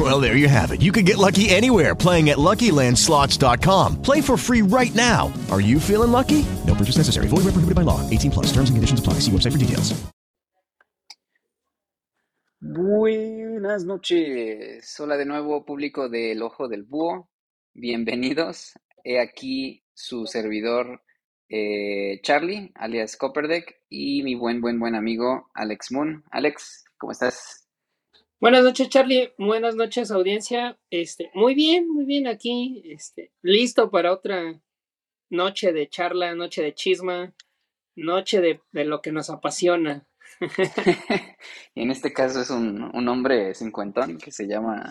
Well, there you have it. You can get lucky anywhere playing at LuckyLandSlots.com. Play for free right now. Are you feeling lucky? No purchase necessary. Void where prohibited by law. 18 plus. Terms and conditions apply. See website for details. Buenas noches. Hola de nuevo, público del Ojo del Búho. Bienvenidos. He aquí su servidor eh, Charlie, alias Copperdeck, y mi buen, buen, buen amigo Alex Moon. Alex, ¿cómo estás? Buenas noches, Charlie. Buenas noches, audiencia. Este, muy bien, muy bien aquí. Este, listo para otra noche de charla, noche de chisma, noche de, de lo que nos apasiona. y en este caso es un, un hombre cincuentón que se llama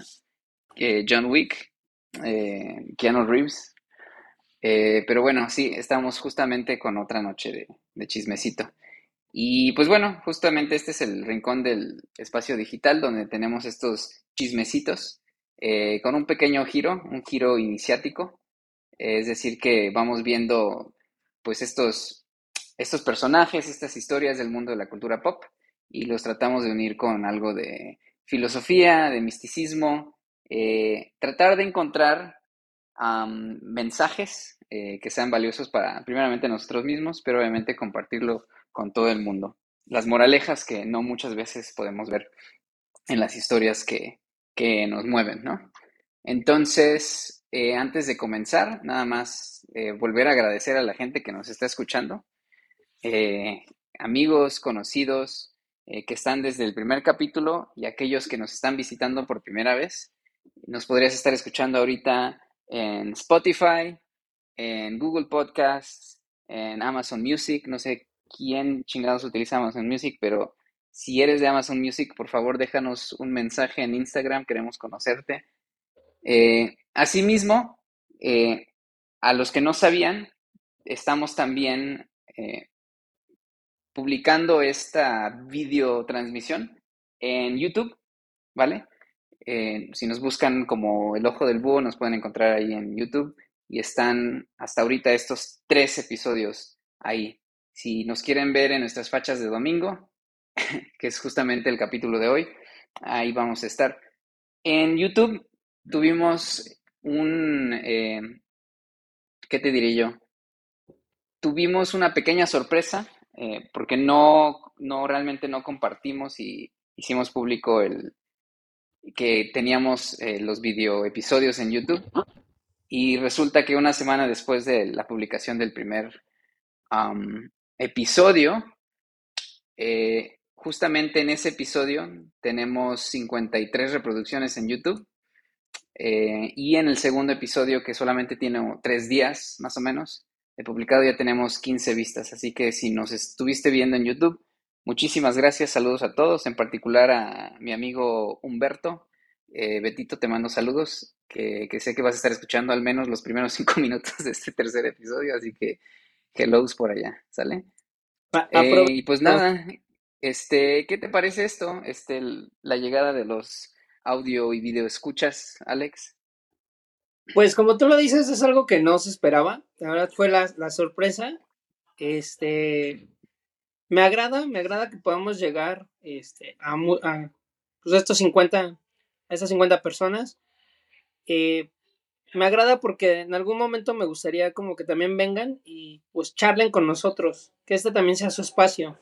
eh, John Wick, eh, Keanu Reeves. Eh, pero bueno, sí, estamos justamente con otra noche de, de chismecito. Y pues bueno, justamente este es el rincón del espacio digital donde tenemos estos chismecitos eh, con un pequeño giro, un giro iniciático. es decir, que vamos viendo pues estos, estos personajes, estas historias del mundo de la cultura pop y los tratamos de unir con algo de filosofía, de misticismo, eh, tratar de encontrar am, mensajes eh, que sean valiosos para primeramente nosotros mismos, pero obviamente compartirlo con todo el mundo. Las moralejas que no muchas veces podemos ver en las historias que, que nos mueven, ¿no? Entonces, eh, antes de comenzar, nada más eh, volver a agradecer a la gente que nos está escuchando, eh, amigos, conocidos, que están desde el primer capítulo y aquellos que nos están visitando por primera vez. Nos podrías estar escuchando ahorita en Spotify, en Google Podcasts, en Amazon Music, no sé quién chingados utiliza Amazon Music, pero si eres de Amazon Music, por favor déjanos un mensaje en Instagram, queremos conocerte. Eh, asimismo, eh, a los que no sabían, estamos también eh, publicando esta videotransmisión en YouTube, ¿vale? Si nos buscan como el ojo del búho, nos pueden encontrar ahí en YouTube y están hasta ahorita estos tres episodios ahí. Si nos quieren ver en nuestras fachas de domingo, que es justamente el capítulo de hoy, ahí vamos a estar. En YouTube tuvimos un, eh, ¿qué te diré yo? Tuvimos una pequeña sorpresa eh, porque no, no realmente no compartimos y hicimos público el que teníamos eh, los video episodios en YouTube y resulta que una semana después de la publicación del primer episodio, eh, justamente en ese episodio tenemos 53 reproducciones en YouTube eh, y en el segundo episodio que solamente tiene tres días más o menos de publicado ya tenemos 15 vistas, así que si nos estuviste viendo en YouTube, muchísimas gracias, saludos a todos, en particular a mi amigo Humberto. Eh, Betito, te mando saludos, que sé que vas a estar escuchando al menos los primeros cinco minutos de este tercer episodio, así que hellos por allá, ¿sale? A- Eh, y pues nada, este, ¿qué te parece esto? Este, la llegada de los audio y video escuchas, Alex. Pues como tú lo dices, es algo que no se esperaba. La verdad fue la, la sorpresa. Este, me agrada, me agrada que podamos llegar este, a, pues, a estos 50, a estas 50 personas. Eh, me agrada porque en algún momento me gustaría como que también vengan y pues charlen con nosotros, que este también sea su espacio,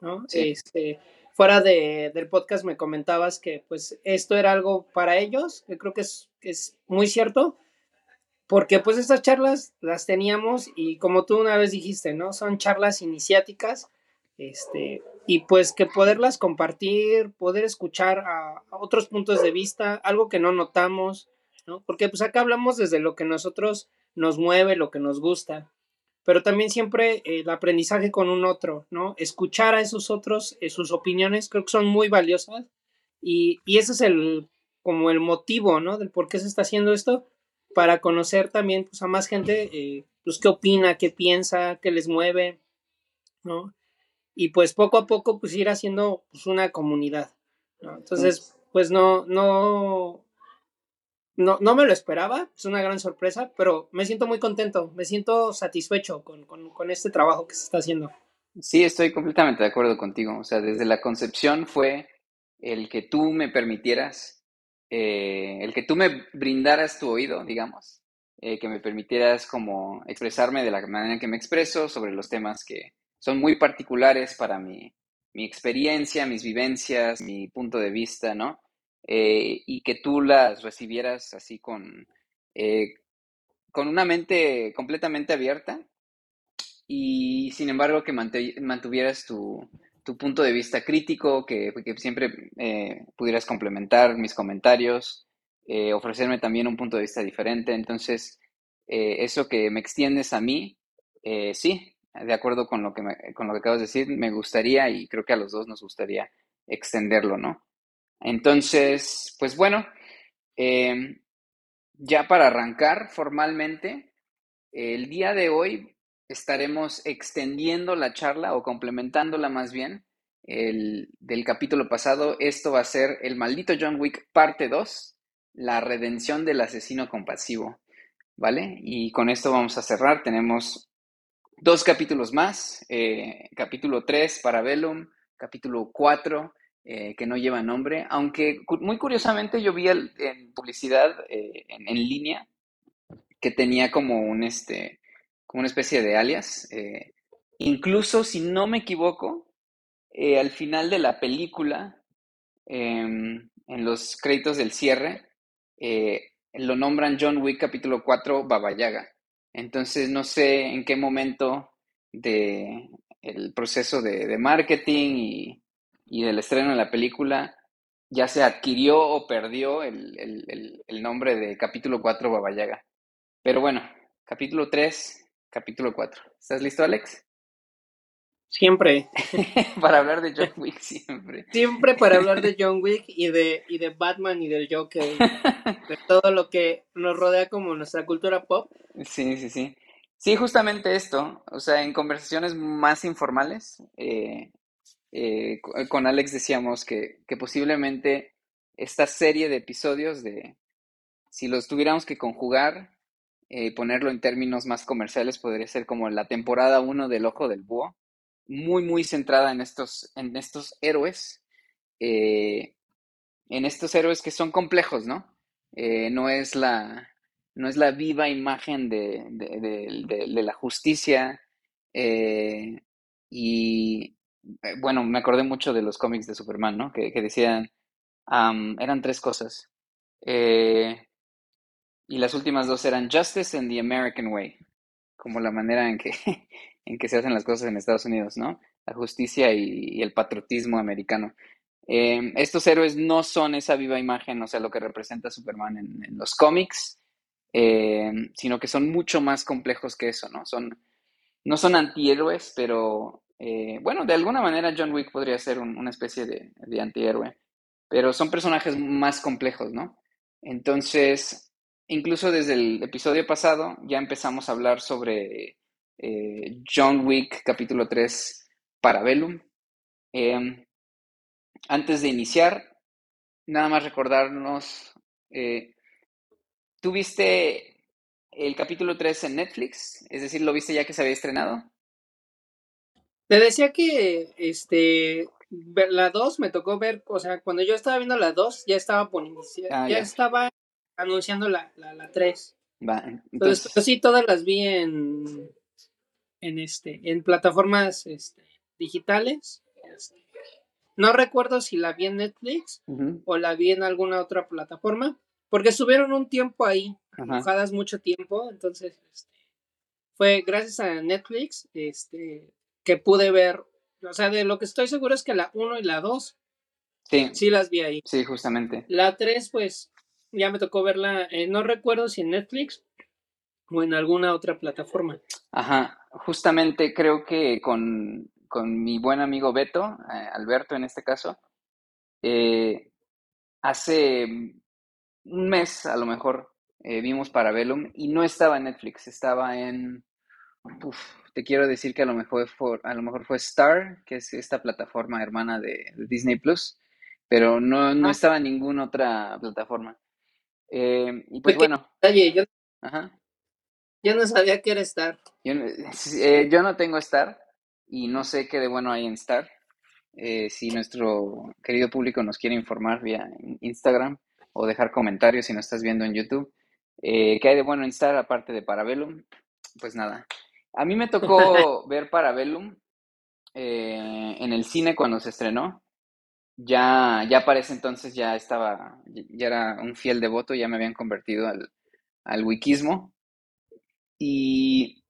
¿no? Sí. Este, fuera de, del podcast me comentabas que pues esto era algo para ellos, que creo que es, que es muy cierto, porque pues estas charlas las teníamos y como tú una vez dijiste, ¿no? Son charlas iniciáticas, este, y pues que poderlas compartir, poder escuchar a, a otros puntos de vista, algo que no notamos, ¿no? Porque pues acá hablamos desde lo que nosotros nos mueve, lo que nos gusta, pero también siempre eh, el aprendizaje con un otro, ¿no? Escuchar a esos otros, eh, sus opiniones, creo que son muy valiosas y, y ese es el, como el motivo, ¿no? Del por qué se está haciendo esto, para conocer también pues, a más gente, eh, pues qué opina, qué piensa, qué les mueve, ¿no? y pues poco a poco pues ir haciendo pues una comunidad. Entonces, pues no, no, no, no me lo esperaba, es una gran sorpresa, pero me siento muy contento, me siento satisfecho con, con este trabajo que se está haciendo. Sí, estoy completamente de acuerdo contigo. O sea, desde la concepción fue el que tú me permitieras, eh, el que tú me brindaras tu oído, digamos, eh, que me permitieras como expresarme de la manera en que me expreso sobre los temas que son muy particulares para mi, mi experiencia, mis vivencias, mi punto de vista, ¿no? Eh, y que tú las recibieras así con, con una mente completamente abierta y sin embargo que mantuvieras tu, punto de vista crítico, que, siempre eh, pudieras complementar mis comentarios, eh, ofrecerme también un punto de vista diferente. Entonces, eh, eso que me extiendes a mí, sí, de acuerdo con lo, que con lo que acabas de decir, me gustaría y creo que a los dos nos gustaría extenderlo, ¿no? Entonces, pues bueno, ya para arrancar formalmente, el día de hoy estaremos extendiendo la charla o complementándola más bien el, del capítulo pasado. Esto va a ser el maldito John Wick parte 2, la redención del asesino compasivo. ¿Vale? Y con esto vamos a cerrar. Tenemos dos capítulos más. Eh, capítulo 3, Parabellum. Capítulo 4, eh, que no lleva nombre. Aunque muy curiosamente yo vi en publicidad eh, en, línea que tenía como un, este, como una especie de alias. Eh, incluso, si no me equivoco, al final de la película, em, en los créditos del cierre, lo nombran John Wick capítulo 4 Baba Yaga. Entonces, no sé en qué momento el proceso de, marketing y, y, del estreno de la película ya se adquirió o perdió el, el, el nombre de capítulo 4 Baba Yaga. Pero bueno, capítulo 3 capítulo 4. ¿Estás listo, Alex? Siempre. para hablar de John Wick, siempre. Siempre para hablar de John Wick y de, y de Batman y del Joker. de todo lo que nos rodea como nuestra cultura pop. Sí, sí, sí. Sí, justamente esto. O sea, en conversaciones más informales, eh, eh, con Alex decíamos que, posiblemente esta serie de episodios de, si los tuviéramos que conjugar, eh, ponerlo en términos más comerciales, podría ser como la temporada 1 del Ojo del Búho, muy, muy centrada en estos, en estos héroes, eh, en estos héroes que son complejos, ¿no? Eh, no, es la, no es la viva imagen de, la justicia y, bueno, me acordé mucho de los cómics de Superman, ¿no? Que, decían, eran tres cosas. Y las últimas dos eran Justice and the American Way, como la manera en que, en que se hacen las cosas en Estados Unidos, ¿no? La justicia y, el patriotismo americano. Em, estos héroes no son esa viva imagen, o sea, lo que representa Superman en, los cómics, em, sino que son mucho más complejos que eso, ¿no? Son, no son antihéroes, pero eh, bueno, de alguna manera John Wick podría ser una especie de, antihéroe, pero son personajes más complejos, ¿no? Entonces, incluso desde el episodio pasado ya empezamos a hablar sobre eh, John Wick capítulo 3 Parabellum. Em, antes de iniciar, nada más recordarnos, eh, ¿tú viste el capítulo 3 en Netflix? Es decir, ¿lo viste ya que se había estrenado? Te decía que este la 2 me tocó ver, o sea, cuando yo estaba viendo la 2 ya estaba poniendo, ah, ya, estaba anunciando la, la, la 3. entonces... sí, todas las vi en, en, este, en plataformas este, digitales. Este, no recuerdo si la vi en Netflix o la vi en alguna otra plataforma, porque estuvieron un tiempo ahí, enojadas mucho tiempo, entonces este, fue gracias a Netflix este, que pude ver, o sea, de lo que estoy seguro es que la 1 y la 2 sí. sí las vi ahí. Sí, justamente. La 3, pues ya me tocó verla, eh, no recuerdo si en Netflix o en alguna otra plataforma. Ajá, justamente creo que con, mi buen amigo Beto, eh, Alberto en este caso, eh, hace un mes a lo mejor vimos Parabellum y no estaba en Netflix, estaba en... te quiero decir que a lo mejor fue, a lo mejor fue Star, que es esta plataforma hermana de, de Disney Plus, pero no, no Ah. estaba en ninguna otra plataforma. Eh, y pues bueno, Oye, yo, ajá. yo no sabía que era Star. Yo, no- eh, yo no tengo Star y no sé qué de bueno hay en Star. Eh, si nuestro querido público nos quiere informar vía Instagram o dejar comentarios si nos estás viendo en YouTube, eh, ¿qué hay de bueno en Star aparte de Parabellum? Pues nada. A mí me tocó ver Parabellum eh, en el cine cuando se estrenó. Ya, ya para ese entonces ya estaba, ya era un fiel devoto, ya me habían convertido al, al wikismo. Y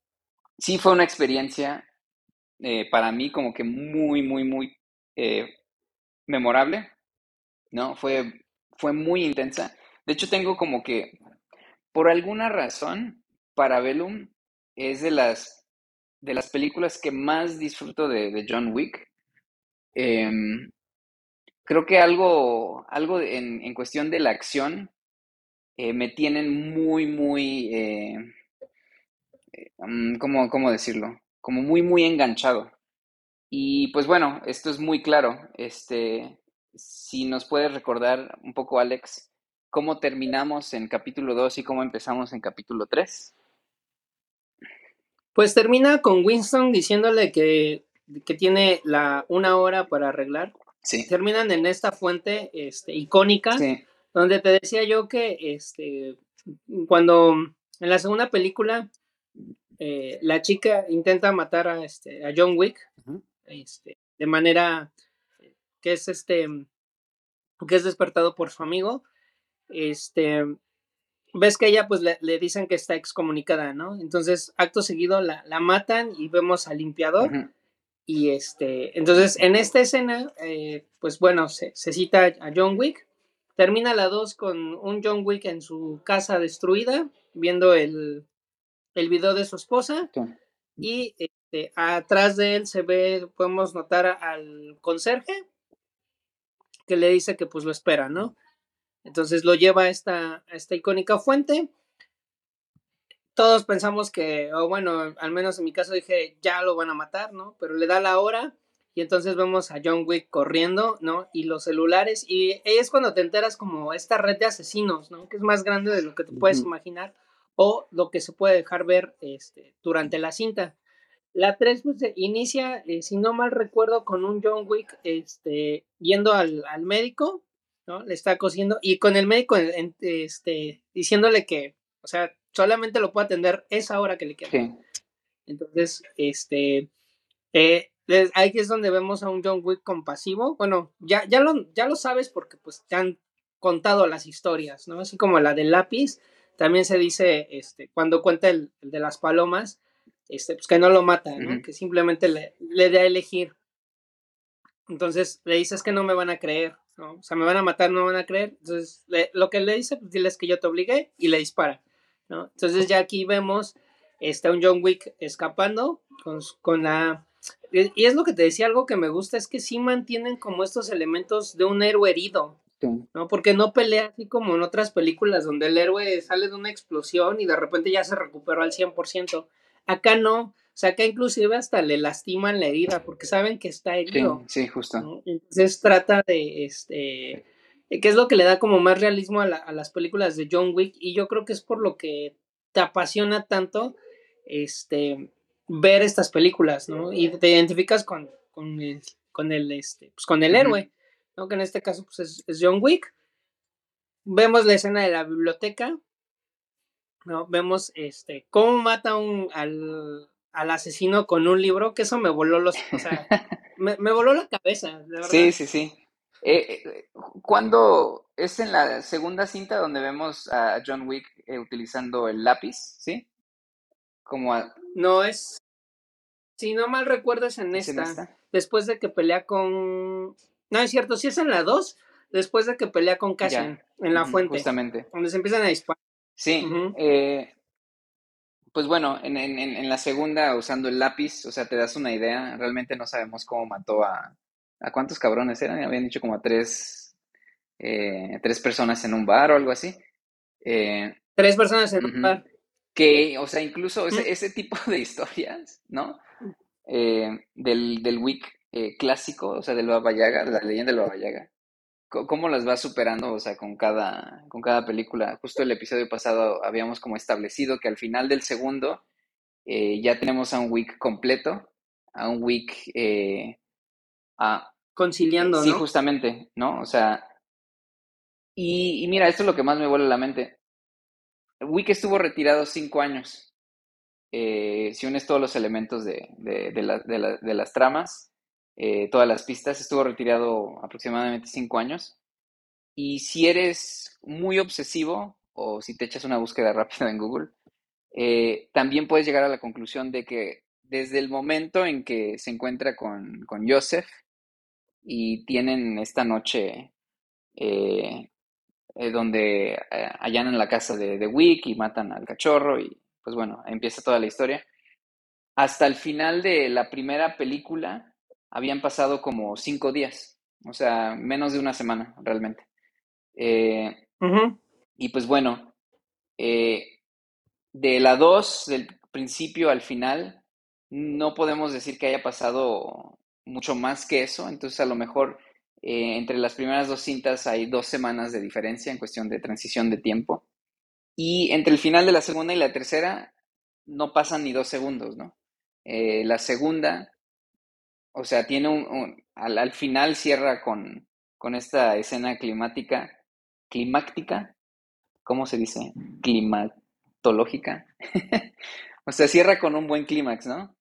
sí fue una experiencia eh, para mí como que muy, muy, muy eh, memorable, ¿no? Fue, fue muy intensa. De hecho, tengo como que, por alguna razón, Parabellum es de las, de las películas que más disfruto de, John Wick. Em, creo que algo, algo en, en cuestión de la acción eh, me tienen muy, muy, eh, mm, ¿cómo, cómo decirlo? Como muy, muy enganchado. Y pues bueno, esto es muy claro. Este, si nos puedes recordar un poco, Alex, cómo terminamos en capítulo 2 y cómo empezamos en capítulo 3. Pues termina con Winston diciéndole que, que tiene la, una hora para arreglar. Sí, Terminan en esta fuente este, icónica, sí, donde te decía yo que este, cuando en la segunda película eh, la chica intenta matar a, este, a John Wick este, de manera que es este que es despertado por su amigo este ves que ella pues le, le dicen que está excomunicada no entonces acto seguido la, la matan y vemos al limpiador y este entonces en esta escena eh, pues bueno se, se cita a John Wick termina la 2 con un John Wick en su casa destruida viendo el, el video de su esposa sí. y este, atrás de él se ve, podemos notar al conserje que le dice que pues lo espera, ¿no? Entonces lo lleva a esta, a esta icónica fuente. Todos pensamos que, o bueno, al menos en mi caso dije, ya lo van a matar, ¿no? Pero le da la hora y entonces vemos a John Wick corriendo, ¿no? Y los celulares, y es cuando te enteras como esta red de asesinos, ¿no? Que es más grande de lo que te puedes imaginar o lo que se puede dejar ver este, durante la cinta. La 3 pues, inicia, eh, si no mal recuerdo, con un John Wick este, yendo al, al médico, ¿no? Le está cosiendo y con el médico este, diciéndole que, o sea, solamente lo puede atender esa hora que le queda. Sí, Entonces, este, eh, ahí es donde vemos a un John Wick compasivo. Bueno, ya, ya, lo, ya lo sabes porque pues te han contado las historias, ¿no? Así como la del lápiz, también se dice, este, cuando cuenta el, el de las palomas, este, pues que no lo mata, ¿no? Que simplemente le, le da a elegir. Entonces le dices que no me van a creer, ¿no? O sea, me van a matar, no me van a creer. Entonces, le- lo que le dice, pues diles que yo te obligué y le dispara, ¿no? Entonces ya aquí vemos a un John Wick escapando con, con la... Y y es lo que te decía, algo que me gusta es que sí mantienen como estos elementos de un héroe herido. ¿no? Porque no pelea así como en otras películas donde el héroe sale de una explosión y de repente ya se recuperó al 100%. Acá no, sea, acá inclusive hasta le lastiman la herida porque saben que está Sí, herido. sí, justo. ¿no? Entonces trata de, este, eh, que es lo que le da como más realismo a, la- a las películas de John Wick y yo creo que es por lo que te apasiona tanto, este, ver estas películas, ¿no? Y te identificas con, con el, con el, este, pues con el héroe, ¿no? Que en este caso, pues es, es John Wick. Vemos la escena de la biblioteca, ¿no? Vemos, este, cómo mata un, al, al asesino con un libro, que eso me voló los, o sea, me, me voló la cabeza, de verdad. Sí, sí, sí. Eh, eh, ¿cuándo es en la segunda cinta donde vemos a John Wick eh, utilizando el lápiz? ¿Sí? Como a- No es. Si no mal recuerdo, es en ¿es en esta. Después de que pelea con. No, es cierto, si es en la 2. Después de que pelea con Cassian en la fuente. Justamente. Donde se empiezan a disparar. Sí, pues bueno, en, en- en- la segunda usando el lápiz, o sea, te das una idea, realmente no sabemos cómo mató a, ¿a cuántos cabrones eran? Habían dicho como a tres, eh, tres personas en un bar o algo así. Eh, Tres personas en un bar. Que, o sea, incluso ese, ese tipo de historias, ¿no? Eh, del, del Wick eh, clásico, o sea, del Baba Yaga, la leyenda del Baba Yaga, ¿cómo las vas superando, o sea, con cada, con cada película? Justo el episodio pasado habíamos como establecido que al final del segundo eh, ya tenemos a un Wick completo, a un Wick, eh, a, Conciliando, sí, ¿no? justamente, ¿no? O sea, y, y mira, esto es lo que más me vuela la mente. Wick estuvo retirado cinco años. Eh, si unes todos los elementos de, de- de la- de la- de las tramas, eh, todas las pistas, estuvo retirado aproximadamente cinco años. Y si eres muy obsesivo, o si te echas una búsqueda rápida en Google, eh, también puedes llegar a la conclusión de que desde el momento en que se encuentra con, con Joseph y tienen esta noche eh, donde allanan la casa de, de Wick y matan al cachorro y pues bueno, empieza toda la historia. Hasta el final de la primera película habían pasado como cinco días, o sea, menos de una semana realmente. Eh, y pues bueno, eh, de la 2, del principio al final, no podemos decir que haya pasado mucho más que eso, entonces a lo mejor eh, entre las primeras dos cintas hay dos semanas de diferencia en cuestión de transición de tiempo. Y entre el final de la segunda y la tercera no pasan ni dos segundos, ¿no? Eh, la segunda, o sea, tiene un, un- al, al final cierra con, con esta escena climática, climáctica, ¿cómo se dice? Climatológica. O sea, cierra con un buen clímax, ¿no?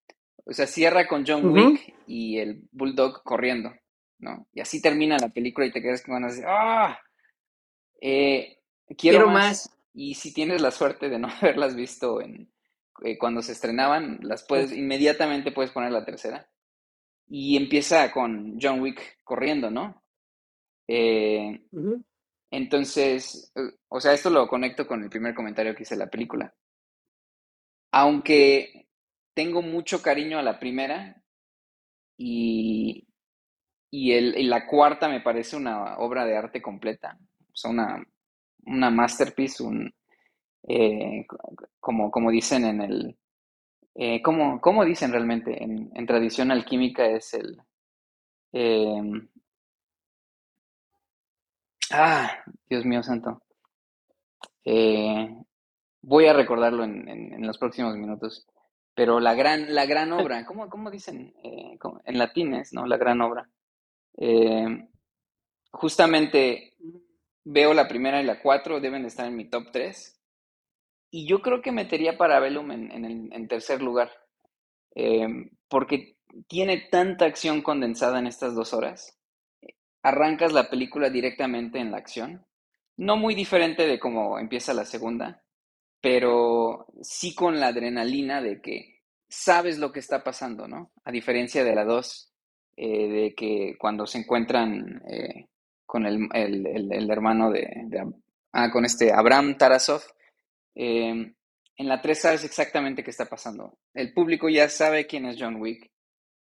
O sea, cierra con John. Wick y el Bulldog corriendo, ¿no? Y así termina la película y te quedas con ganas de, ¡ah! Eh, quiero, Quiero más. más. Y si tienes la suerte de no haberlas visto en, eh, cuando se estrenaban, las puedes, inmediatamente puedes poner la tercera. Y empieza con John Wick corriendo, ¿no? Eh, entonces, eh, o sea, esto lo conecto con el primer comentario que hice de la película. Aunque tengo mucho cariño a la primera y, y, el, y la cuarta me parece una obra de arte completa, o sea, una, una masterpiece, un, eh, como, como dicen en el, eh, ¿cómo, cómo dicen realmente? En, en tradición alquímica es el, eh, ah, Dios mío santo. Eh, voy a recordarlo en, en- en los próximos minutos. Pero la gran, la gran obra, ¿cómo, cómo dicen? Eh, ¿cómo? En latín es, ¿no? La gran obra. Eh, justamente veo la primera y la cuatro, deben de estar en mi top 3. Y yo creo que metería Parabellum en, en en tercer lugar. Eh, porque tiene tanta acción condensada en estas dos horas. Arrancas la película directamente en la acción. No muy diferente de cómo empieza la segunda, pero sí con la adrenalina de que sabes lo que está pasando, ¿no? A diferencia de la 2, eh, de que cuando se encuentran eh, con el, el- el- hermano de, ah, con este Abraham Tarasov, eh, en la 3 sabes exactamente qué está pasando. El público ya sabe quién es John Wick.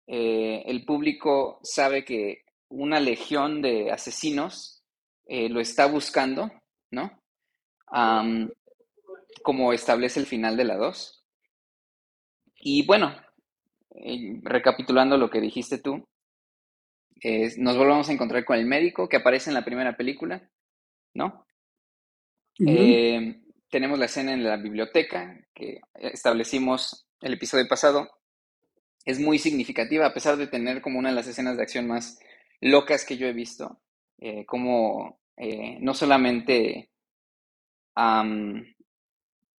Eh, el público sabe que una legión de asesinos eh, lo está buscando, ¿no? Como establece el final de la 2. Y bueno, eh, recapitulando lo que dijiste tú, nos volvemos a encontrar con el médico que aparece en la primera película, ¿no? Eh, tenemos la escena en la biblioteca que establecimos el episodio pasado. Es muy significativa, a pesar de tener como una de las escenas de acción más locas que yo he visto. eh, como eh, no solamente am,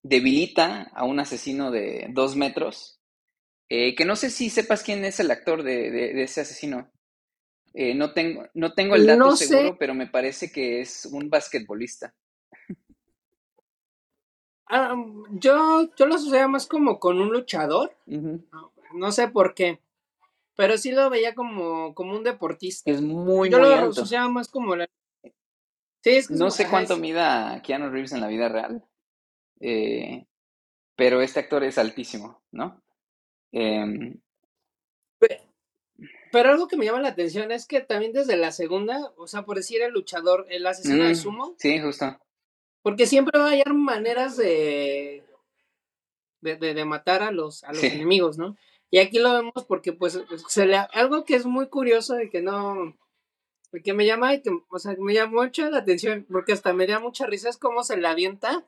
debilita a un asesino de dos metros, eh, que no sé si sepas quién es el actor de, de- de ese asesino. Eh, no tengo, no tengo el dato No sé. seguro, pero me parece que es un basquetbolista. Ah, yo, yo lo asociaba más como con un luchador. No sé por qué. Pero sí lo veía como, como un deportista. Es muy, yo muy lo alto. asociaba más como la. Sí, es que es No sé cuánto es- mida Keanu Reeves en la vida real, eh, pero este actor es altísimo, ¿no? Em, Pero algo que me llama la atención es que también desde la segunda, o sea, por decir el luchador, el asesino de mm, sumo, sí, justo. Porque siempre va a hallar maneras de, de, de, matar a los, a los enemigos, ¿no? Y aquí lo vemos porque pues se le, algo que es muy curioso y que no, que me llama, que, o sea, me llama mucho la atención, porque hasta me da mucha risa es cómo se le avienta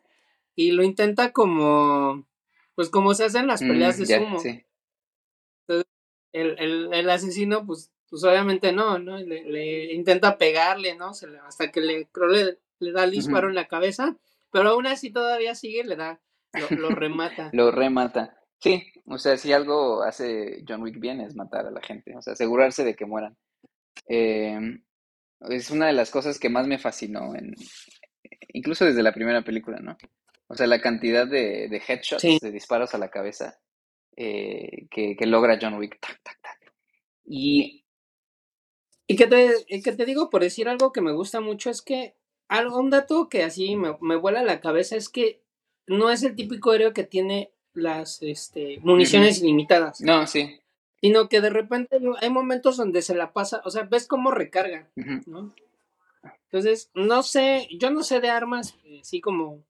y lo intenta como, pues como se hacen las peleas mm, de sumo. Entonces, el, el, el, asesino, pues, pues obviamente no, ¿no? Le, intenta pegarle, ¿no? Se le, hasta que le, le, le da el disparo en la cabeza, pero aún así todavía sigue, le da, lo, lo remata. lo remata. Sí, o sea, si algo hace John Wick bien es matar a la gente, o sea, asegurarse de que mueran. Eh, es una de las cosas que más me fascinó, en, incluso desde la primera película, ¿no? O sea, la cantidad de, de headshots, de disparos a la cabeza eh, que, logra John Wick. Y, y que, te, que te digo, por decir algo que me gusta mucho, es que algo, un dato que así me, me vuela la cabeza es que no es el típico héroe que tiene las este, municiones ilimitadas. No, sí. Sino que de repente hay momentos donde se la pasa, o sea, ves cómo recarga, ¿no? Entonces, no sé, yo no sé de armas, eh, sí como,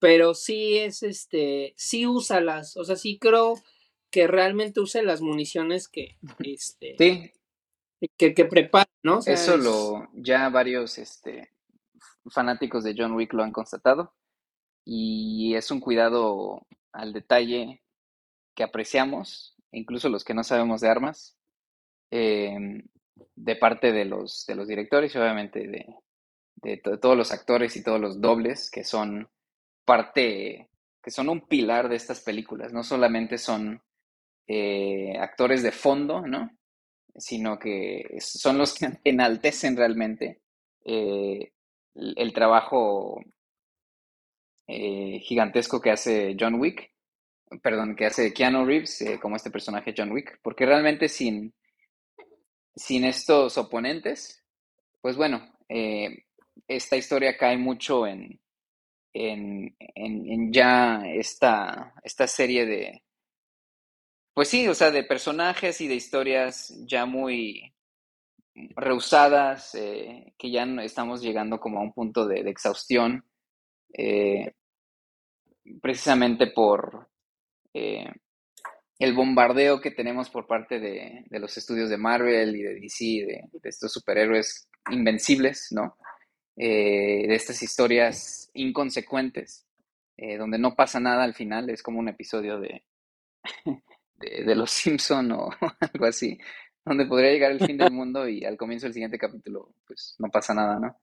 pero sí es este, sí usa las, o sea, sí creo que realmente use las municiones que, este, sí. que, que prepara, ¿no? Eso lo, ya varios, este, fanáticos de John Wick lo han constatado y es un cuidado al detalle que apreciamos, incluso los que no sabemos de armas, em, de parte de los, de los directores y obviamente de, de, todos los actores y todos los dobles que son parte, que son un pilar de estas películas. No solamente son eh, actores de fondo, ¿no? Sino que son los que enaltecen realmente eh, el trabajo eh, gigantesco que hace John Wick, perdón, que hace Keanu Reeves eh, como este personaje John Wick, porque realmente sin, sin estos oponentes, pues bueno, eh, esta historia cae mucho en, en, en, ya esta, esta serie de, pues sí, o sea, de personajes y de historias ya muy rehusadas, que ya estamos llegando como a un punto de, de exhaustión eh, precisamente por eh, el bombardeo que tenemos por parte de, los estudios de Marvel y de DC, de, estos superhéroes invencibles, ¿no? Eh, de estas historias inconsecuentes, donde no pasa nada al final, es como un episodio de, de, Los Simpson o algo así, donde podría llegar el fin del mundo y al comienzo del siguiente capítulo, pues no pasa nada, ¿no?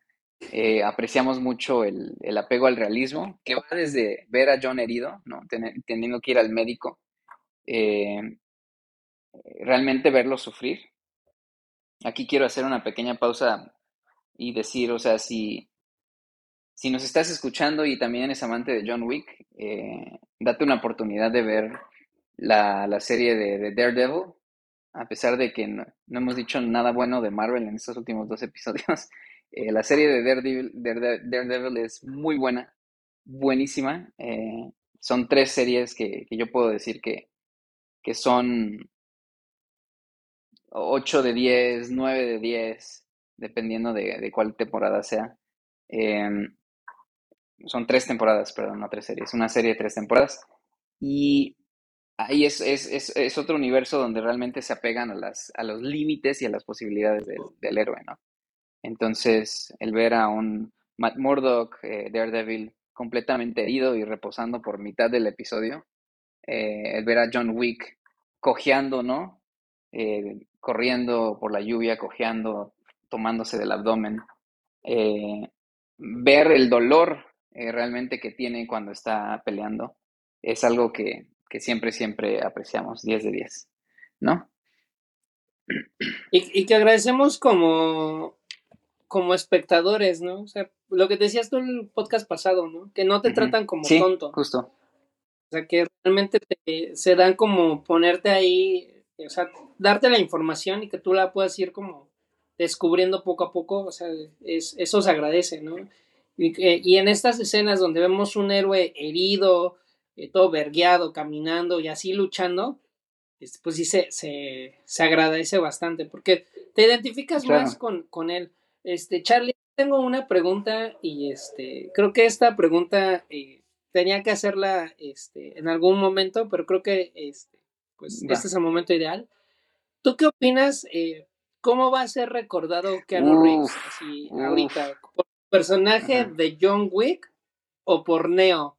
Eh, apreciamos mucho el, apego al realismo, que va desde ver a John herido, ¿no? teniendo que ir al médico, eh, realmente verlo sufrir. Aquí quiero hacer una pequeña pausa y decir, o sea, si, si nos estás escuchando y también eres amante de John Wick, eh, date una oportunidad de ver la, serie de, Daredevil, a pesar de que no, hemos dicho nada bueno de Marvel en estos últimos dos episodios. Eh, la serie de Daredevil, es muy buena, buenísima. Eh, son tres series que, yo puedo decir que, que son 8 de 10, 9 de 10, dependiendo de, cuál temporada sea. Em, son tres temporadas, perdón, no tres series. Una serie de tres temporadas. Y ahí es, es, otro universo donde realmente se apegan a, las, a los límites y a las posibilidades del, del héroe, ¿no? Entonces, el ver a un Matt Murdock, eh, Daredevil, completamente herido y reposando por mitad del episodio, eh, el ver a John Wick cojeando, ¿no? Eh, corriendo por la lluvia, cojeando, tomándose del abdomen, ver el dolor realmente que tiene cuando está peleando, es algo que, que siempre, siempre apreciamos, 10 de 10, ¿no? Y, y que agradecemos como como espectadores, ¿no? O sea, lo que decías tú en el podcast pasado, ¿no? Que no te tratan como sí, tonto. Justo. O sea, que realmente se dan como ponerte ahí, o sea, darte la información y que tú la puedas ir como descubriendo poco a poco, o sea, es, eso se agradece, ¿no? Y, y en estas escenas donde vemos un héroe herido, eh, todo vergueado, caminando y así luchando, pues sí se, se, se agradece bastante, porque te identificas más con, con él. Este, Charlie, tengo una pregunta y este, creo que esta pregunta eh, tenía que hacerla este, en algún momento, pero creo que este, pues, este es el momento ideal. ¿Tú qué opinas? Eh, ¿Cómo va a ser recordado Keanu Reeves así, ahorita? ¿Por personaje de John Wick o por Neo?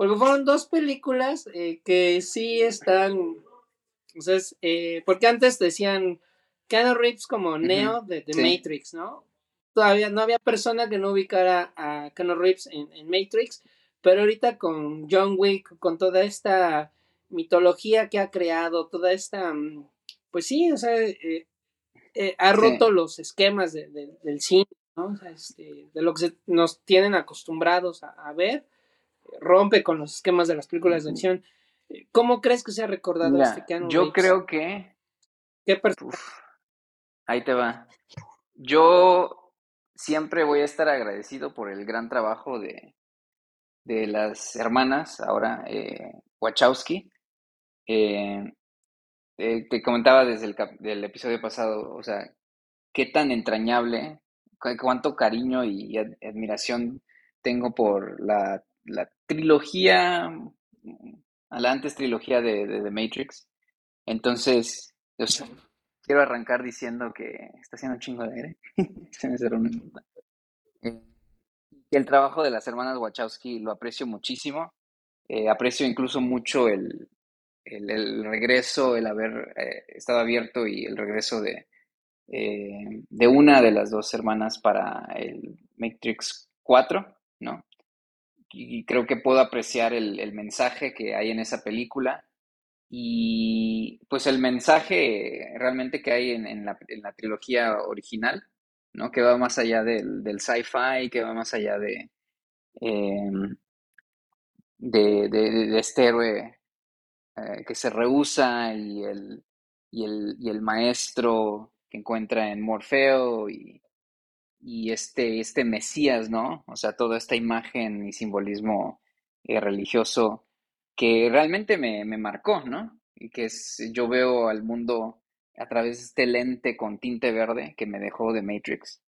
Porque fueron dos películas eh, que sí están. Entonces, eh, porque antes decían Keanu Reeves como Neo de, Matrix, ¿no? Todavía no había persona que no ubicara a Keanu Reeves en, en Matrix, pero ahorita con John Wick, con toda esta mitología que ha creado, toda esta. Mm, pues sí, o sea, eh, eh, ha roto los esquemas del cine, ¿no? Este, de lo que nos tienen acostumbrados a, ver, rompe con los esquemas de las películas de acción. ¿Cómo crees que se ha recordado este Keanu Yo creo que... Ahí te va. Yo siempre voy a estar agradecido por el gran trabajo de, de las hermanas, ahora eh, Wachowski. Eh, eh, te comentaba desde el del episodio pasado, o sea, qué tan entrañable, cuánto cariño y, admiración tengo por la, trilogía, a la antes trilogía de, The Matrix. Entonces, yo quiero arrancar diciendo que está haciendo un chingo de aire. Se me cerró una eh, el trabajo de las hermanas Wachowski lo aprecio muchísimo. Eh, aprecio incluso mucho el, el, regreso, el haber eh, estado abierto y el regreso de, eh, de una de las dos hermanas para el Matrix 4, ¿no? Y creo que puedo apreciar el, mensaje que hay en esa película y pues el mensaje realmente que hay en, la, trilogía original, ¿no? Que va más allá del, sci-fi, que va más allá de, em, de, de, este héroe eh, que se rehúsa y el, y el, y el, maestro que encuentra en Morfeo y, y, este, este Mesías, ¿no? O sea, toda esta imagen y simbolismo eh, religioso que realmente me, me, marcó, ¿no? Y que es, yo veo al mundo a través de este lente con tinte verde que me dejó de Matrix.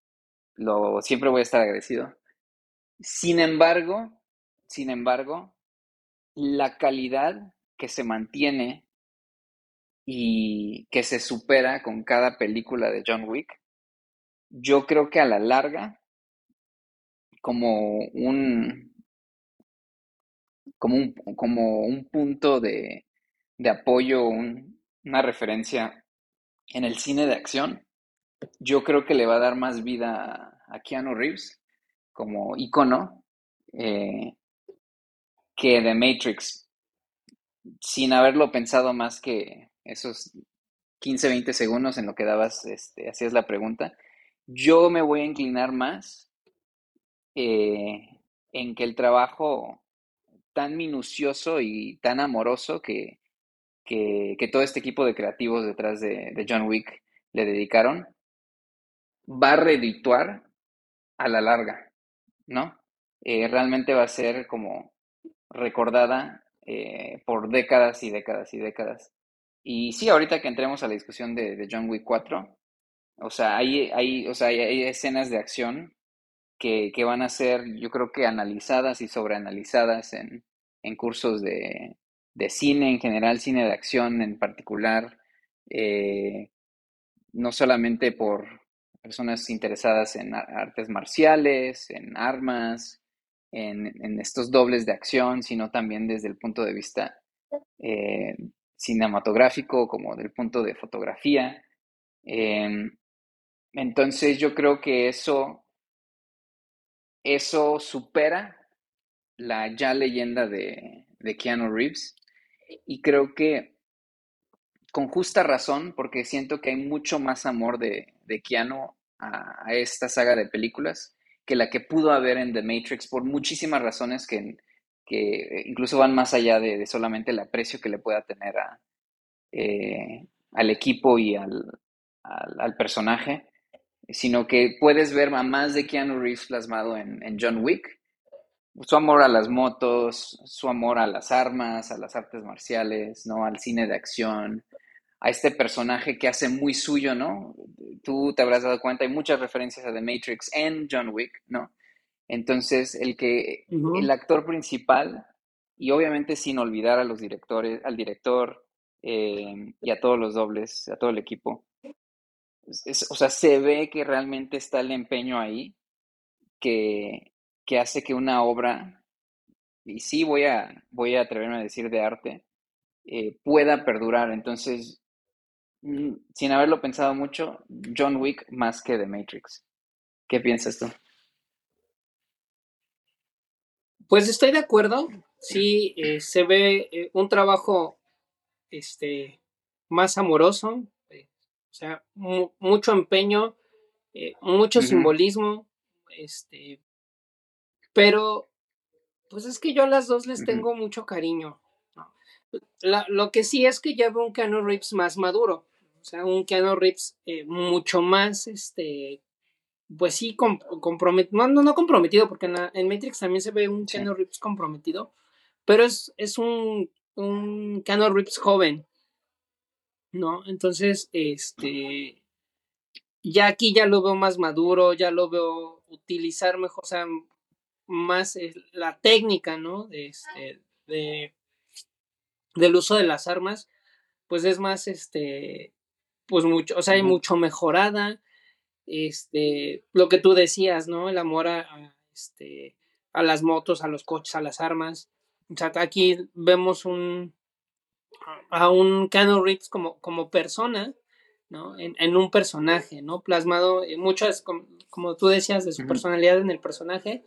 Lo, siempre voy a estar agradecido. Sin embargo, sin embargo, la calidad que se mantiene y que se supera con cada película de John Wick, yo creo que a la larga, como un, como un, como un punto de, apoyo, una referencia en el cine de acción, yo creo que le va a dar más vida a Keanu Reeves como icono eh, que The Matrix sin haberlo pensado más que esos 15, 20 segundos en lo que dabas, este, hacías la pregunta, yo me voy a inclinar más eh, en que el trabajo tan minucioso y tan amoroso que, que, todo este equipo de creativos detrás de, John Wick le dedicaron, va a redituar a la larga, ¿no? Eh, realmente va a ser como recordada eh, por décadas y décadas y décadas. Y sí, ahorita que entremos a la discusión de, John Wick 4, o sea, hay, hay, o sea, hay, escenas de acción que, van a ser, yo creo que analizadas y sobreanalizadas en, en cursos de, cine en general, cine de acción en particular, eh, no solamente por personas interesadas en artes marciales, en armas, en, estos dobles de acción, sino también desde el punto de vista eh, cinematográfico, como del punto de fotografía. Em, entonces yo creo que eso, eso supera la ya leyenda de, de Keanu Reeves. Y creo que con justa razón, porque siento que hay mucho más amor de, de Keanu a, esta saga de películas que la que pudo haber en The Matrix por muchísimas razones que, que incluso van más allá de, solamente el aprecio que le pueda tener a, eh, al equipo y al, al, personaje, sino que puedes ver a más de Keanu Reeves plasmado en, en John Wick. Su amor a las motos, su amor a las armas, a las artes marciales, ¿no? Al cine de acción, a este personaje que hace muy suyo, ¿no? Tú te habrás dado cuenta, hay muchas referencias a The Matrix en John Wick, ¿no? Entonces, el que el actor principal y obviamente sin olvidar a los directores, al director eh, y a todos los dobles, a todo el equipo. O sea, se ve que realmente está el empeño ahí que, que hace que una obra, y sí voy a, voy a atreverme a decir de arte, eh, pueda perdurar. Entonces, mm, sin haberlo pensado mucho, John Wick más que The Matrix. ¿Qué piensas tú? Pues estoy de acuerdo. Sí, eh, se ve eh, un trabajo este, más amoroso, o sea, mucho empeño, mucho simbolismo, este, pero pues es que yo a las dos les tengo mucho cariño lo que sí es que ya veo un Keanu Reeves más maduro. O sea, un Keanu Reeves eh, mucho más, este, pues sí, comprometido. No, no, comprometido, porque en, Matrix también se ve un Keanu Reeves comprometido. Pero es, es un, un Keanu Reeves joven. ¿No? Entonces, este. Ya aquí ya lo veo más maduro, ya lo veo utilizar mejor, o sea, más la técnica, ¿no? De, este, de del uso de las armas, pues es más, este, pues mucho, o sea, hay mucho mejorada, este, lo que tú decías, ¿no? El amor a, este, a las motos, a los coches, a las armas. O sea, aquí vemos un, a un Keanu Reeves como, como persona, ¿no? En, un personaje, ¿no? Plasmado, en muchas, como, como, tú decías, de su personalidad en el personaje,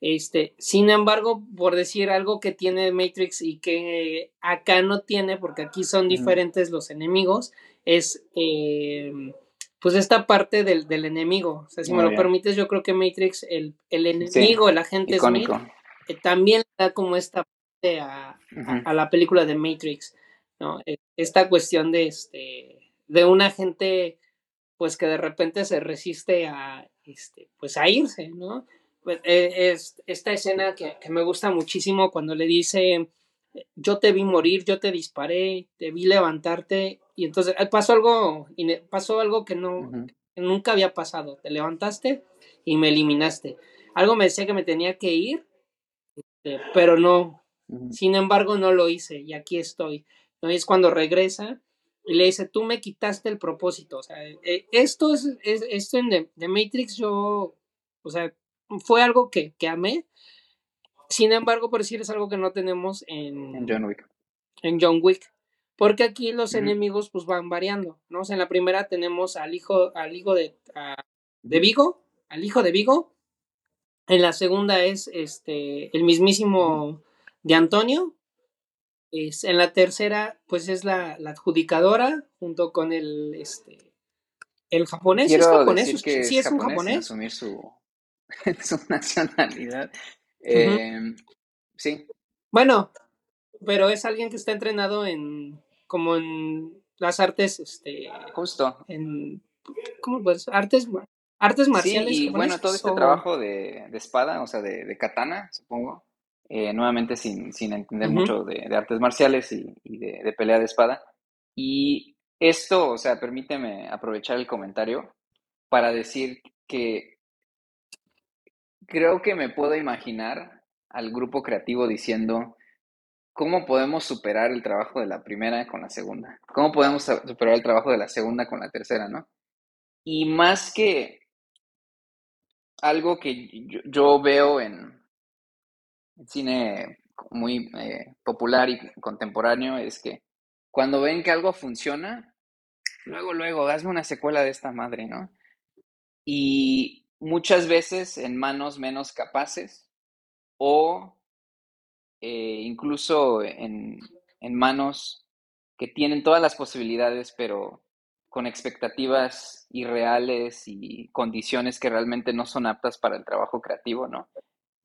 este, sin embargo, por decir algo que tiene Matrix y que acá no tiene, porque aquí son diferentes los enemigos, es em, pues esta parte del, enemigo. O sea, si me lo permites, yo creo que Matrix, el, el enemigo, el agente Smith, eh, también da como esta parte a, la película de Matrix, ¿no? E, esta cuestión de este de un agente pues que de repente se resiste a este pues a irse, ¿no? Pues, eh, es esta escena que, me gusta muchísimo cuando le dice, yo te vi morir, yo te disparé, te vi levantarte y entonces eh, pasó algo, pasó algo que no, nunca había pasado, te levantaste y me eliminaste. Algo me decía que me tenía que ir, este, pero no, sin embargo no lo hice y aquí estoy. ¿no? es cuando regresa y le dice, tú me quitaste el propósito. O sea, eh, esto es, esto en The Matrix yo, o sea, fue algo que, que amé. Sin embargo, por decir, es algo que no tenemos en, John Wick. En John Wick. Porque aquí los enemigos pues van variando, ¿no? en la primera tenemos al hijo, al hijo de, de Vigo, al hijo de Vigo. En la segunda es este el mismísimo de Antonio. Es, en la tercera, pues es la, la adjudicadora, junto con el este el japonés. ¿Es japonés? sí, es, un japonés. Asumir su, su nacionalidad. Em, sí. Bueno, pero es alguien que está entrenado en como en las artes, este, justo, en ¿cómo pues? Artes, artes marciales. Sí, y bueno, todo este trabajo de, espada, o sea, de, katana, supongo, eh, nuevamente sin, sin entender mucho de, artes marciales y, y de, pelea de espada. Y esto, o sea, permíteme aprovechar el comentario para decir que creo que me puedo imaginar al grupo creativo diciendo, ¿cómo podemos superar el trabajo de la primera con la segunda? ¿Cómo podemos superar el trabajo de la segunda con la tercera, no? Y más que algo que yo, veo en cine muy eh, popular y contemporáneo es que cuando ven que algo funciona, luego, luego, hazme una secuela de esta madre, ¿no? Y muchas veces en manos menos capaces o eh, incluso en, manos que tienen todas las posibilidades, pero con expectativas irreales y condiciones que realmente no son aptas para el trabajo creativo, ¿no?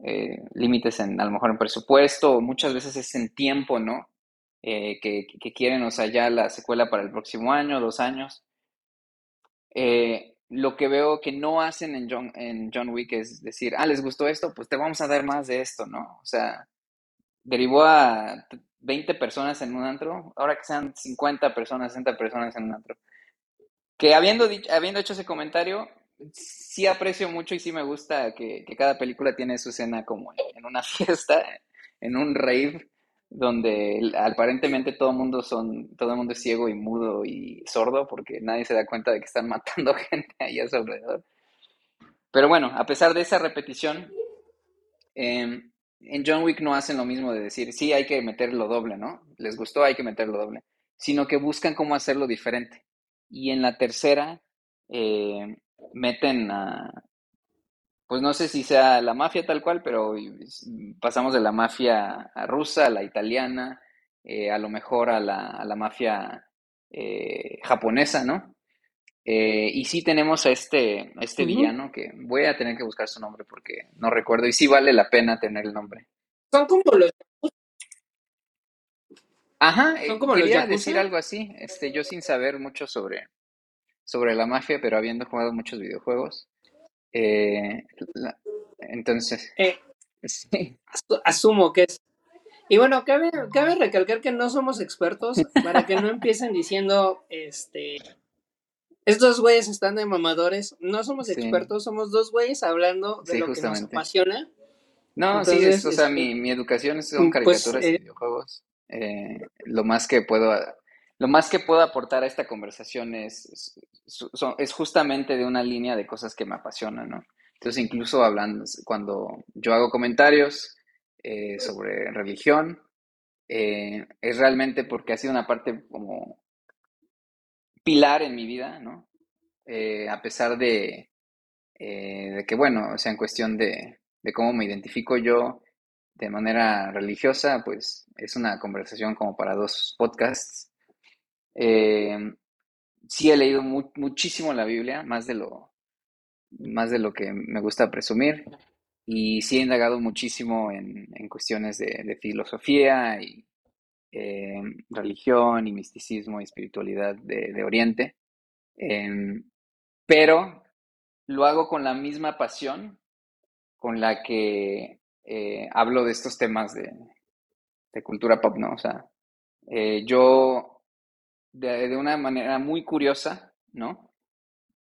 Eh, límites en, a lo mejor en presupuesto, muchas veces es en tiempo, ¿no? Eh, que, quieren, o sea, ya la secuela para el próximo año, dos años lo que veo que no hacen en John, en John Wick es decir, ah, les gustó esto, pues te vamos a dar más de esto, ¿no? O sea, derivó a 20 personas en un antro, ahora que sean 50 personas, 60 personas en un antro. Que habiendo, dicho, habiendo hecho ese comentario, sí aprecio mucho y sí me gusta que, cada película tiene su escena como en una fiesta, en un rave donde aparentemente todo el mundo son, todo mundo es ciego y mudo y sordo porque nadie se da cuenta de que están matando gente ahí a su alrededor. Pero bueno, a pesar de esa repetición, em, en John Wick no hacen lo mismo de decir, sí, hay que meterlo doble, ¿no? Les gustó, hay que meterlo doble, sino que buscan cómo hacerlo diferente. Y en la tercera, eh, meten a, pues no sé si sea la mafia tal cual, pero pasamos de la mafia rusa a la italiana, eh, a lo mejor a la, a la mafia eh, japonesa, ¿no? Eh, y sí tenemos a este, este villano que voy a tener que buscar su nombre porque no recuerdo y sí vale la pena tener el nombre. Son como los... Ajá, Son como quería decir algo así, este, yo sin saber mucho sobre, sobre la mafia, pero habiendo jugado muchos videojuegos. Eh, entonces, eh, asumo que es. Y bueno, cabe, cabe recalcar que no somos expertos para que no empiecen diciendo, este, estos güeyes están de mamadores. No somos expertos, somos dos güeyes hablando de lo que nos apasiona. No, sí, es, o sea, este, mi, mi educación son pues, caricaturas y eh, videojuegos. lo más que puedo lo más que puedo aportar a esta conversación es, es, justamente de una línea de cosas que me apasionan, ¿no? Entonces, incluso hablando, cuando yo hago comentarios eh, sobre religión, eh, es realmente porque ha sido una parte como pilar en mi vida, ¿no? Eh, a pesar de, que, bueno, sea, en cuestión de, de cómo me identifico yo de manera religiosa, pues es una conversación como para dos podcasts eh, sí he leído muchísimo la Biblia, más de, lo, más de lo que me gusta presumir, y sí he indagado muchísimo en, cuestiones de, filosofía y eh, religión y misticismo y espiritualidad de, Oriente, em, pero lo hago con la misma pasión con la que eh, hablo de estos temas de, cultura pop, ¿no? O sea, yo de, una manera muy curiosa, ¿no?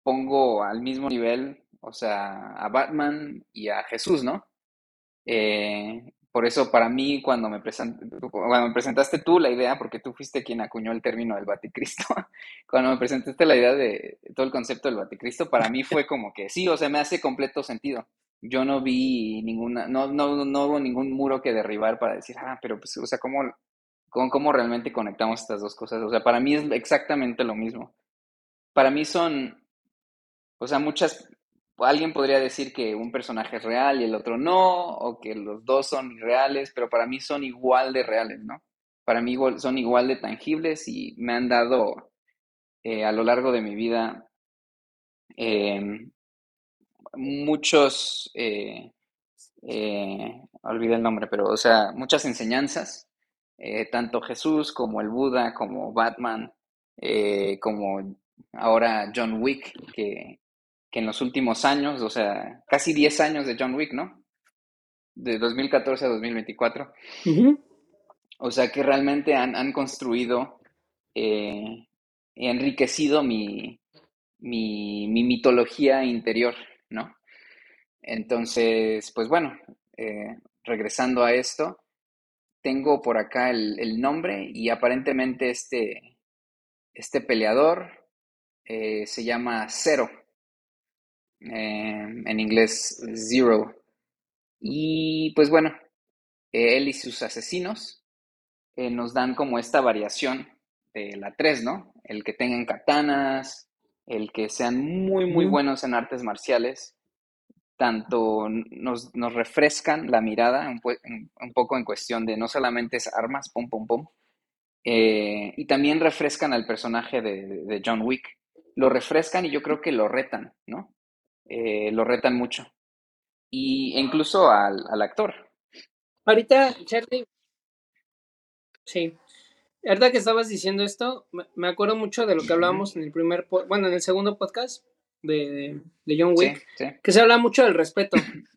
Pongo al mismo nivel, o sea, a Batman y a Jesús, ¿no? Eh, por eso para mí cuando me, cuando me presentaste tú la idea, porque tú fuiste quien acuñó el término del Baticristo, cuando me presentaste la idea de todo el concepto del Baticristo, para mí fue como que sí, o sea, me hace completo sentido. Yo no vi ninguna, no, no, no hubo ningún muro que derribar para decir, ah, pero pues, o sea, ¿cómo, con cómo realmente conectamos estas dos cosas. O sea, para mí es exactamente lo mismo. Para mí son, o sea, muchas, alguien podría decir que un personaje es real y el otro no, o que los dos son reales, pero para mí son igual de reales, ¿no? Para mí son igual de tangibles y me han dado eh, a lo largo de mi vida em, muchos, eh, eh, olvidé el nombre, pero, o sea, muchas enseñanzas eh, tanto Jesús como el Buda, como Batman, eh, como ahora John Wick, que, en los últimos años, o sea, casi 10 años de John Wick, ¿no? De 2014 a 2024. O sea que realmente han, construido, eh, enriquecido mi, mi, mitología interior, ¿no? Entonces, pues bueno, eh, regresando a esto, tengo por acá el, nombre y aparentemente este, este peleador eh, se llama Zero, eh, en inglés Zero. Y pues bueno, él y sus asesinos eh, nos dan como esta variación de la 3, ¿no? El que tengan katanas, el que sean muy, muy buenos en artes marciales tanto nos, refrescan la mirada un, poco en cuestión de no solamente es armas, pum, pum, pum, eh, y también refrescan al personaje de, John Wick. Lo refrescan y yo creo que lo retan, ¿no? Eh, lo retan mucho. Y incluso al, actor. Ahorita, Charlie. Sí. Ahorita que estabas diciendo esto, me acuerdo mucho de lo que hablábamos en el primer, bueno, en el segundo podcast, de, John Wick, que se habla mucho del respeto.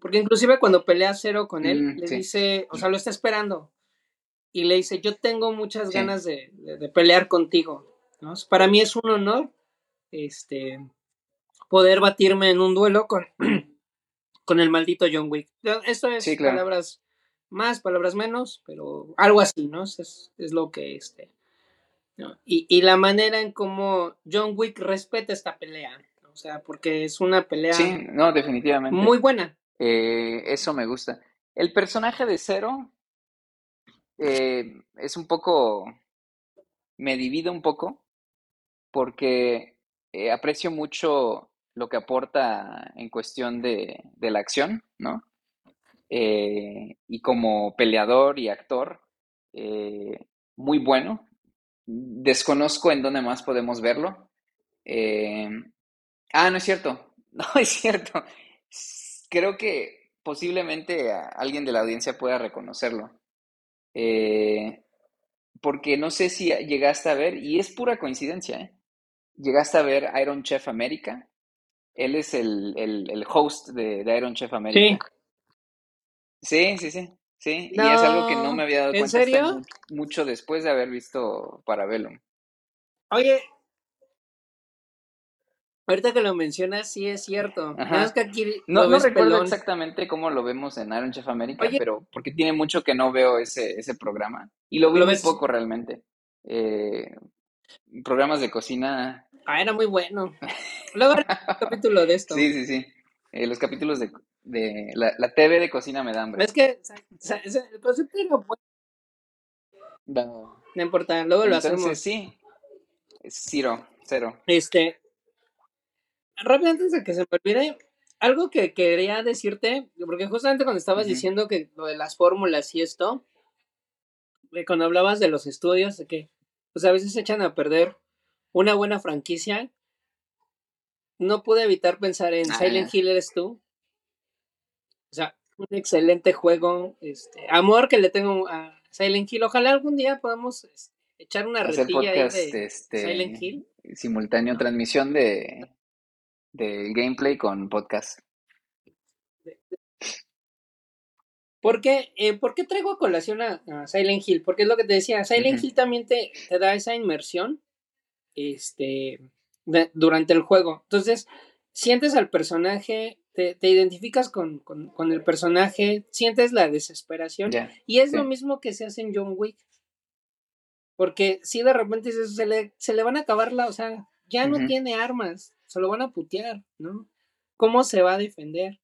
Porque inclusive cuando pelea Cero con él, mm, le dice, o sea, lo está esperando. Y le dice, yo tengo muchas ganas de, pelear contigo. Para mí es un honor este, poder batirme en un duelo con, con el maldito John Wick. Esto es palabras más, palabras menos, pero algo así, ¿no? Es, es lo que este. ¿No? Y, y, la manera en cómo John Wick respeta esta pelea, ¿no? o sea, porque es una pelea Sí, no, definitivamente. muy buena. Eh, eso me gusta. El personaje de Zero eh, es un poco, me divide un poco porque eh, aprecio mucho lo que aporta en cuestión de, de la acción, ¿no? Eh, y como peleador y actor, eh, muy bueno. Desconozco en dónde más podemos verlo. Eh, ah, no es cierto. No es cierto. Creo que posiblemente alguien de la audiencia pueda reconocerlo. Eh, porque no sé si llegaste a ver, y es pura coincidencia, ¿eh? Llegaste a ver Iron Chef América. Él es el, el- el host de, de Iron Chef Sí. América. Sí, sí, sí. Y es algo que no me había dado ¿en cuenta hasta serio? mucho después de haber visto Parabellum. Oye, ahorita que lo mencionas, sí es cierto. Que aquí No, no recuerdo pelón. exactamente cómo lo vemos en Iron Chef América, Oye, pero porque tiene mucho que no veo ese, ese programa. Y lo vi muy ves. poco realmente. Eh, programas de cocina. Ah, era muy bueno. Luego un capítulo de esto. Sí, sí, sí. Eh, los capítulos de, de la, la TV de cocina me da hambre. Es que o sea, el concepto bueno, No. no importa, luego lo Entonces, hacemos. sí, cero, cero. Este, rápido antes de que se me olvide, algo que quería decirte, porque justamente cuando estabas diciendo que lo de las fórmulas y esto, de cuando hablabas de los estudios, de que pues a veces se echan a perder una buena franquicia, no pude evitar pensar en Ah, Silent Hill eres tú. O sea, un excelente juego, este, amor que le tengo a Silent Hill. Ojalá algún día podamos este, echar una hacer retilla ahí podcast, de este, Silent Hill. simultáneo, transmisión de, de gameplay con podcast. ¿Por qué, eh, ¿por qué traigo a colación a, a Silent Hill? Porque es lo que te decía, Silent. Hill también te, te da esa inmersión este, de- durante el juego. Entonces, sientes al personaje, te, te identificas con, con- con el personaje, sientes la desesperación. Y es sí. lo mismo que se hace en John Wick. Porque si de repente se le, se le van a acabar la, o sea, ya no tiene armas, se lo van a putear, ¿no? ¿Cómo se va a defender?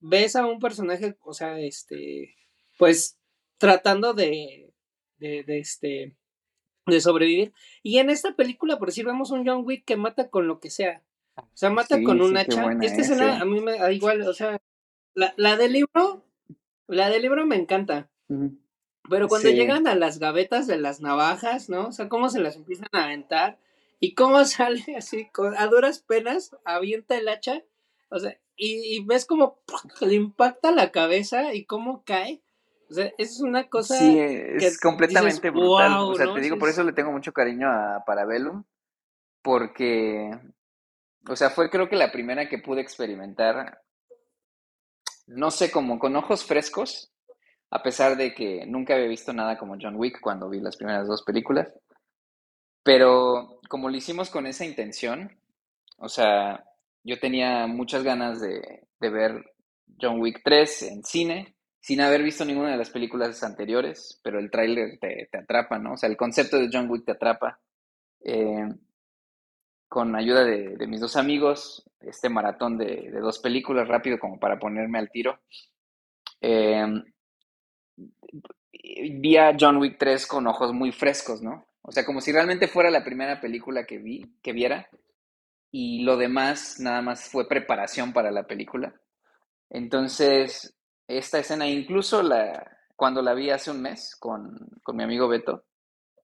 Ves a un personaje, o sea, este, pues tratando de, de, de, este, de sobrevivir. Y en esta película, por decir, vemos un John Wick que mata con lo que sea. O sea, mata Sí, con un sí, hacha. Esta es, escena a mí me da igual, o sea, la, la del libro, la del libro me encanta. Pero cuando Sí. llegan a las gavetas de las navajas, ¿no? O sea, cómo se las empiezan a aventar y cómo sale así, con- a duras penas, avienta el hacha, o sea, y, y ves cómo le impacta la cabeza y cómo cae. O sea, es una cosa Sí, que es completamente dices, brutal. "Guau", o sea, ¿no? te digo, por es- eso le tengo mucho cariño a Parabellum, porque, o sea, fue creo que la primera que pude experimentar, no sé, como con ojos frescos, a pesar de que nunca había visto nada como John Wick cuando vi las primeras dos películas, pero como lo hicimos con esa intención, o sea, yo tenía muchas ganas de, de ver John Wick 3 en cine, sin haber visto ninguna de las películas anteriores, pero el tráiler te, te atrapa, ¿no? O sea, el concepto de John Wick te atrapa. Eh, con ayuda de, mis dos amigos, este maratón de, dos películas rápido como para ponerme al tiro. Eh, vi a John Wick 3 con ojos muy frescos, ¿no? O sea, como si realmente fuera la primera película que vi, que viera, y lo demás nada más fue preparación para la película. Entonces, esta escena, incluso la, cuando la vi hace un mes con, con mi amigo Beto,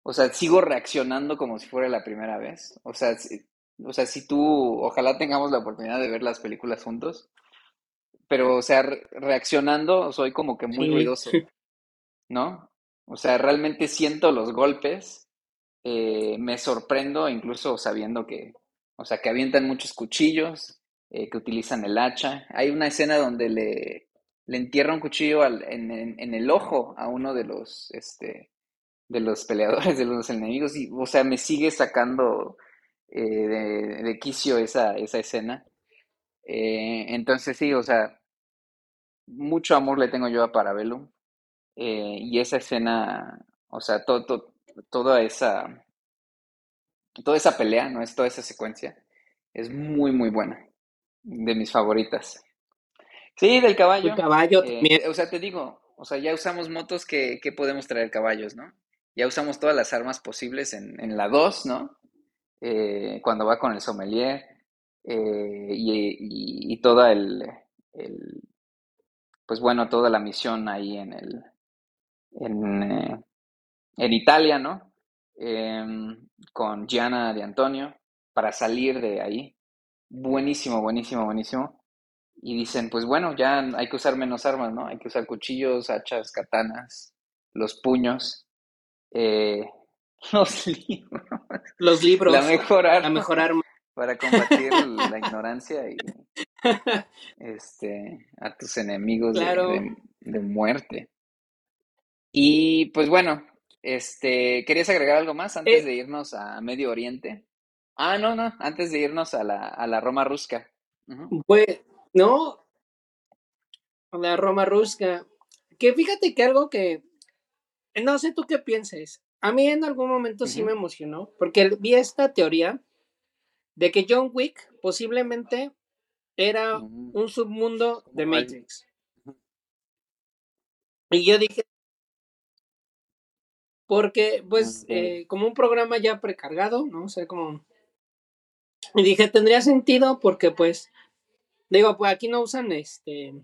o sea, sigo reaccionando como si fuera la primera vez. O sea, si, o sea, si tú, ojalá tengamos la oportunidad de ver las películas juntos, pero, o sea, re- reaccionando soy como que muy Sí. ruidoso, ¿no? O sea, realmente siento los golpes, eh, me sorprendo incluso sabiendo que, o sea, que avientan muchos cuchillos, eh, que utilizan el hacha. Hay una escena donde le, le entierra un cuchillo al- en, en- en el ojo a uno de los, este, de los peleadores, de los enemigos, y, o sea, me sigue sacando eh, de, de quicio esa, esa escena. Eh, entonces sí, o sea, mucho amor le tengo yo a Parabellum. eh, y esa escena, o sea, todo, todo- toda esa, toda esa pelea, ¿no? Es toda esa secuencia, es muy, muy buena, de mis favoritas. Sí, del caballo. El caballo también. o sea, te digo, o sea, ya usamos motos que, que podemos traer caballos, ¿no? Ya usamos todas las armas posibles en, en la 2, ¿no? Eh, cuando va con el sommelier eh, y, toda el, el- pues bueno, toda la misión ahí en el, en, eh, en Italia, ¿no? Em, con Gianna de Antonio para salir de ahí. Buenísimo, buenísimo, buenísimo. Y dicen, pues bueno, ya hay que usar menos armas, ¿no? Hay que usar cuchillos, hachas, katanas, los puños, eh, los libros, Los libros. la mejor La arma mejor arma. para combatir la ignorancia y este, a tus enemigos de, Claro. de- de muerte. Y pues bueno, este, ¿querías agregar algo más antes Eh. de irnos a Medio Oriente? Ah, no, no, antes de irnos a la, a la Roma Rusca. Pues, no, la Roma Rusca. Que fíjate que algo que, no sé tú qué pienses. A mí en algún momento sí me emocionó, porque vi esta teoría de que John Wick posiblemente era Ujú. un submundo de Matrix. Y yo dije, porque pues eh, como un programa ya precargado, ¿no? O sea, como... Y dije, tendría sentido porque pues, digo, pues aquí no usan este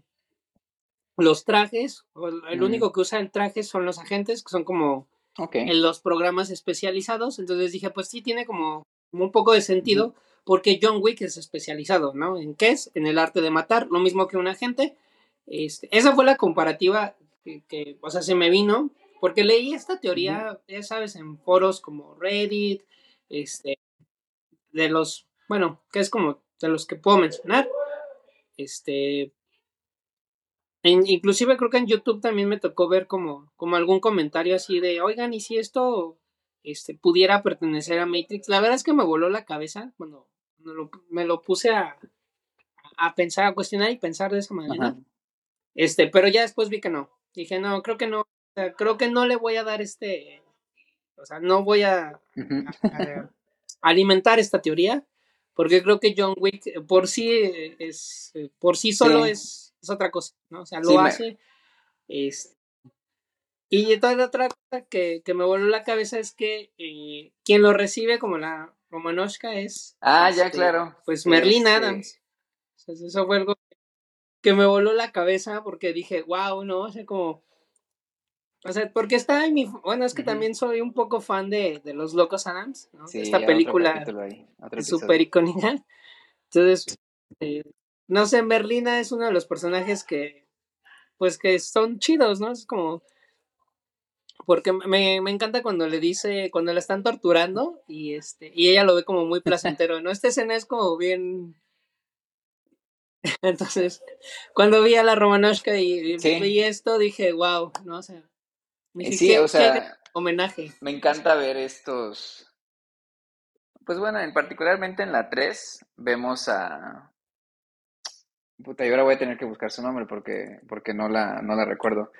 los trajes, el Mm. único que usa el traje son los agentes, que son como en los programas especializados, entonces dije, pues sí, tiene como, como un poco de sentido, porque John Wick es especializado, ¿no? ¿En qué es? En el arte de matar, lo mismo que un agente. Este, esa fue la comparativa que, que, o sea, se me vino, porque leí esta teoría, ya sabes, en foros como Reddit, este, de los, bueno, que es como de los que puedo mencionar, este, en- inclusive creo que en YouTube también me tocó ver como, como algún comentario así de, oigan, ¿y si esto este, pudiera pertenecer a Matrix? La verdad es que me voló la cabeza cuando, cuando lo- me lo puse a, a pensar, a cuestionar y pensar de esa manera. Ajá. Este, pero ya después vi que no. Dije, no, creo que no. O sea, creo que no le voy a dar este. O sea, no voy a, Ujú. a- a alimentar esta teoría. Porque creo que John Wick por sí eh, es. eh, Por sí solo Sí. es, es otra cosa, ¿no? O sea, lo Sí, me- hace. es- y toda otra cosa que, que me voló la cabeza es que eh, quien lo recibe como la Romanoshka es. Ah, ya, este, claro. Pues Merlin Este, Adams. Entonces, eso fue algo que me voló la cabeza porque dije, wow, ¿no? O sea, como... O sea, porque está en mi... Bueno, es que también soy un poco fan de, de Los Locos Adams, ¿no? Sí, Esta película súper icónica. Entonces, eh, no sé, Merlina es uno de los personajes que, pues, que son chidos, ¿no? Es como... Porque me, me encanta cuando le dice, cuando la están torturando y este, y ella lo ve como muy placentero, ¿no? Esta escena es como bien. Entonces, cuando vi a la Romanoshka y, Sí. vi esto, dije, wow, ¿no? O sea, dije, Sí, qué- o qué sea, homenaje. me encanta ver estos. Pues bueno, en particularmente en la 3 vemos a. Puta, y ahora voy a tener que buscar su nombre porque, porque no la, no la recuerdo.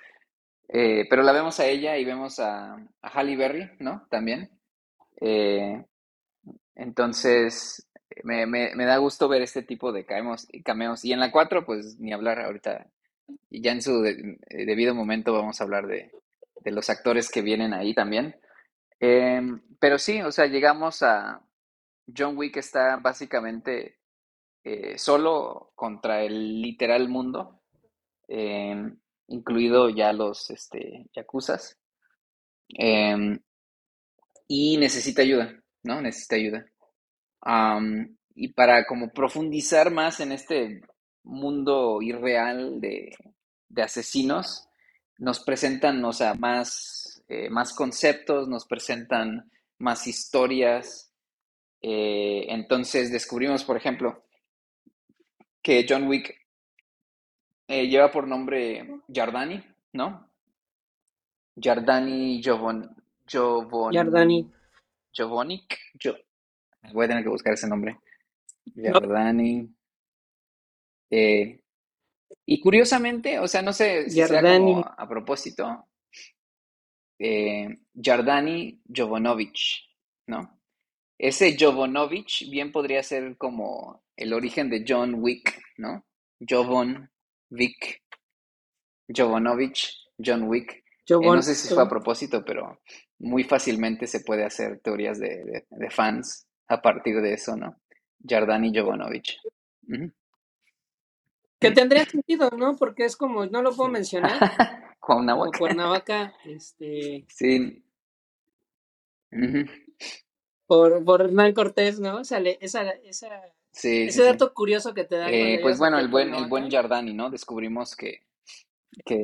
Eh, pero la vemos a ella y vemos a, a Halle Berry, ¿no? También. Eh, entonces, me, me, da gusto ver este tipo de cameos, cameos. Y en la 4, pues ni hablar ahorita. Y ya en su de- debido momento vamos a hablar de, de los actores que vienen ahí también. Em, pero sí, o sea, llegamos a John Wick está básicamente eh, solo contra el literal mundo, em, incluido ya los este, yakuzas, em, y necesita ayuda, ¿no? Necesita ayuda. Y para como profundizar más en este mundo irreal de, de asesinos, nos presentan, o sea, más, eh, más conceptos, nos presentan más historias. Eh, entonces descubrimos, por ejemplo, que John Wick eh, lleva por nombre Giordani, ¿no? Jovon, Giordani. Jovonic. Jo- voy a tener que buscar ese nombre. Giordani. Eh, y curiosamente, o sea, no sé si sea como a propósito, eh, Jardani Jovanovic, ¿no? Ese Jovanovic bien podría ser como el origen de John Wick, ¿no? Jovan Vic, Jovanovic, John Wick. Eh, Jovon- no sé si fue a propósito, pero muy fácilmente se puede hacer teorías de, de- de fans a partir de eso, ¿no? Jardani Jovanovic. Ujú. Que tendría sentido, ¿no? Porque es como, no lo puedo mencionar, Cuernavaca. Cuernavaca, este, Sí. Por, por Hernán Cortés, ¿no? O sea, le- esa, esa, Sí, ese sí. dato curioso que te da. Eh, pues bueno, el buen, el buen. Giardani, ¿no? Descubrimos que, que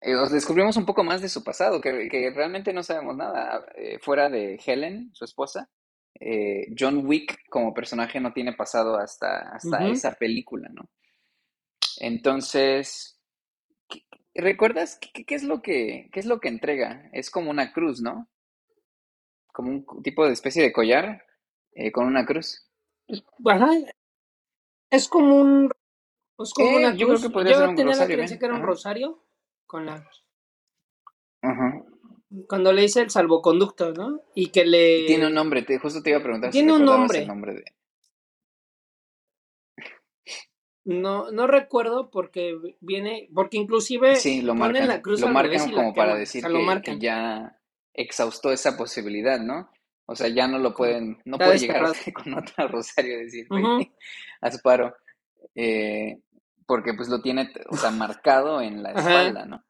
eh, os descubrimos un poco más de su pasado, que, que realmente no sabemos nada. Eh, fuera de Helen, su esposa, eh, John Wick como personaje no tiene pasado hasta, hasta esa película, ¿no? Entonces, ¿qué- ¿recuerdas qué, qué es lo que, qué es lo que entrega? Es como una cruz, ¿no? Como un tipo de especie de collar con una cruz. Ajá, es como un, es como Eh, una yo creo que podría Yo ser un tenía la creencia ¿eh? que era un Ajá. rosario con la, Ajá. cuando le hice el salvoconducto, ¿no? Y que le Tiene un nombre, te, justo te iba a preguntar si Tiene un recordabas nombre. el nombre de... No, no recuerdo porque viene, porque inclusive Sí, lo ponen marcan, la cruz lo al marcan revés y la como para o decir lo marcan. que ya exhaustó esa posibilidad, ¿no? O sea, ya no lo pueden, no puede llegar con otra rosario y decir, Ujú. oye, Asparo, eh, porque pues lo tiene, o sea, marcado en la Ajá. espalda, ¿no?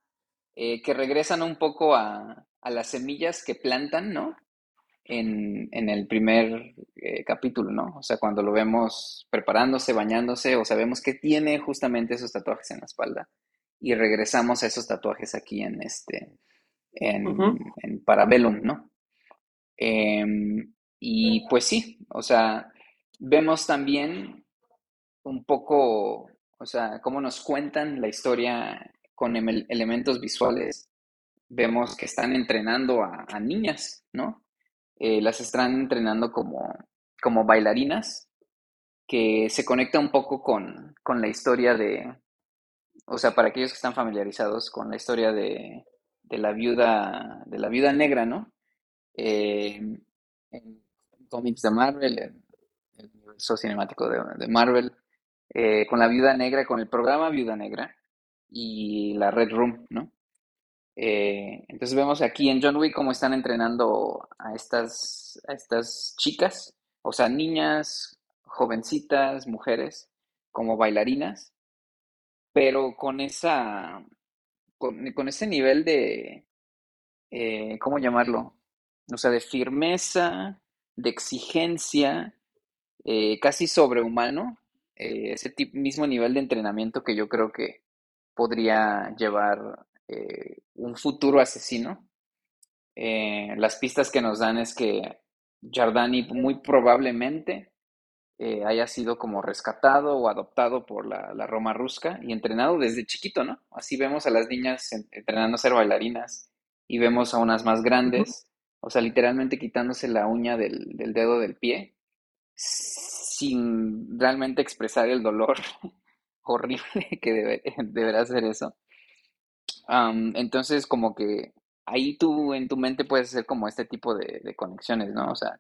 Eh, que regresan un poco a, a las semillas que plantan, ¿no? En, en el primer eh, capítulo, ¿no? O sea, cuando lo vemos preparándose, bañándose, o sabemos que tiene justamente esos tatuajes en la espalda. Y regresamos a esos tatuajes aquí en este, en, en Parabellum, ¿no? Em, y pues sí, o sea, vemos también un poco, o sea, cómo nos cuentan la historia con em- elementos visuales. Vemos que están entrenando a, a niñas, ¿no? Eh, las están entrenando como, como bailarinas, que se conecta un poco con, con la historia de, o sea, para aquellos que están familiarizados con la historia de, de la viuda, de la viuda negra, ¿no? Eh, en cómics de Marvel, el universo cinemático de, de Marvel, eh, con la viuda negra, con el programa Viuda Negra y la Red Room, ¿no? Eh, entonces vemos aquí en John Wick cómo están entrenando a estas, a estas chicas, o sea, niñas, jovencitas, mujeres, como bailarinas, pero con esa, con, con ese nivel de, eh, ¿cómo llamarlo? O sea, de firmeza, de exigencia, eh, casi sobrehumano, eh, ese mismo nivel de entrenamiento que yo creo que podría llevar eh, un futuro asesino. Las pistas que nos dan es que Giardani muy probablemente haya sido como rescatado o adoptado por la, la Roma rusca y entrenado desde chiquito, ¿no? Así vemos a las niñas en- entrenando a ser bailarinas y vemos a unas más grandes, o sea, literalmente quitándose la uña del, del dedo del pie sin realmente expresar el dolor horrible que debe- deberá ser eso. Am, entonces, como que ahí tú en tu mente puedes hacer como este tipo de, conexiones, ¿no? O sea,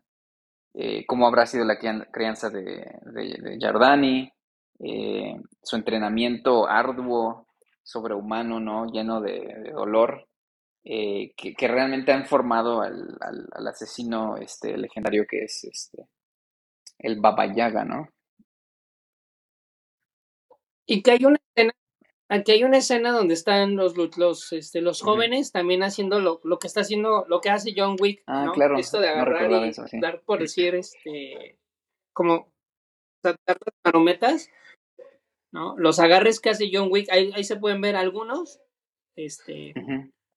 eh, cómo habrá sido la crian- crianza de, de, Giardani, eh, su entrenamiento arduo, sobrehumano, ¿no? Lleno de dolor, eh, que, que realmente han formado al, al- al asesino este, legendario que es este, el Baba Yaga, ¿no? Y que hay una escena, aquí hay una escena donde están los, los, este, los jóvenes también haciendo lo, lo que está haciendo, lo que hace John Wick, Ah, ¿no? claro, Esto de agarrar y eso, sí. dar por decir, este, como tratar las marometas, ¿no? Los agarres que hace John Wick, ahí, ahí se pueden ver algunos, este.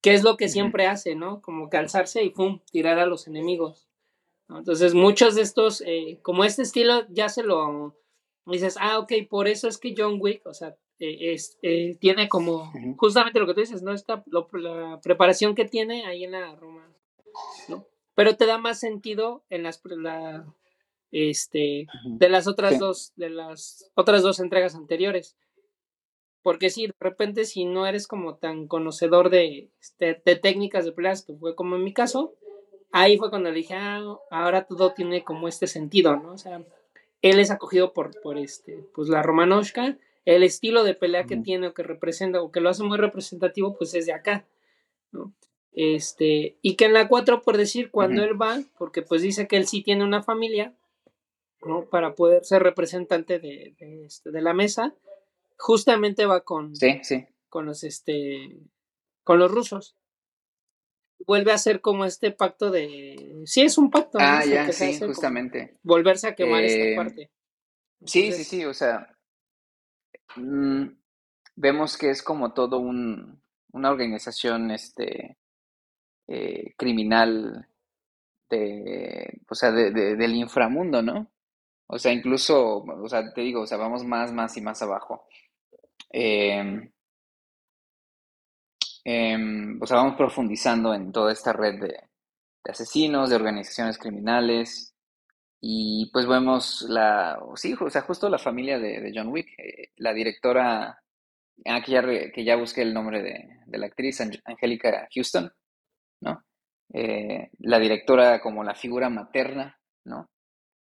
Que es lo que siempre hace, ¿no? Como calzarse y pum, tirar a los enemigos. ¿no? Entonces, muchos de estos, eh, como este estilo, ya se lo dices, ah, ok, por eso es que John Wick, o sea, eh, es, eh, tiene como justamente lo que tú dices, ¿no? Esta, lo- la preparación que tiene ahí en la Roma, ¿no? Pero te da más sentido en las, la, este, de las otras Sí. dos, de las otras dos entregas anteriores. Porque sí, de repente si no eres como tan conocedor de, este, de técnicas de peleas, que fue como en mi caso, ahí fue cuando le dije, ah, ahora todo tiene como este sentido, ¿no? O sea, él es acogido por, por este, pues la Romanoshka, el estilo de pelea que tiene o que representa o que lo hace muy representativo, pues es de acá, ¿no? Este, y que en la 4, por decir, cuando él va, porque pues dice que él sí tiene una familia, ¿no? Para poder ser representante de, de, este, de la mesa, justamente va con, sí, sí. con los, este, con los rusos. Vuelve a ser como este pacto de, sí, es un pacto. Ah, ya, sí, justamente. Volverse a quemar esta Eh, parte. Sí, sí, sí, o sea, mm, vemos que es como todo un, una organización, este, eh, criminal de, o sea, de, de- del inframundo, ¿no? O sea, incluso, o sea, te digo, o sea, vamos más, más y más abajo. Em, em, o sea, vamos profundizando en toda esta red de, asesinos, de organizaciones criminales, y pues vemos la, sí, o sea, justo la familia de, John Wick, eh, la directora, ah, que ya, que ya busqué el nombre de, de la actriz, Ang- Angélica Houston, ¿no? Eh, la directora como la figura materna, ¿no?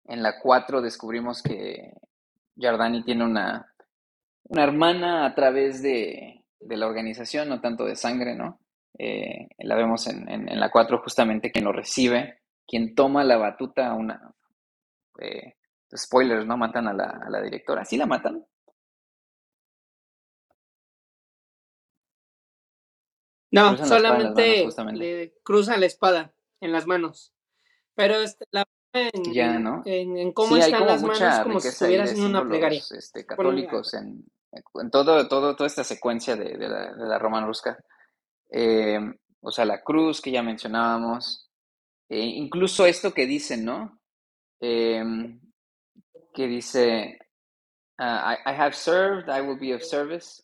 En la 4 descubrimos que Giardani tiene una, una hermana a través de, de la organización, no tanto de sangre, ¿no? Eh, la vemos en, en- en la 4 justamente quien lo recibe, quien toma la batuta, una... eh, spoilers, ¿no? Matan a la, a la directora. ¿Sí la matan? No, Cruzan la espada en las manos, solamente le cruzan la espada en las manos. Pero este, la en, Ya, ¿no? en, en cómo Sí, están las manos como si riqueza ahí estuviera de haciendo una plegaria. este, Bueno, católicos en, en todo, todo, toda esta secuencia de, de la, de la Roma Rusca. Eh, o sea, la cruz que ya mencionábamos. Eh, incluso esto que dicen, ¿no? Em, que dice, ah, I, I have served, I will be of service.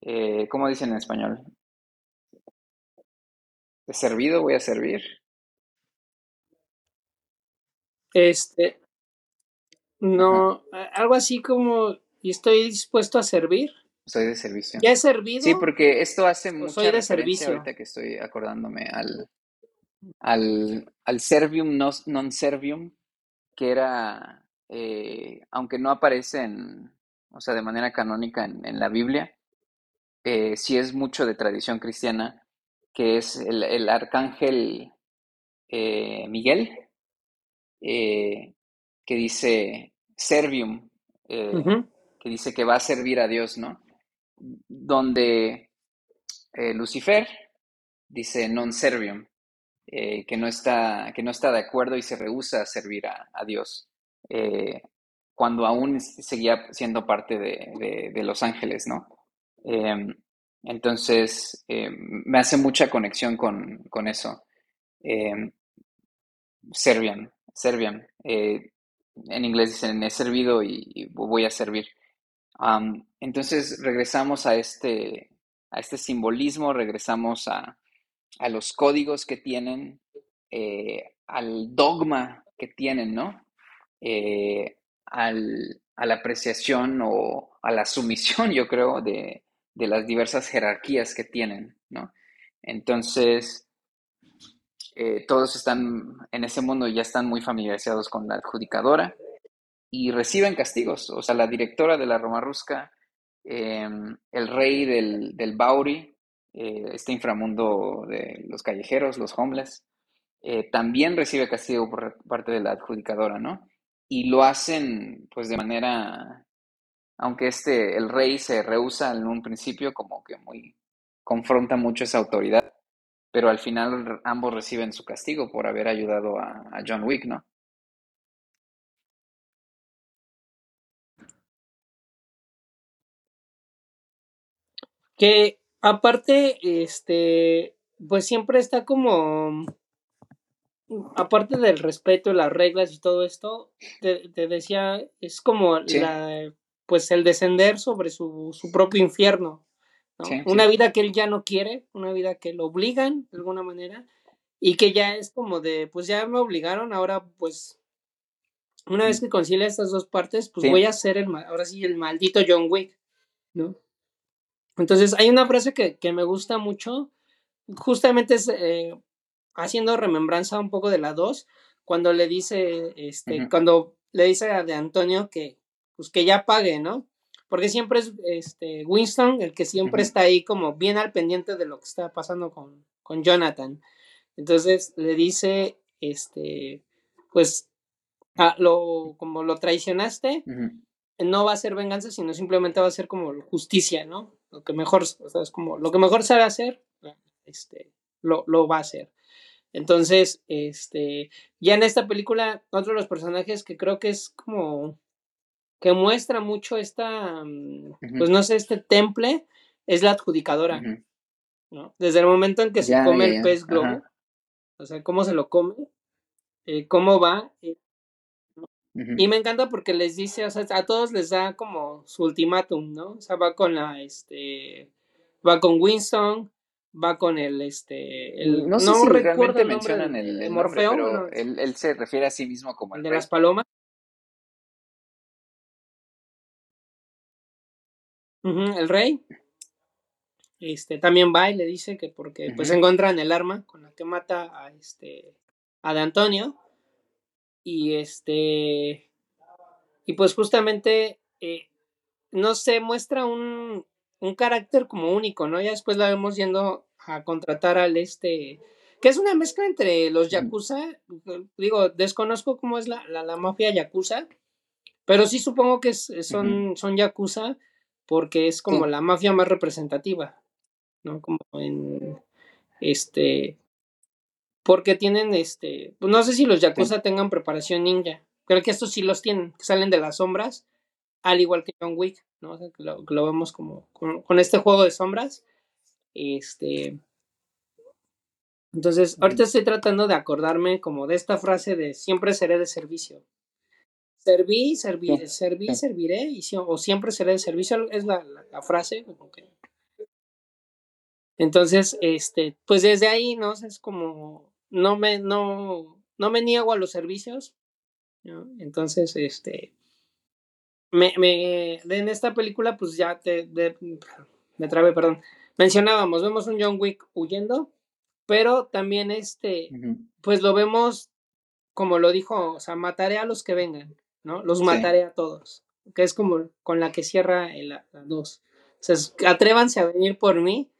Eh, ¿cómo dicen en español? He servido, voy a servir. Este, no, algo así como, y estoy dispuesto a servir. soy de servicio. ¿Ya he Sí, servido porque esto hace mucha soy de servicio? ahorita que estoy acordándome al, al, al servium non servium, que era, eh, aunque no aparece en, o sea, de manera canónica en, en la Biblia, eh, sí es mucho de tradición cristiana, que es el, el arcángel eh, Miguel, eh, que dice servium, Ujú. Que dice que va a servir a Dios, ¿no? Donde eh, Lucifer dice non servium, eh, que no está, que no está de acuerdo y se rehúsa a servir a, a Dios, eh, cuando aún seguía siendo parte de, de- los ángeles, ¿no? Em, entonces, em, me hace mucha conexión con, con eso. Em, serviam. eh, en inglés dicen, he servido y voy a servir. Entonces, regresamos a este, a este simbolismo, regresamos a, a los códigos que tienen, eh, al dogma que tienen, ¿no? Eh, al- a la apreciación o a la sumisión, yo creo, de, de las diversas jerarquías que tienen, ¿no? Entonces, eh, todos están en ese mundo ya están muy familiarizados con la adjudicadora y reciben castigos. O sea, la directora de la Roma Rusca, eh, el rey del, del Bauri, eh, este inframundo de los callejeros, los homeless, eh, también recibe castigo por parte de la adjudicadora, ¿no? Y lo hacen, pues, de manera, aunque este, el rey se rehúsa en un principio, como que muy, confronta mucho esa autoridad, pero al final ambos reciben su castigo por haber ayudado a, a John Wick, ¿no? Que aparte, este, pues siempre está como, aparte del respeto, las reglas y todo esto, te, te decía, es como Sí. la, pues el descender sobre su, su propio infierno, ¿no? Sí, Una sí. vida que él ya no quiere, una vida que lo obligan de alguna manera, y que ya es como de, pues ya me obligaron, ahora pues, una vez que concilia estas dos partes, pues voy a ser el, ahora sí, el maldito John Wick, ¿no? Entonces, hay una frase que, que me gusta mucho, justamente es eh, haciendo remembranza un poco de la 2, cuando le dice, este, cuando le dice a de Antonio que, pues que ya pague, ¿no? Porque siempre es este Winston el que siempre está ahí como bien al pendiente de lo que está pasando con, con Jonathan. Entonces le dice, este, pues, lo, como lo traicionaste, no va a ser venganza, sino simplemente va a ser como justicia, ¿no? Lo que mejor, o sea, es como lo que mejor sabe hacer, este, lo, lo va a hacer. Entonces, este, ya en esta película, otro de los personajes que creo que es como que muestra mucho esta, mm, pues no sé, este temple, es la adjudicadora. ¿no? Desde el momento en que se come ya, el pez globo, Ajá. o sea, cómo se lo come, eh, cómo va, eh, Y me encanta porque les dice, o sea, a todos les da como su ultimátum, ¿no? O sea, va con la, este, va con Winston, va con el, este, el, No sé si recuerdo realmente el mencionan del- el, nombre, Morfeo, pero él, él se refiere a sí mismo como el el de rey. las palomas. El rey. Este, también va y le dice que porque pues Ujú. encuentran el arma con la que mata a este a de Antonio y este y pues justamente eh, no sé muestra un, un carácter como único no ya después la vemos yendo a contratar al este que es una mezcla entre los yakuza digo desconozco cómo es la, la, la mafia yakuza pero sí supongo que es- son, son yakuza porque es como Sí. la mafia más representativa, ¿no? Como en este porque tienen este, pues no sé si los yakuza tengan preparación ninja. Creo que estos sí los tienen, que salen de las sombras, al igual que John Wick, ¿no? O sea, que lo, que lo vemos como con, con este juego de sombras. Este entonces, ahorita estoy tratando de acordarme como de esta frase de siempre seré de servicio. Serví, serviré, Sí, serví, serviré, y o siempre seré de servicio, es la, la- la frase. Entonces, este, pues desde ahí, ¿no? Es como, no me, no, no me niego a los servicios, ¿no? Entonces, este, me, me, en esta película, pues ya te, de- me trabé, perdón. Mencionábamos, vemos un John Wick huyendo, pero también este, pues lo vemos como lo dijo, o sea, mataré a los que vengan, ¿no? Los Sí. mataré a todos, que es como con la que cierra el- la 2. O sea, atrévanse a venir por mí,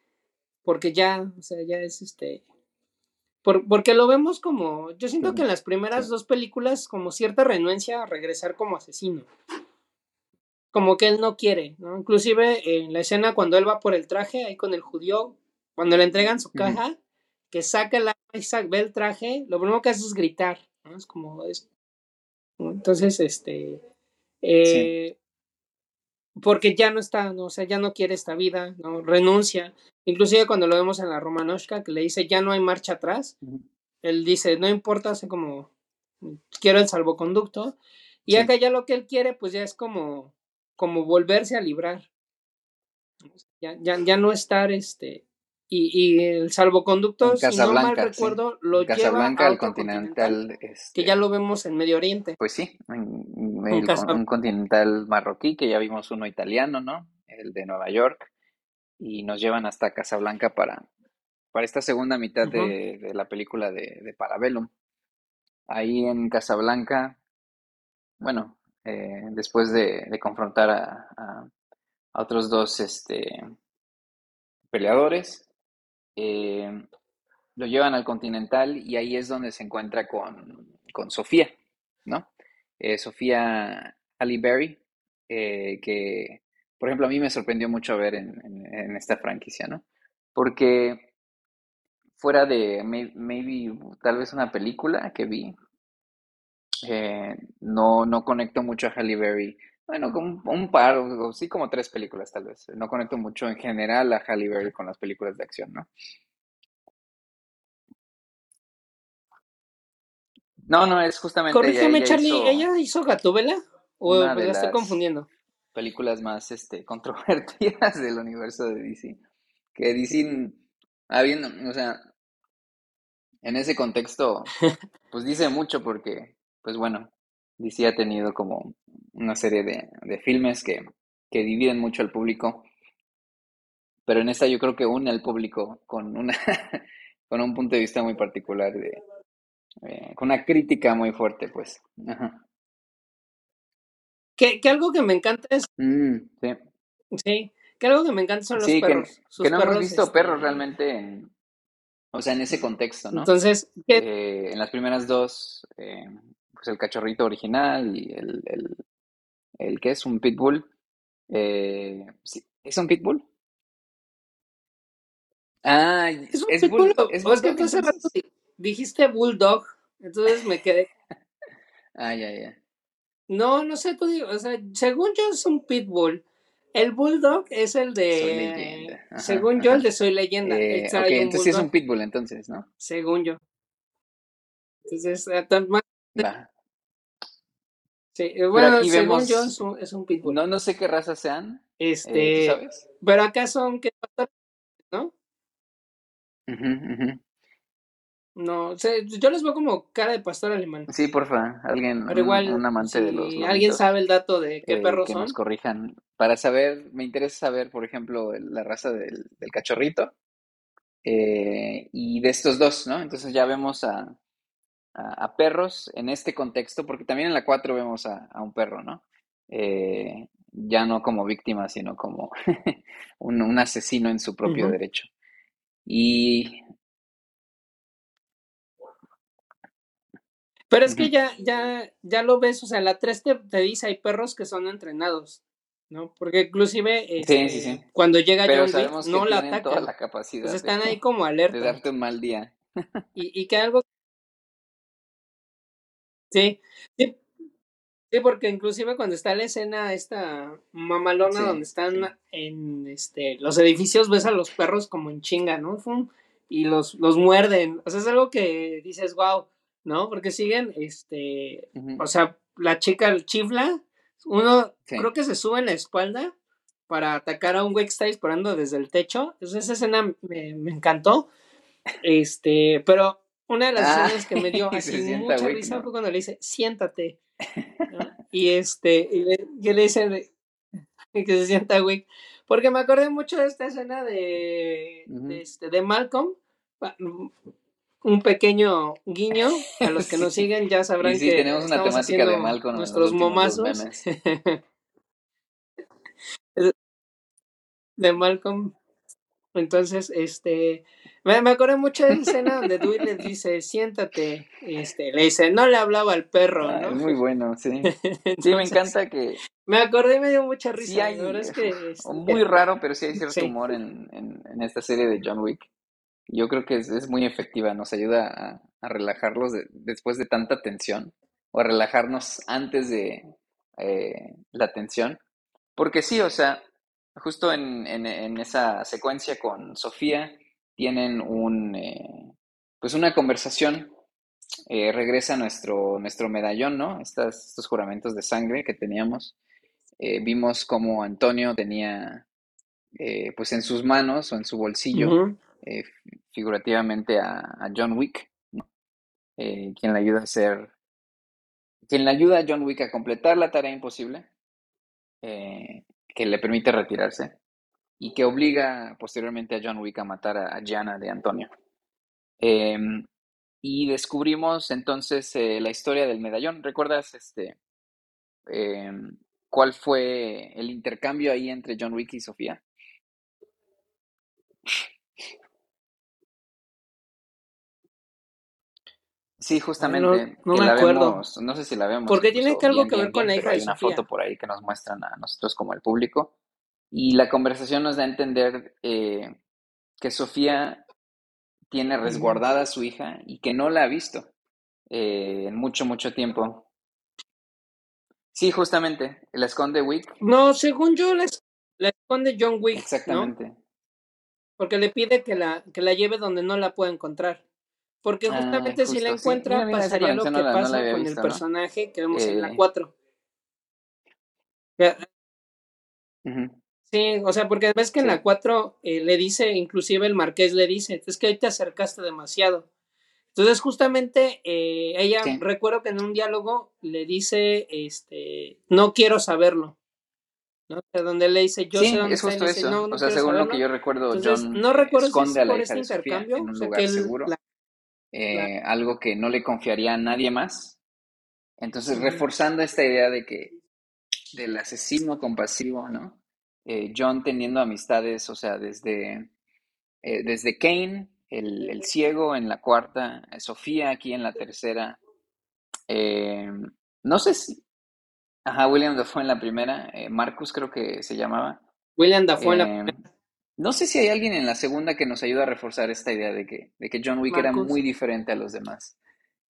porque ya, o sea, ya es este... por- porque lo vemos como, yo siento que en las primeras Sí. dos películas como cierta renuencia a regresar como asesino. Como que él no quiere, ¿no? Inclusive en la escena cuando él va por el traje, ahí con el judío, cuando le entregan su caja, que saca el arma y sa- ve el traje, lo primero que hace es gritar, ¿no? Es como, es- entonces, este, eh, porque ya no está, ¿no? O sea, ya no quiere esta vida, ¿no? Renuncia. Inclusive cuando lo vemos en la Romanoshka, que le dice, ya no hay marcha atrás, él dice, no importa, sea, como, quiero el salvoconducto. Y Sí. acá ya lo que él quiere, pues ya es como, como volverse a librar. Ya, ya, ya no estar, este, y, y el salvoconducto, si no mal Casablanca, sí. recuerdo, lo lleva Casablanca, a el otro continental, este, que ya lo vemos en Medio Oriente. pues sí, en- en En el- Casab- un continental marroquí, que ya vimos uno italiano, ¿no? El de Nueva York, y nos llevan hasta Casablanca para, para esta segunda mitad de, de la película de, de Parabellum. Ahí en Casablanca, bueno, eh, después de, de confrontar a, a- a otros dos este, peleadores, eh, lo llevan al Continental y ahí es donde se encuentra con, con Sofía, ¿no? Eh, Sofía Ali Berry, eh, que, por ejemplo, a mí me sorprendió mucho ver en, esta franquicia, ¿no? Porque fuera de may- maybe tal vez una película que vi, no, no conecto mucho a Halle Berry. Bueno, con un par, o, sí como tres películas tal vez. No conecto mucho en general a Halle Berry con las películas de acción, ¿no? No, no, es justamente. Corrígeme, Ella Charlie, hizo ¿ella hizo Gatúbela? ¿O me la estoy confundiendo? películas más este, controvertidas del universo de DC. Que DC, habiendo, o sea, en ese contexto, pues dice mucho porque, pues bueno, DC ha tenido como una serie de, de filmes que, que dividen mucho al público. pero en esta yo creo que une al público con una con un punto de vista muy particular de eh, con una crítica muy fuerte, pues. Ajá. Que, que algo que me encanta es, Mm, sí. sí, que algo que me encanta son los Sí, que, perros. Sus que no hemos perros, visto este, perros realmente en, o sea, en ese contexto, ¿no? Entonces, que- Eh, en las primeras dos, eh, pues el cachorrito original y el, el, el que es un pitbull. Eh, ¿es un pitbull? Ah, es un es pitbull, bull, o- es que bulldog, hace rato dijiste bulldog, entonces me quedé. Ah, ya, ya. No, no sé, tú digo, o sea, según yo es un pitbull. El bulldog es el Soy de, leyenda. Ajá, según yo, el de Soy Leyenda. Eh, Él ok, trae un entonces sí es un bulldog, pitbull, entonces, ¿no? según yo. Entonces, eh, tan más- Sí, eh, bueno, según vemos- yo es un, es un pitbull. No, no sé qué raza sean, eh, Este, ¿tú sabes? pero acá son que ¿no? Ujú, ujú. No, yo les veo como cara de pastor alemán. Sí, porfa, alguien, Pero un, igual, un amante de los alguien sabe el dato de qué eh, perros que son, nos corrijan. Para saber, me interesa saber, por ejemplo, la raza del, del cachorrito eh, y de estos dos, ¿no? Entonces ya vemos a, a- a perros en este contexto, porque también en la 4 vemos a, a un perro, ¿no? Eh, ya no como víctima, sino como un, un asesino en su propio Ujú. derecho. Y Pero es que Ujú. ya, ya, ya lo ves, o sea, la 3 te, te dice hay perros que son entrenados, ¿no? Porque inclusive Sí, este, sí, sí. cuando llega pero John Wick sabemos que no la tienen toda la capacidad Pues de, están ahí como de alerta. darte un mal día. Y, y que algo, sí, sí, sí, porque inclusive cuando está la escena esta mamalona Sí, donde están sí. en este los edificios, ves a los perros como en chinga, ¿no? Fum, y los, los muerden. O sea, es algo que dices, wow, ¿no? Porque siguen, este, o sea, la chica chifla, uno Sí. creo que se sube en la espalda para atacar a un güey que está disparando desde el techo. Entonces esa escena me, me encantó. Este, pero una de las Ah, escenas que me dio así mucha risa ¿no? fue cuando le dice, siéntate. ¿no? Y este, y le, que le dice que se sienta Wick. Porque me acordé mucho de esta escena de, de, este, de Malcolm. Pa- Un pequeño guiño. A los que nos Sí. siguen ya sabrán sí, que tenemos una temática de Malcolm nuestros momazos. de Malcolm. Entonces, este, me, me acuerdo mucho de esa escena donde Dewey le dice, siéntate, este, le dice, no le hablaba al perro, Ah, ¿no? es muy bueno, sí. Sí, me encanta que Me acordé y me dio mucha sí risa, hay, la verdad es que, este, muy raro, pero sí hay cierto sí. humor en, en, en esta serie de John Wick. Yo creo que es, es muy efectiva, nos ayuda a, a relajarlos de- después de tanta tensión, o a relajarnos antes de eh, la tensión. Porque sí, o sea, justo en, en, en esa secuencia con Sofía tienen un, eh, pues una conversación, eh, regresa nuestro, nuestro medallón, ¿no? Estas, estos juramentos de sangre que teníamos. Eh, vimos como Antonio tenía, eh, pues en sus manos o en su bolsillo, eh, figurativamente a, a John Wick, ¿no? Quien le ayuda a hacer, quien le ayuda a John Wick a completar la tarea imposible, eh, que le permite retirarse y que obliga posteriormente a John Wick a matar a, Gianna de Antonio. Em, y descubrimos entonces eh, la historia del medallón. ¿Recuerdas este em, cuál fue el intercambio ahí entre John Wick y Sofía? Sí, justamente, no me acuerdo. vemos, no sé si la vemos Porque tiene que algo bien, que ver bien, con bien, la hija hay una Sofía. foto por ahí que nos muestran a nosotros como el público. Y la conversación nos da a entender eh, que Sofía tiene resguardada a su hija y que no la ha visto eh, en mucho, mucho tiempo. Sí, justamente, la esconde Wick, No, según yo, la, es- la esconde John Wick, ¿no? exactamente. Porque le pide que la, que la lleve donde no la pueda encontrar. Porque Ah, justamente si la sí. encuentra, Mira, mira, esa pasaría lo que no la, pasa con el personaje que vemos en la Eh, 4. Ya, ujú, Sí, o sea, porque ves que en la 4 eh, le dice, inclusive el marqués le dice, es que ahí te acercaste demasiado. Entonces, justamente, eh, ella, recuerdo que en un diálogo le dice, este, no quiero saberlo. ¿no? O sea, donde le dice, yo Sí, sé dónde es justo dice, eso. no, no o sea, según lo que yo recuerdo, Entonces, John no recuerdo si es por este intercambio, en un o sea, lugar que él seguro, la- eh, algo que no le confiaría a nadie más. Entonces, reforzando esta idea de que del asesino compasivo, ¿no? Eh, John teniendo amistades, o sea, desde, eh, desde Kane, el, el ciego en la cuarta, eh, Sofía aquí en la tercera, no sé si, ajá, William Dafoe en la primera, Marcus creo que se llamaba. William Dafoe en la primera, no sé si hay alguien en la segunda que nos ayuda a reforzar esta idea de que, de que John Wick era muy diferente a los demás.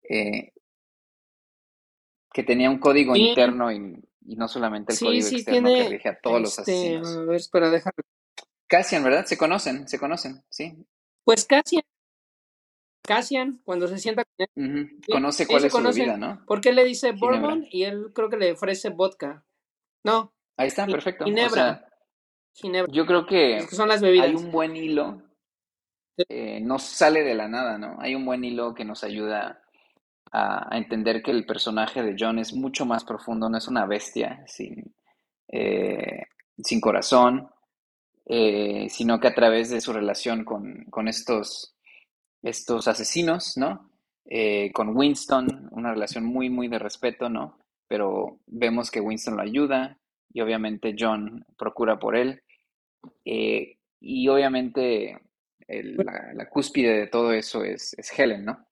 Eh, que tenía un código Sí. interno y, y no solamente el Sí, código sí, externo que rige a todos los este, asesinos. a ver, espera, déjame. Cassian, ¿verdad? Se conocen, se conocen, sí. Pues Cassian, Cassian, cuando se sienta con él, Conoce cuál es su conocen, bebida, ¿no? porque él le dice Ginebra. bourbon y él creo que le ofrece vodka. No, Ahí está, perfecto. O ginebra, sea, ginebra, yo creo es que que son las hay un buen hilo, eh, no sale de la nada, ¿no? Hay un buen hilo que nos ayuda a, a entender que el personaje de John es mucho más profundo, no es una bestia sin, eh, sin corazón, eh, sino que a través de su relación con, con estos, estos asesinos, ¿no? Eh, con Winston, una relación muy, muy de respeto, ¿no? Pero vemos que Winston lo ayuda y obviamente John procura por él. Eh, y obviamente el- la, la cúspide de todo eso es, es Helen, ¿no?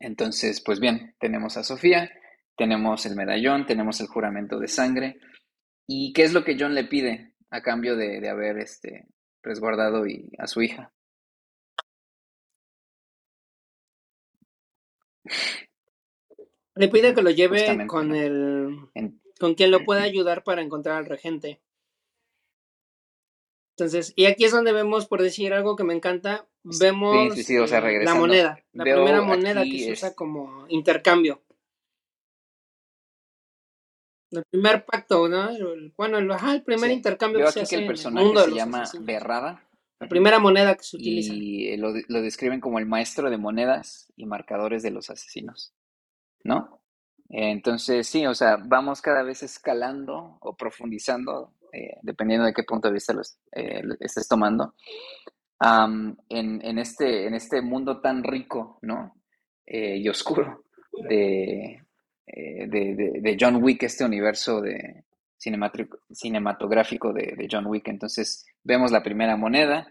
Entonces, pues bien, tenemos a Sofía, tenemos el medallón, tenemos el juramento de sangre. ¿Y qué es lo que John le pide a cambio de, de haber este, resguardado y, a su hija? Le pide que lo lleve Justamente, con ¿no? el, En- con quien lo pueda ayudar para encontrar al regente. Entonces, y aquí es donde vemos, por decir algo que me encanta, vemos sí, sí, o sea, la moneda, la veo primera moneda que se usa como intercambio. El primer pacto, ¿no? Bueno, el, ajá, el primer intercambio veo que se hace que el en el personaje mundo se llama. Berrada La primera moneda que se utiliza. y eh, lo, lo describen como el maestro de monedas y marcadores de los asesinos, ¿no? Entonces, sí, o sea, vamos cada vez escalando o profundizando, eh, dependiendo de qué punto de vista lo es- eh, estés tomando, am, en, en este, en este mundo tan rico, ¿no? Eh, y oscuro de, de, de- John Wick, este universo de cinematográfico de, John Wick. Entonces, vemos la primera moneda,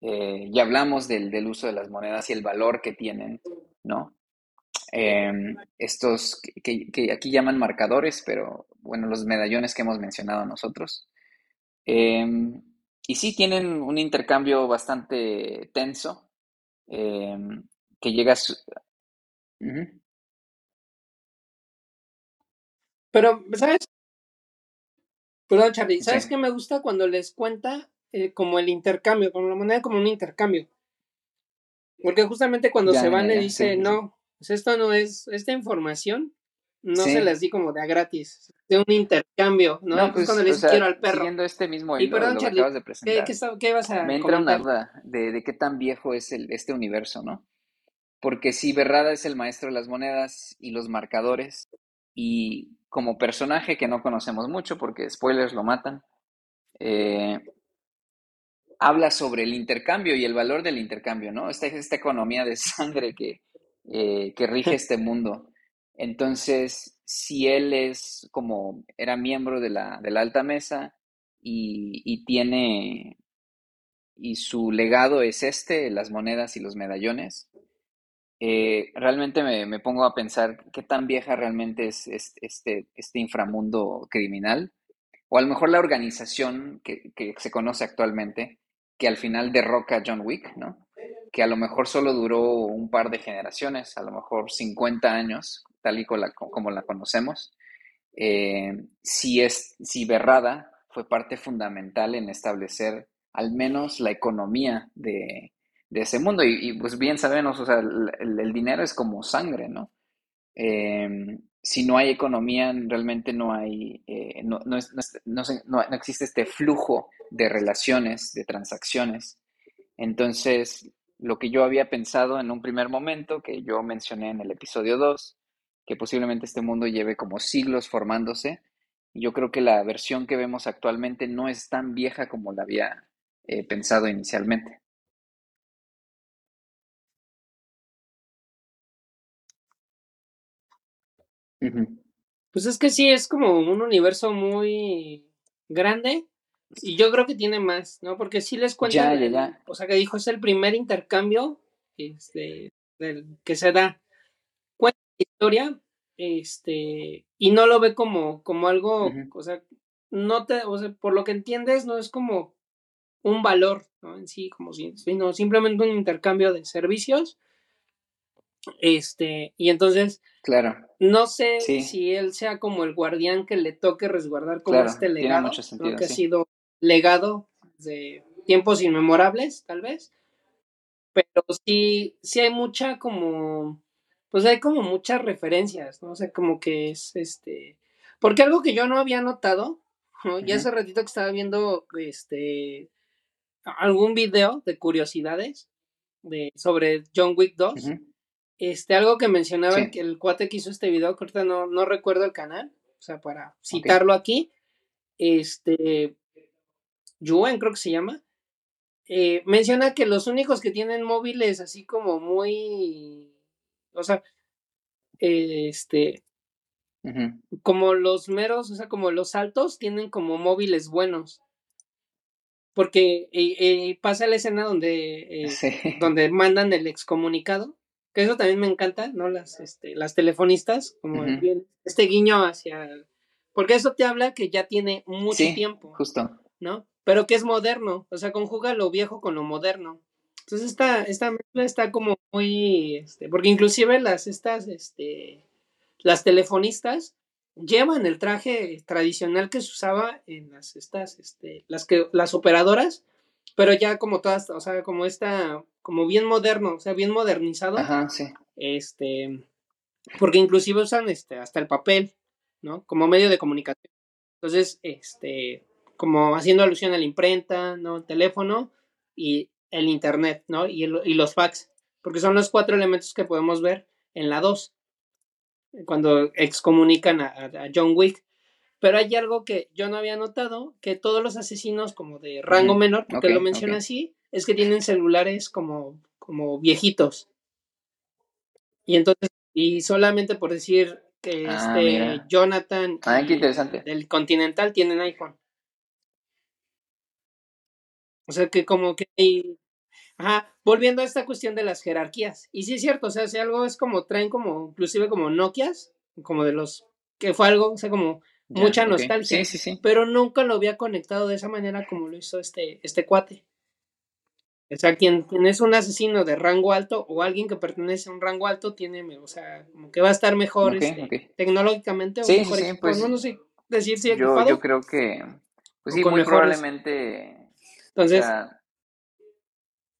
ya hablamos del, del uso de las monedas y el valor que tienen, ¿no? Em, estos que, aquí llaman marcadores, pero bueno, los medallones que hemos mencionado nosotros. Em, y sí tienen un intercambio bastante tenso, em, que llega a su- Pero, ¿sabes? Perdón, Charlie, ¿sabes sí, qué me gusta cuando les cuenta eh, como el intercambio, con la moneda como un intercambio? Porque justamente cuando ya, se van ya, le dice, sí. no, pues esto no es, esta información no se las di como de a gratis, de un intercambio, ¿no? No, pues, cuando le quiero sea, al perro. siguiendo este mismo Y hilo de perdón, lo que Charlie, acabas de ¿qué, presentar, qué, está- qué ibas a me entra una duda de, de qué tan viejo es el, este universo, ¿no? Porque si Berrada es el maestro de las monedas y los marcadores, y como personaje que no conocemos mucho, porque spoilers lo matan, eh, habla sobre el intercambio y el valor del intercambio, ¿no? Esta, esta economía de sangre que, eh, que rige este mundo. Entonces, si él es como era miembro de la, de la alta mesa y, y tiene, y su legado es este, las monedas y los medallones, eh, realmente me, me pongo a pensar qué tan vieja realmente es, es- este, este inframundo criminal, o a lo mejor la organización que, que se conoce actualmente, que al final derroca a John Wick, ¿no? Que a lo mejor solo duró un par de generaciones, a lo mejor 50 años, tal y como la, conocemos. Eh, si es, si Berrada fue parte fundamental en establecer al menos la economía de, de ese mundo. Y, pues bien sabemos, o sea, el, dinero es como sangre, ¿no? Eh, si no hay economía, realmente no hay, eh, no, no- no existe este flujo de relaciones, de transacciones. Entonces, lo que yo había pensado en un primer momento, que yo mencioné en el episodio 2, que posiblemente este mundo lleve como siglos formándose, yo creo que la versión que vemos actualmente no es tan vieja como la había eh, pensado inicialmente. Ujú. Pues es que sí, es como un universo muy grande y yo creo que tiene más, ¿no? Porque sí les Ya, cuentan, ya, el- ya. o sea, que dijo, es el primer intercambio este, del, que se da. Cuenta la historia este, y no lo ve como, como algo, o sea, no te, o sea, por lo que entiendes, no es como un valor, ¿no? En sí, como si, sino simplemente un intercambio de servicios. Este, y entonces Claro, no sé sí, si él sea como el guardián que le toque resguardar como claro, este tiene legado, ¿no? sentido, Que ha sido legado de tiempos inmemorables, tal vez. Pero sí, sí hay mucha como, pues hay como muchas referencias, ¿no? O sea, como que es este, porque algo que yo no había notado, ¿no? Ya hace ratito que estaba viendo este, algún video de curiosidades de, sobre John Wick 2. ujú, Este, algo que mencionaba Sí, que el cuate que hizo este video, que ahorita no, no recuerdo el canal, o sea, para citarlo aquí, este, Yuen creo que se llama, eh, menciona que los únicos que tienen móviles así como muy, o sea, eh, este, como los meros, o sea, como los altos tienen como móviles buenos, porque eh, eh, pasa la escena donde, Sí, donde mandan el excomunicado, que eso también me encanta, ¿no? Las, este, las telefonistas, como este guiño hacia, porque eso te habla que ya tiene mucho Sí, tiempo, justo. ¿No? Pero que es moderno, o sea, conjuga lo viejo con lo moderno. Entonces esta, esta mezcla está como muy, este, porque inclusive las, estas, este, las telefonistas llevan el traje tradicional que se usaba en las, estas, este, las que, las operadoras, pero ya como todas, o sea, como esta, como bien moderno, o sea, bien modernizado, Ajá, sí. este, porque inclusive usan, este, hasta el papel, ¿no? Como medio de comunicación. Entonces, este, como haciendo alusión a la imprenta, ¿no? El teléfono y el internet, ¿no? Y, el- y los fax, porque son los cuatro elementos que podemos ver en la 2, cuando excomunican a, John Wick. Pero hay algo que yo no había notado, que todos los asesinos como de rango menor, porque lo menciona así, es que tienen celulares como, como viejitos. Y entonces, y solamente por decir que Ah, este mira. Jonathan Ah, qué interesante. del Continental tienen iPhone. O sea que como que hay, ajá, volviendo a esta cuestión de las jerarquías. Y sí es cierto, o sea, si algo es como traen como, inclusive como Nokias, como de los, que fue algo, o sea, como Ya, mucha nostalgia, Sí, sí, sí. pero nunca lo había conectado de esa manera como lo hizo este, este cuate. O sea, quien, quien es un asesino de rango alto o alguien que pertenece a un rango alto tiene, o sea, como que va a estar mejor este, tecnológicamente o Sí, sí, mejor sí, pues no, no sé decir si yo, yo creo que, pues o sí, muy mejores. Probablemente, o Entonces, sea,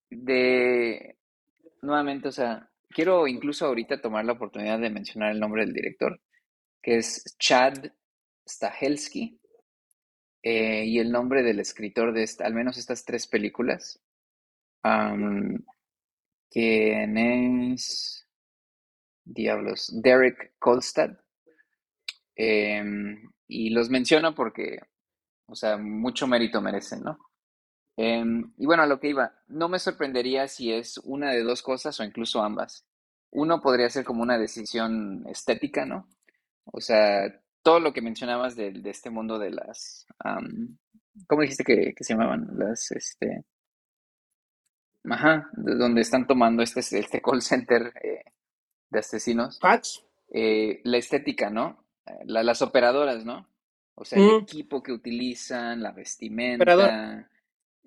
de, nuevamente, o sea, quiero incluso ahorita tomar la oportunidad de mencionar el nombre del director, que es Chad Stahelski, eh, y el nombre del escritor de esta- al menos estas tres películas, quien es, diablos, Derek Kolstad, em, y los menciono porque, o sea, mucho mérito merecen, ¿no? Em, y bueno, a lo que iba, no me sorprendería si es una de dos cosas o incluso ambas. Uno podría ser como una decisión estética, ¿no? O sea, todo lo que mencionabas de, de este mundo de las, am, ¿cómo dijiste que, que se llamaban? Las, este, ajá, de donde están tomando este, este call center eh, de asesinos. fax. Eh, la estética, ¿no? Eh, la- las operadoras, ¿no? O sea, el Mm, equipo que utilizan, la operador.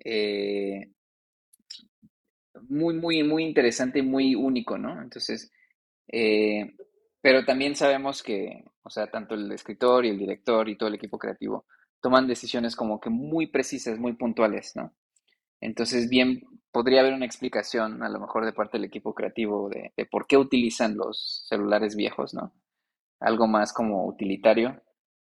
Eh, muy, muy, muy interesante y muy único, ¿no? Entonces, eh, pero también sabemos que, o sea, tanto el escritor y el director y todo el equipo creativo toman decisiones como que muy precisas, muy puntuales, ¿no? Entonces, bien, podría haber una explicación, a lo mejor de parte del equipo creativo, de por qué utilizan los celulares viejos, ¿no? Algo más como utilitario.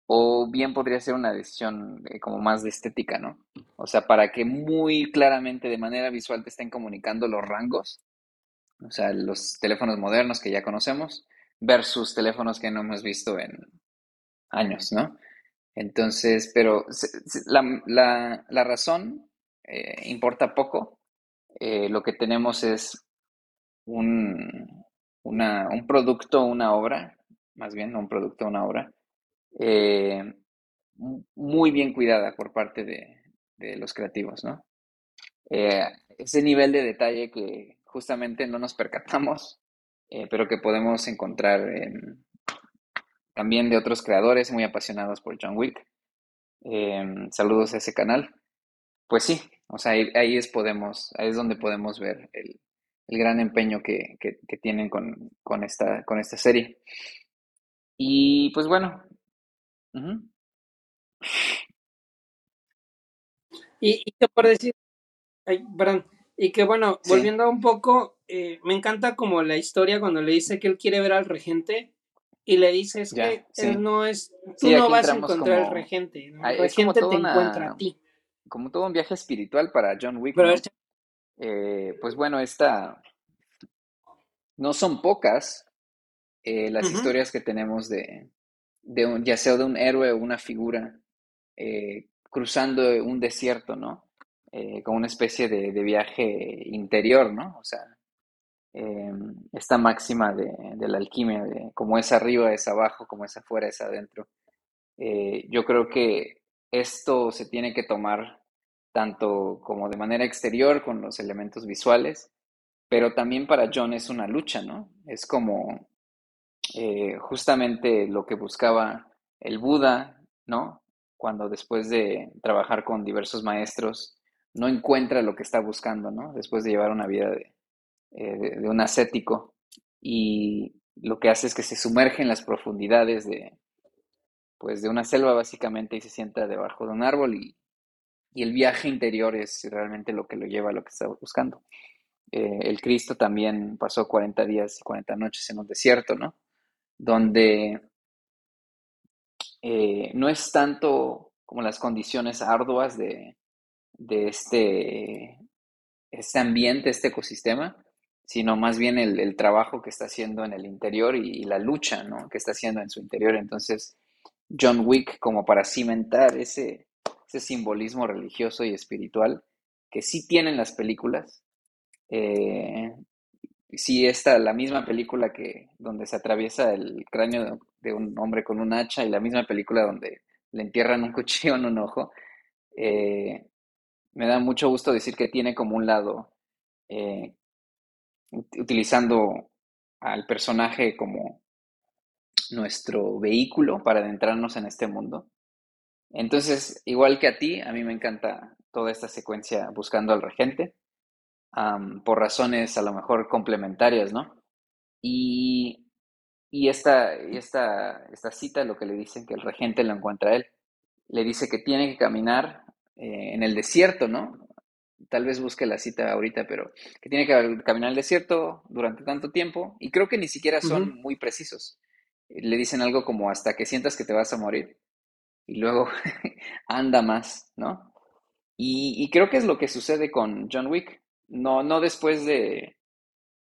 O bien podría ser una decisión eh, como más de estética, ¿no? O sea, para que muy claramente de manera visual te estén comunicando los rangos, o sea, los teléfonos modernos que ya conocemos versus teléfonos que no hemos visto en años, ¿no? Entonces, pero la, razón eh, importa poco. Eh, lo que tenemos es un, un producto, una obra, más bien, un producto, una obra, eh, muy bien cuidada por parte de, los creativos, ¿no? ese nivel de detalle que justamente no nos percatamos, pero que podemos encontrar en, también de otros creadores muy apasionados por John Wick. Em, saludos a ese canal. Pues sí, o sea, ahí, es, podemos, ahí es donde podemos ver el, gran empeño que, tienen con esta serie. Y pues bueno. Y, y por decir, ay, y que bueno, volviendo un poco, eh, me encanta como la historia cuando le dice que él quiere ver al regente y le dices que él no es, tú no vas a encontrar al regente, el regente te encuentra a ti. Como todo un viaje espiritual para John Wick. Eh, pues bueno, esta no son pocas eh, las historias que tenemos de, de un, ya sea de un héroe o una figura eh, cruzando un desierto, ¿no? como una especie de, de, viaje interior, ¿no? O sea, Em, esta máxima de, la alquimia, de como es arriba es abajo, como es afuera es adentro. Eh, yo creo que esto se tiene que tomar tanto como de manera exterior con los elementos visuales, pero también para John es una lucha, ¿no? Es como eh, justamente lo que buscaba el Buda, ¿no? Cuando después de trabajar con diversos maestros, no encuentra lo que está buscando, ¿no? Después de llevar una vida de, eh, de, un ascético y lo que hace es que se sumerge en las profundidades de, pues, de una selva básicamente y se sienta debajo de un árbol y, el viaje interior es realmente lo que lo lleva a lo que está buscando. Eh, el Cristo también pasó 40 días y 40 noches en un desierto, ¿no? Donde eh, no es tanto como las condiciones arduas de, de este, este ambiente, este ecosistema, sino más bien el, trabajo que está haciendo en el interior y, la lucha ¿no? que está haciendo en su interior. Entonces, John Wick, como para cimentar ese, ese simbolismo religioso y espiritual que sí tienen las películas, eh, sí está la misma película que donde se atraviesa el cráneo de, un hombre con un hacha y la misma película donde le entierran un cuchillo en un ojo, eh, me da mucho gusto decir que tiene como un lado eh, utilizando al personaje como nuestro vehículo para adentrarnos en este mundo. Entonces, igual que a ti, a mí me encanta toda esta secuencia buscando al regente, por razones a lo mejor complementarias, ¿no? Y, y, esta, esta, esta cita, lo que le dicen que el regente lo encuentra a él, le dice que tiene que caminar eh, en el desierto, ¿no? tal vez busque la cita ahorita, pero que tiene que caminar el desierto durante tanto tiempo y creo que ni siquiera son muy precisos. Le dicen algo como hasta que sientas que te vas a morir y luego anda más, ¿no? Y, creo que es lo que sucede con John Wick. No, no después de,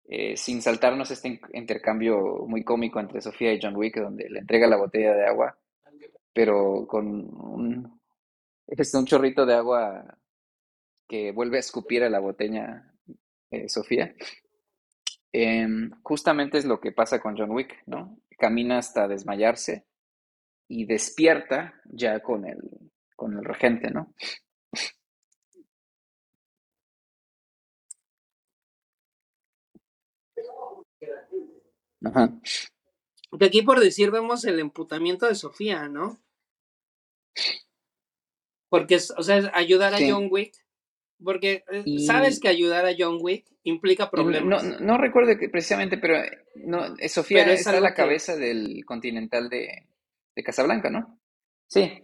eh, sin saltarnos este intercambio muy cómico entre Sofía y John Wick, donde le entrega la botella de agua, pero con un, este, un chorrito de agua que vuelve a escupir a la botella eh, Sofía. Em, justamente es lo que pasa con John Wick, ¿no? Camina hasta desmayarse y despierta ya con el, con el regente, ¿no? Ajá. De aquí por decir vemos el emputamiento de Sofía, ¿no? Porque, o sea, ayudar a John Wick porque eh, sabes que ayudar a John Wick implica problemas. No, no, recuerdo que precisamente, pero eh, no, eh, Sofía está a la cabeza del Continental de, de Casablanca, ¿no? Sí.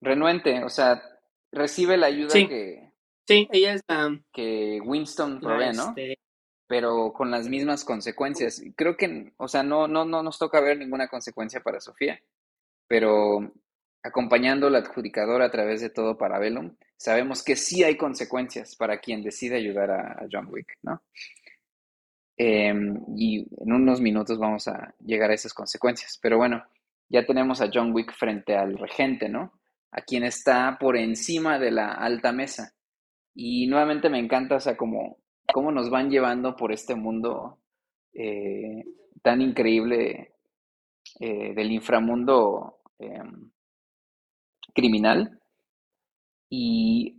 Renuente, o sea, recibe la ayuda que. Sí, ella es la. Que Winston provee, ¿no? Pero con las mismas consecuencias. Creo que, o sea, no, no, no nos toca ver ninguna consecuencia para Sofía, pero acompañando la adjudicadora a través de todo Parabellum, sabemos que sí hay consecuencias para quien decide ayudar a, John Wick, ¿no? Em, y en unos minutos vamos a llegar a esas consecuencias. Pero bueno, ya tenemos a John Wick frente al regente, ¿no? A quien está por encima de la alta mesa. Y nuevamente me encanta, o sea, como cómo nos van llevando por este mundo eh, tan increíble eh, del inframundo em, criminal. Y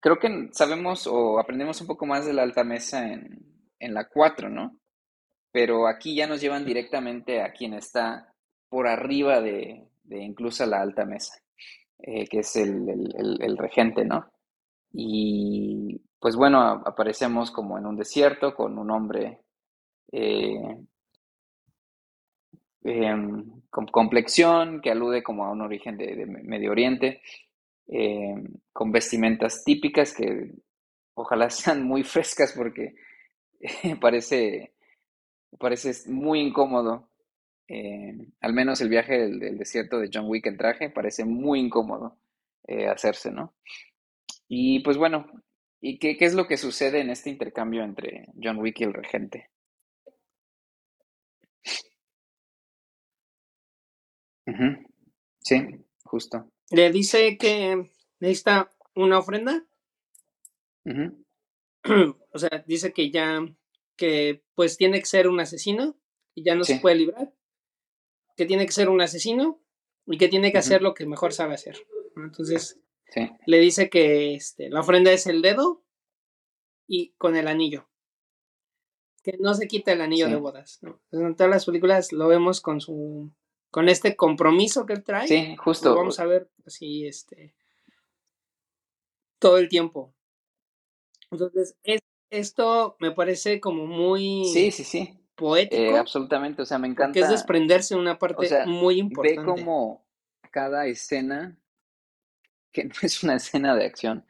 creo que sabemos o aprendemos un poco más de la alta mesa en, en la 4, ¿no? Pero aquí ya nos llevan directamente a quien está por arriba de, incluso la alta mesa, eh, que es el, regente, ¿no? Y pues bueno, aparecemos como en un desierto con un hombre eh, em, con complexión que alude como a un origen de, Medio Oriente, em, con vestimentas típicas que ojalá sean muy frescas porque parece, parece muy incómodo. Eh, al menos el viaje del, desierto de John Wick en traje parece muy incómodo eh, hacerse, ¿no? Y pues bueno, ¿y qué, es lo que sucede en este intercambio entre John Wick y el regente? Sí, justo. Le dice que necesita una ofrenda. o sea, dice que ya, que pues tiene que ser un asesino y ya no se puede librar, que tiene que ser un asesino y que tiene que hacer lo que mejor sabe hacer. Entonces, le dice que este, la ofrenda es el dedo y con el anillo. Que no se quita el anillo de bodas. En todas las películas lo vemos con su con este compromiso que él trae. Sí, justo. Lo vamos a ver así, este, todo el tiempo. Entonces, esto me parece como muy sí, sí, sí. poético. Eh, absolutamente, o sea, me encanta. Que es desprenderse de una parte muy importante. Ve como cada escena, que no es una escena de acción,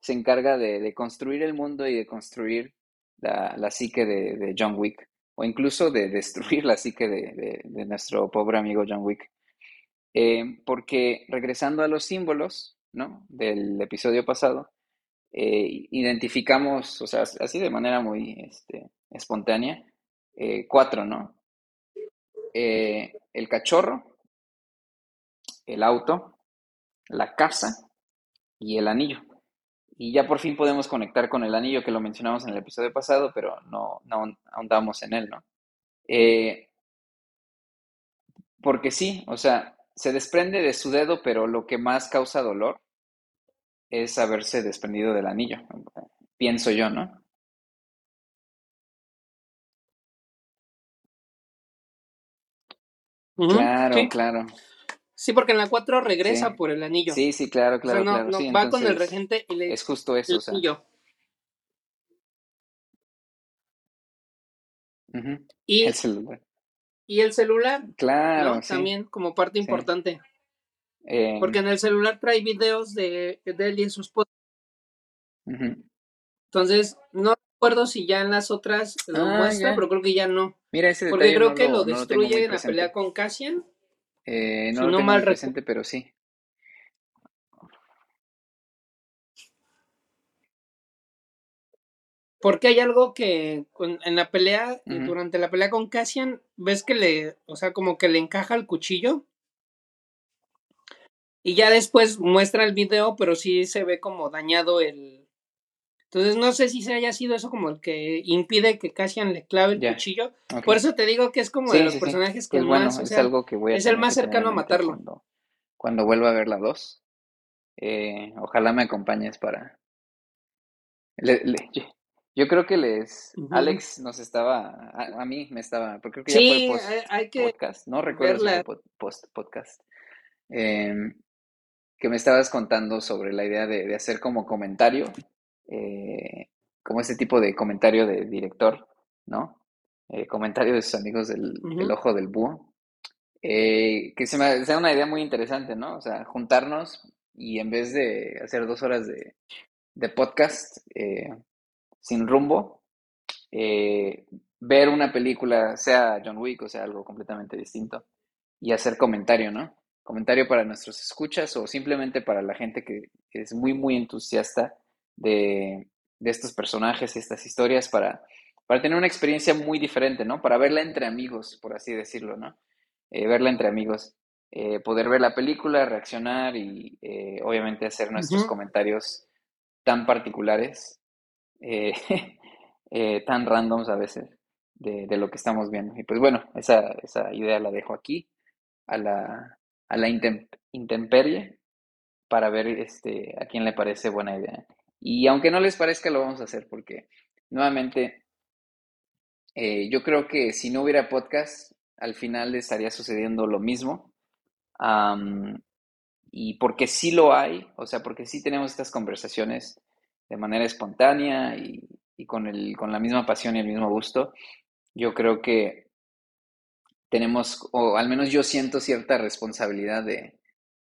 se encarga de, construir el mundo y de construir la, psique de, John Wick, o incluso de destruir la psique de, nuestro pobre amigo John Wick. Eh, porque regresando a los símbolos, ¿no? Del episodio pasado, eh, identificamos, o sea, así de manera muy este, espontánea, eh, cuatro, ¿no? El cachorro, el auto, la casa y el anillo. Y ya por fin podemos conectar con el anillo que lo mencionamos en el episodio pasado, pero no, no ahondamos en él, ¿no? porque sí, o sea, se desprende de su dedo, pero lo que más causa dolor es haberse desprendido del anillo, pienso yo, ¿no? claro, claro. Sí, porque en la 4 regresa por el anillo. Sí, sí, claro, claro, claro. va con el regente y le Es justo eso, o sea. y, el celular. Y el celular. Claro, También como parte importante. Porque en el celular trae videos de, de él y sus Entonces, no recuerdo si ya en las otras lo ah, muestra, pero creo que ya no. Mira ese Porque creo que lo, destruye en la pelea con Cassian. Eh, no lo tengo mal presente, pero sí. Porque hay algo que en la pelea, durante la pelea con Cassian, ves que le, o sea, como que le encaja el cuchillo y ya después muestra el video, pero sí se ve como dañado el. Entonces no sé si se haya sido eso como el que impide que Cassian le clave el cuchillo. Por eso te digo que es como de los personajes que más. es algo que voy a Es el más cercano a matarlo. Cuando, vuelva a ver la 2. Eh, ojalá me acompañes para. yo, creo que les. Alex nos estaba. A, mí me estaba. Porque creo que ya fue post, hay que podcast. No recuerdo si fue post podcast. Eh, que me estabas contando sobre la idea de, hacer como comentario, eh, como ese tipo de comentario de director, ¿no? Eh, comentario de sus amigos del, ojo del búho. Eh, que se me sea una idea muy interesante, ¿no? O sea, juntarnos y en vez de hacer dos horas de, de podcast sin rumbo, ver una película, sea John Wick o sea algo completamente distinto, y hacer comentario, ¿no? comentario para nuestros escuchas o simplemente para la gente que, es muy, muy entusiasta de, estos personajes y estas historias para, para tener una experiencia muy diferente, ¿no? Para verla entre amigos, por así decirlo, ¿no? eh, verla entre amigos, eh, poder ver la película, reaccionar y eh, obviamente hacer nuestros comentarios tan particulares, eh, tan randoms a veces de, de lo que estamos viendo. Y pues bueno, esa, esa idea la dejo aquí a la, a la intem- intemperie para ver este, a quién le parece buena idea. Y aunque no les parezca, lo vamos a hacer porque nuevamente eh, yo creo que si no hubiera podcast, al final estaría sucediendo lo mismo. Am, y porque sí lo hay, o sea, porque sí tenemos estas conversaciones de manera espontánea y, y con el, con la misma pasión y el mismo gusto, yo creo que tenemos, o al menos yo siento cierta responsabilidad de,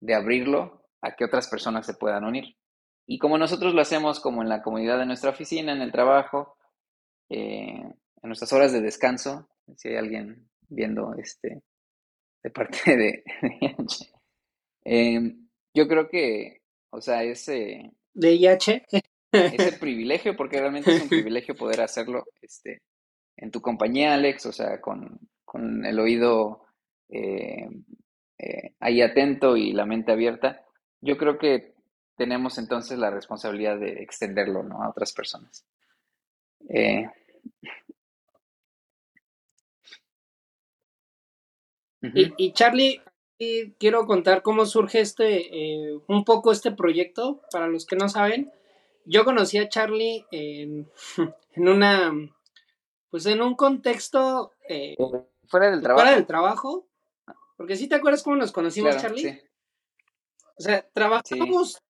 de abrirlo a que otras personas se puedan unir. Y como nosotros lo hacemos como en la comunidad de nuestra oficina, en el trabajo, eh, en nuestras horas de descanso, si hay alguien viendo este de parte de, de eh, yo creo que, o sea, ese, De IH. ese privilegio, porque realmente es un privilegio poder hacerlo este, en tu compañía, Alex, o sea, con, con el oído eh, eh, ahí atento y la mente abierta, yo creo que tenemos entonces la responsabilidad de extenderlo, ¿no? a otras personas. Eh, Y, y Charlie, y quiero contar cómo surge este, eh, un poco este proyecto, para los que no saben. Yo conocí a Charlie en, en una, pues en un contexto eh, Fuera del trabajo. fuera del trabajo, porque si te acuerdas cómo nos conocimos, Claro, Charlie. sí. O sea, trabajábamos, fue-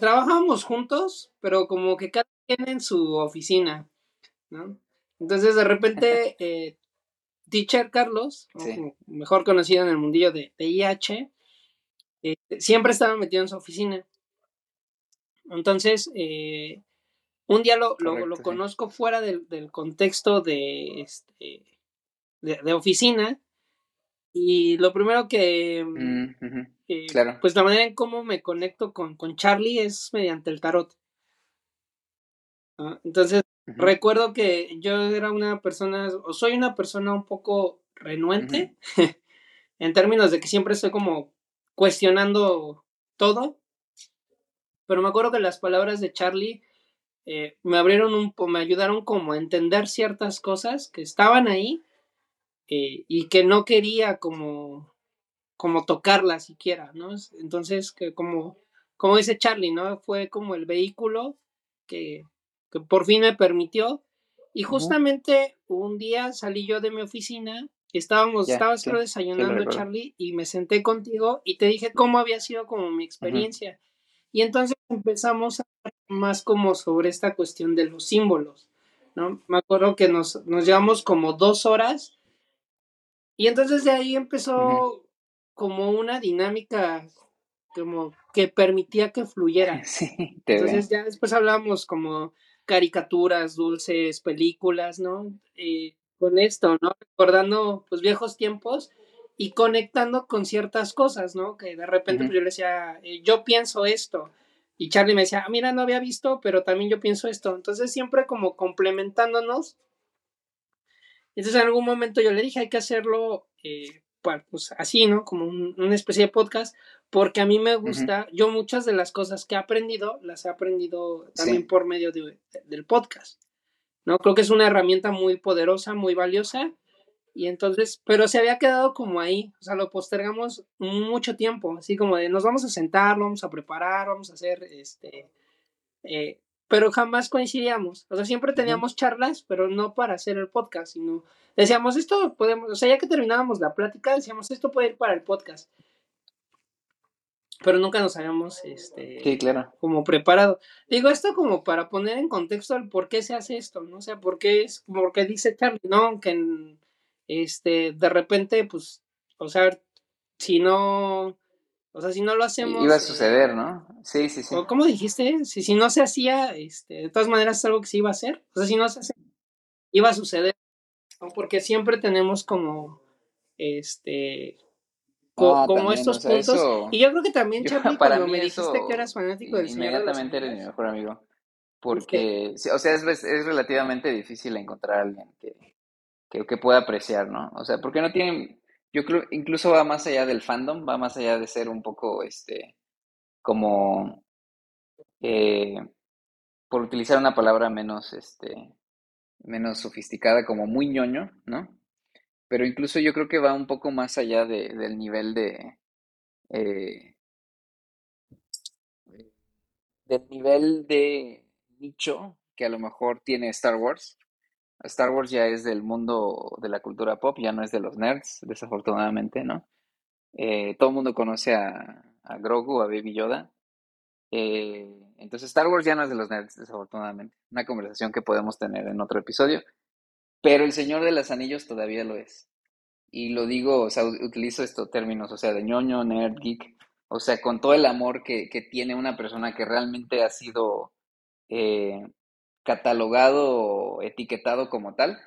trabajábamos juntos, pero como que cada quien en su oficina, ¿no? Entonces, de repente, eh, Teacher Carlos, mejor conocido en el mundillo de, de IH, eh, siempre estaba metido en su oficina. Entonces, eh, un día lo, lo- Correcto, lo sí. conozco fuera del, del contexto de, este, de, de oficina. Y lo primero que, Mm, ujú, eh, claro. pues la manera en cómo me conecto con, con Charlie es mediante el tarot. ¿no? Entonces, recuerdo que yo era una persona, o soy una persona un poco renuente, en términos de que siempre estoy como cuestionando todo. Pero me acuerdo que las palabras de Charlie eh, me abrieron un po- me ayudaron como a entender ciertas cosas que estaban ahí eh, y que no quería como como tocarlas siquiera, ¿no? Entonces, que como, como dice Charlie, ¿no? Fue como el vehículo que, que por fin me permitió. Y justamente un día salí yo de mi oficina, estábamos, Ya, estabas sí, creo desayunando. Charlie, y me senté contigo y te dije cómo había sido como mi experiencia. Y entonces empezamos a hablar más como sobre esta cuestión de los símbolos, ¿no? Me acuerdo que nos, nos llevamos como dos horas y entonces de ahí empezó como una dinámica como que permitía que fluyera. Sí. Entonces ya después hablábamos como caricaturas, dulces, películas, ¿no? Eh, con esto, ¿no? Recordando pues viejos tiempos y conectando con ciertas cosas, ¿no? Que de repente Ujú. pues, yo le decía, eh, yo pienso esto. Y Charlie me decía, "Ah, mira, no había visto, pero también yo pienso esto. Entonces siempre como complementándonos. Entonces en algún momento yo le dije, hay que hacerlo eh, pues así, ¿no? Como un- una especie de podcast, porque a mí me gusta, yo muchas de las cosas que he aprendido, las he aprendido también Sí. por medio de- del podcast, ¿no? Creo que es una herramienta muy poderosa, muy valiosa, y entonces, pero se había quedado como ahí, o sea, lo postergamos mucho tiempo, así como de nos vamos a sentar, lo vamos a preparar, vamos a hacer, este, eh, pero jamás coincidíamos, o sea, siempre teníamos charlas, pero no para hacer el podcast, sino decíamos, esto podemos, o sea, ya que terminábamos la plática, decíamos, esto puede ir para el podcast, pero nunca nos habíamos, este, Sí, claro. como preparado. Digo esto como para poner en contexto el por qué se hace esto, ¿no? O sea, por qué es, porque dice Charlie, ¿no? Que este, de repente, pues, o sea, si no, o sea, si no lo hacemos. Iba a eh, suceder, ¿no? Sí, sí, sí. o ¿Cómo dijiste? Si, si no se hacía, este, de todas maneras es algo que se iba a hacer. O sea, si no se hace, iba a suceder. ¿no? Porque siempre tenemos como, este, co- No, como también, estos o sea, puntos. eso- Y yo creo que también, Yo- Charlie, para cuando me dijiste que eras fanático del de Inmediatamente eres mi mejor amigo. Porque, sí, o sea, es, es relativamente difícil encontrar a alguien que, que, que pueda apreciar, ¿no? O sea, porque no tienen, yo creo incluso va más allá del fandom, va más allá de ser un poco, este, como, eh, por utilizar una palabra menos, este, menos sofisticada, como muy ñoño, ¿no? Pero incluso yo creo que va un poco más allá de, del nivel de, eh, del nivel de nicho que a lo mejor tiene Star Wars. Star Wars ya es del mundo de la cultura pop, ya no es de los nerds, desafortunadamente, ¿no? Eh, todo el mundo conoce a, a, Grogu, a Baby Yoda. Eh, entonces Star Wars ya no es de los nerds, desafortunadamente. Una conversación que podemos tener en otro episodio. Pero El Señor de los Anillos todavía lo es. Y lo digo, o sea, utilizo estos términos, o sea, de ñoño, nerd, geek, o sea, con todo el amor que, que tiene una persona que realmente ha sido eh, catalogado, etiquetado como tal,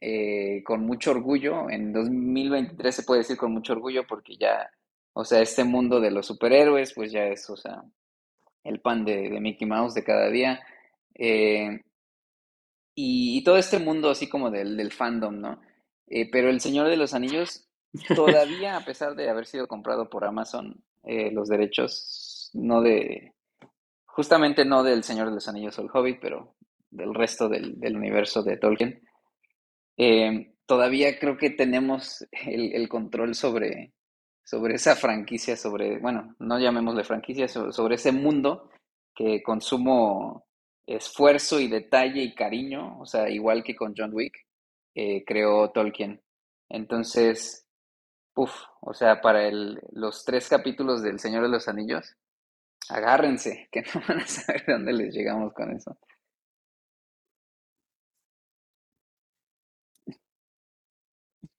eh, con mucho orgullo. En 2023 se puede decir con mucho orgullo porque ya, o sea, este mundo de los superhéroes, pues ya es, o sea, el pan de, Mickey Mouse de cada día. Eh, y, todo este mundo así como del, fandom, ¿no? Eh, pero El Señor de los Anillos, todavía, a pesar de haber sido comprado por Amazon, los derechos, no de, justamente no del Señor de los Anillos o el Hobbit, pero del resto del, del universo de Tolkien, eh, todavía creo que tenemos el, el, control sobre, sobre esa franquicia, sobre, bueno, no llamémosle franquicia, sobre, ese mundo que consumo esfuerzo y detalle y cariño, o sea, igual que con John Wick, eh, creó Tolkien. Entonces, uff, o sea, para el, los tres capítulos del Señor de los Anillos, agárrense, que no van a saber dónde les llegamos con eso.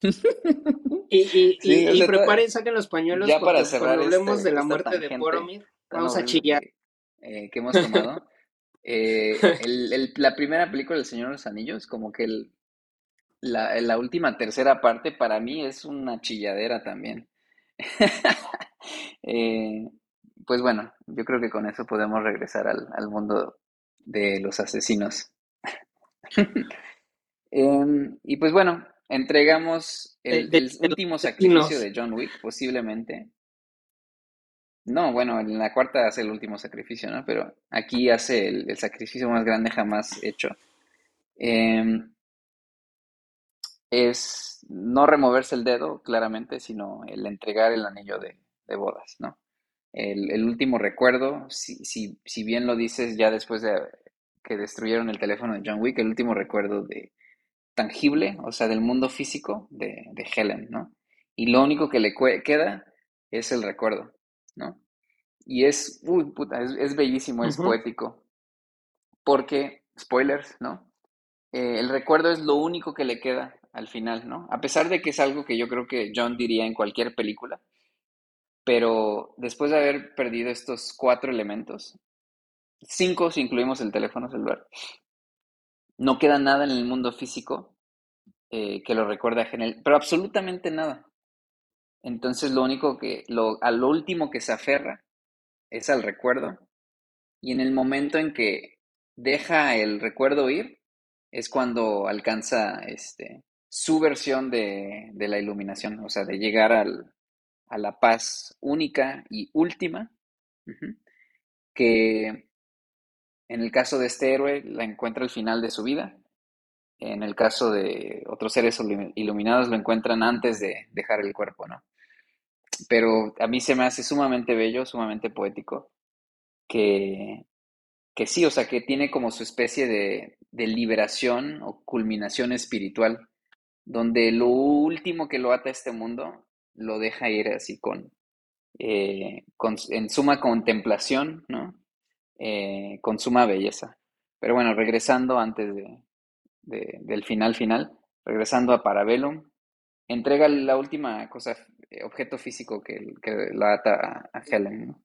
y, y, sí, y, y preparen, saquen los pañuelos ya para cerrar cuando hablemos este, de la muerte de Boromir, vamos a chillar. Que, eh, que hemos tomado. eh, el, el, la primera película del Señor de los Anillos, como que el, la, la, última tercera parte para mí es una chilladera también. eh, pues bueno, yo creo que con eso podemos regresar al, al mundo de los asesinos. eh, y pues bueno, entregamos el, De- de- el de último sacrificio de John Wick, posiblemente. No, bueno, en la cuarta hace el último sacrificio, ¿no? Pero aquí hace el, el sacrificio más grande jamás hecho. Eh, es no removerse el dedo, claramente, sino el entregar el anillo de, de bodas, ¿no? El, el último recuerdo, si, si, si bien lo dices ya después de que destruyeron el teléfono de John Wick, el último recuerdo de tangible, o sea, del mundo físico de, de Helen, ¿no? Y lo único que le queda es el recuerdo, ¿no? Y es, uy, puta, es, es bellísimo, es poético, porque, spoilers, ¿no? Eh, el recuerdo es lo único que le queda al final, ¿no? A pesar de que es algo que yo creo que John diría en cualquier película, pero después de haber perdido estos cuatro elementos, cinco si incluimos el teléfono celular, no queda nada en el mundo físico eh, que lo recuerde a Helen, pero absolutamente nada. Entonces lo único que, lo, a último que se aferra es al recuerdo y en el momento en que deja el recuerdo ir es cuando alcanza este, su versión de, de la iluminación, o sea, de llegar al, a la paz única y última, que en el caso de este héroe la encuentra al final de su vida, en el caso de otros seres ilu- iluminados lo encuentran antes de dejar el cuerpo, ¿no? Pero a mí se me hace sumamente bello, sumamente poético, que, que sí, o sea, que tiene como su especie de, de liberación o culminación espiritual, donde lo último que lo ata a este mundo lo deja ir así con, eh, con en suma contemplación, ¿no? Eh, con suma belleza. Pero bueno, regresando antes de, de- del final final, regresando a Parabellum, entrega la última cosa, eh, objeto físico que, que la ata a, a Helen, ¿no?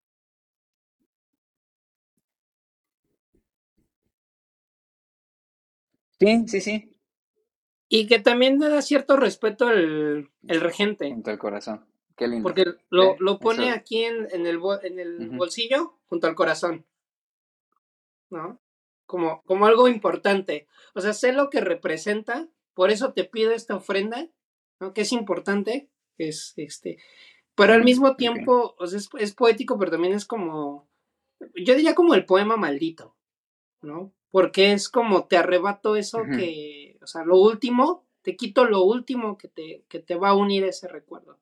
Sí, sí, sí, Y que también le da cierto respeto el, el regente, junto al corazón. Qué lindo. porque lo, Sí, lo pone eso. aquí en, en el, en el bolsillo junto al corazón, ¿no? Como, como algo importante. O sea, sé lo que representa, por eso te pido esta ofrenda, ¿no? Que es importante, es este, pero al mismo tiempo, o sea, es, es poético, pero también es como, yo diría como el poema maldito, ¿no? Porque es como te arrebato eso que, o sea, lo último, te quito lo último que te, que te va a unir ese recuerdo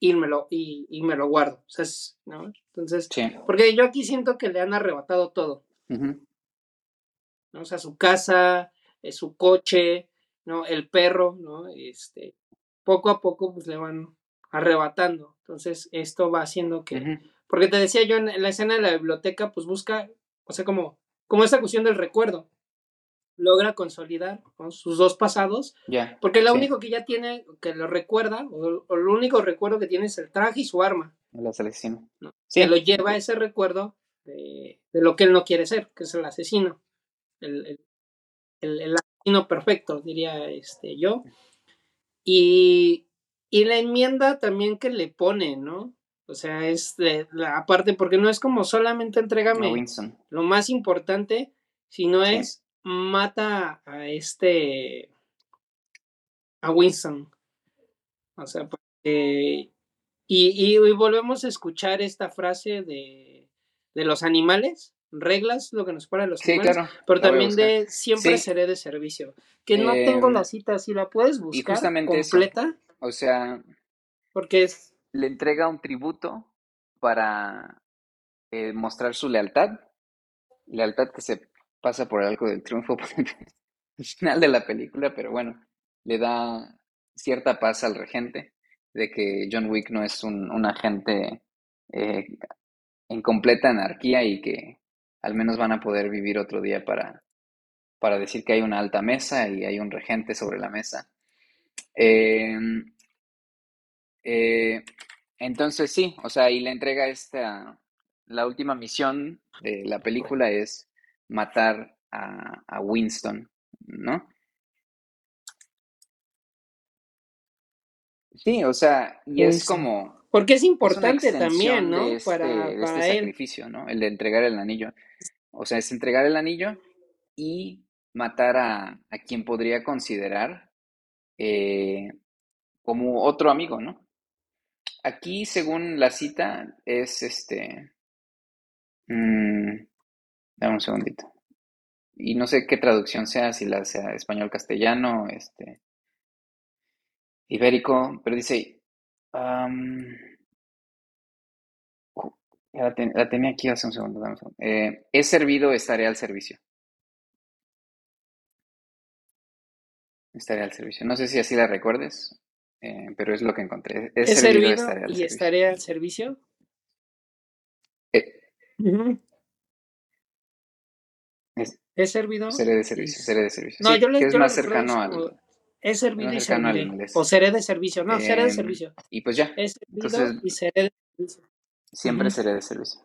y me lo, y, y me lo guardo, o sea, es- ¿no? Entonces, Sí. porque yo aquí siento que le han arrebatado todo. ¿no? O sea, su casa, eh, su coche, ¿no? El perro, ¿no? Este, poco a poco pues le van arrebatando. Entonces, esto va haciendo que, porque te decía yo en, en la escena de la biblioteca, pues busca, o sea, como, como esa cuestión del recuerdo, logra consolidar sus dos pasados, Ya. porque lo Sí. único que ya tiene, que lo recuerda, o, o lo único recuerdo que tiene es el traje y su arma, El asesino. ¿no? Sí. que lo lleva a ese recuerdo de, de lo que él no quiere ser, que es el asesino, el, el, el- el asesino perfecto, diría este, yo. Y, y la enmienda también que le pone, ¿no? O sea, es de la aparte, porque no es como solamente entrégame Winston. lo más importante, sino Sí. es mata a este a Winston. O sea, porque y, y, y volvemos a escuchar esta frase de, de los animales, reglas, lo que nos para los Sí, animales, claro. pero también de siempre Sí. seré de servicio. Que no Eh, tengo la cita, si la puedes buscar completa, O sea, porque es le entrega un tributo para eh, mostrar su lealtad. Lealtad que se pasa por el arco del triunfo al final de la película, pero bueno, le da cierta paz al regente de que John Wick no es un, agente eh, en completa anarquía y que al menos van a poder vivir otro día para, para decir que hay una alta mesa y hay un regente sobre la mesa. Eh, eh, entonces sí, o sea, y le entrega esta, la última misión de la película es matar a, a Winston, ¿no? Sí, o sea, y es Winston. como porque es importante también, ¿no? de este, para de este para él. sacrificio, ¿no? El de entregar el anillo. O sea, es entregar el anillo y matar a, a quien podría considerar eh, como otro amigo, ¿no? Aquí, según la cita, es este. mm, dame un segundito. Y no sé qué traducción sea, si la sea español-castellano, este. Ibérico, pero dice. ya la, ten- la tenía aquí hace un segundo, dame un segundo. Eh, he servido, estaré al servicio. Estaré al servicio. No sé si así la recuerdes, eh, pero es lo que encontré. He He servido, servido estaré al y servicio. estaré al servicio. Eh, es- He servido. seré de servicio, seré de servicio. No, Sí, yo le que es yo más cercano al. He servido y serviré. O seré de servicio. No, seré de Em, servicio. y pues ya, He servido entonces y seré de servicio. siempre seré de servicio.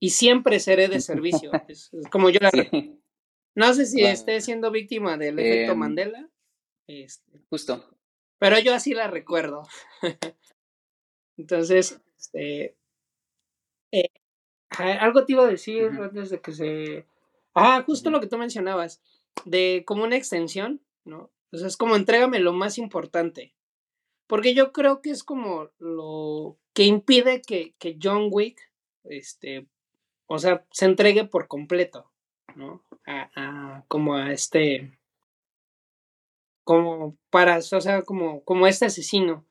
Y siempre seré de servicio. Es, es como yo la Sí, No sé si esté siendo víctima del efecto Em, Mandela. Este, justo. pero yo así la recuerdo. Entonces, este, eh, algo te iba a decir antes de que se... Ah, justo lo que tú mencionabas, de como una extensión, ¿no? O sea, es como entrégame lo más importante. Porque yo creo que es como lo que impide que, que John Wick, este, o sea, se entregue por completo, ¿no? A, a- como a este, como para, o sea, como, como este asesino.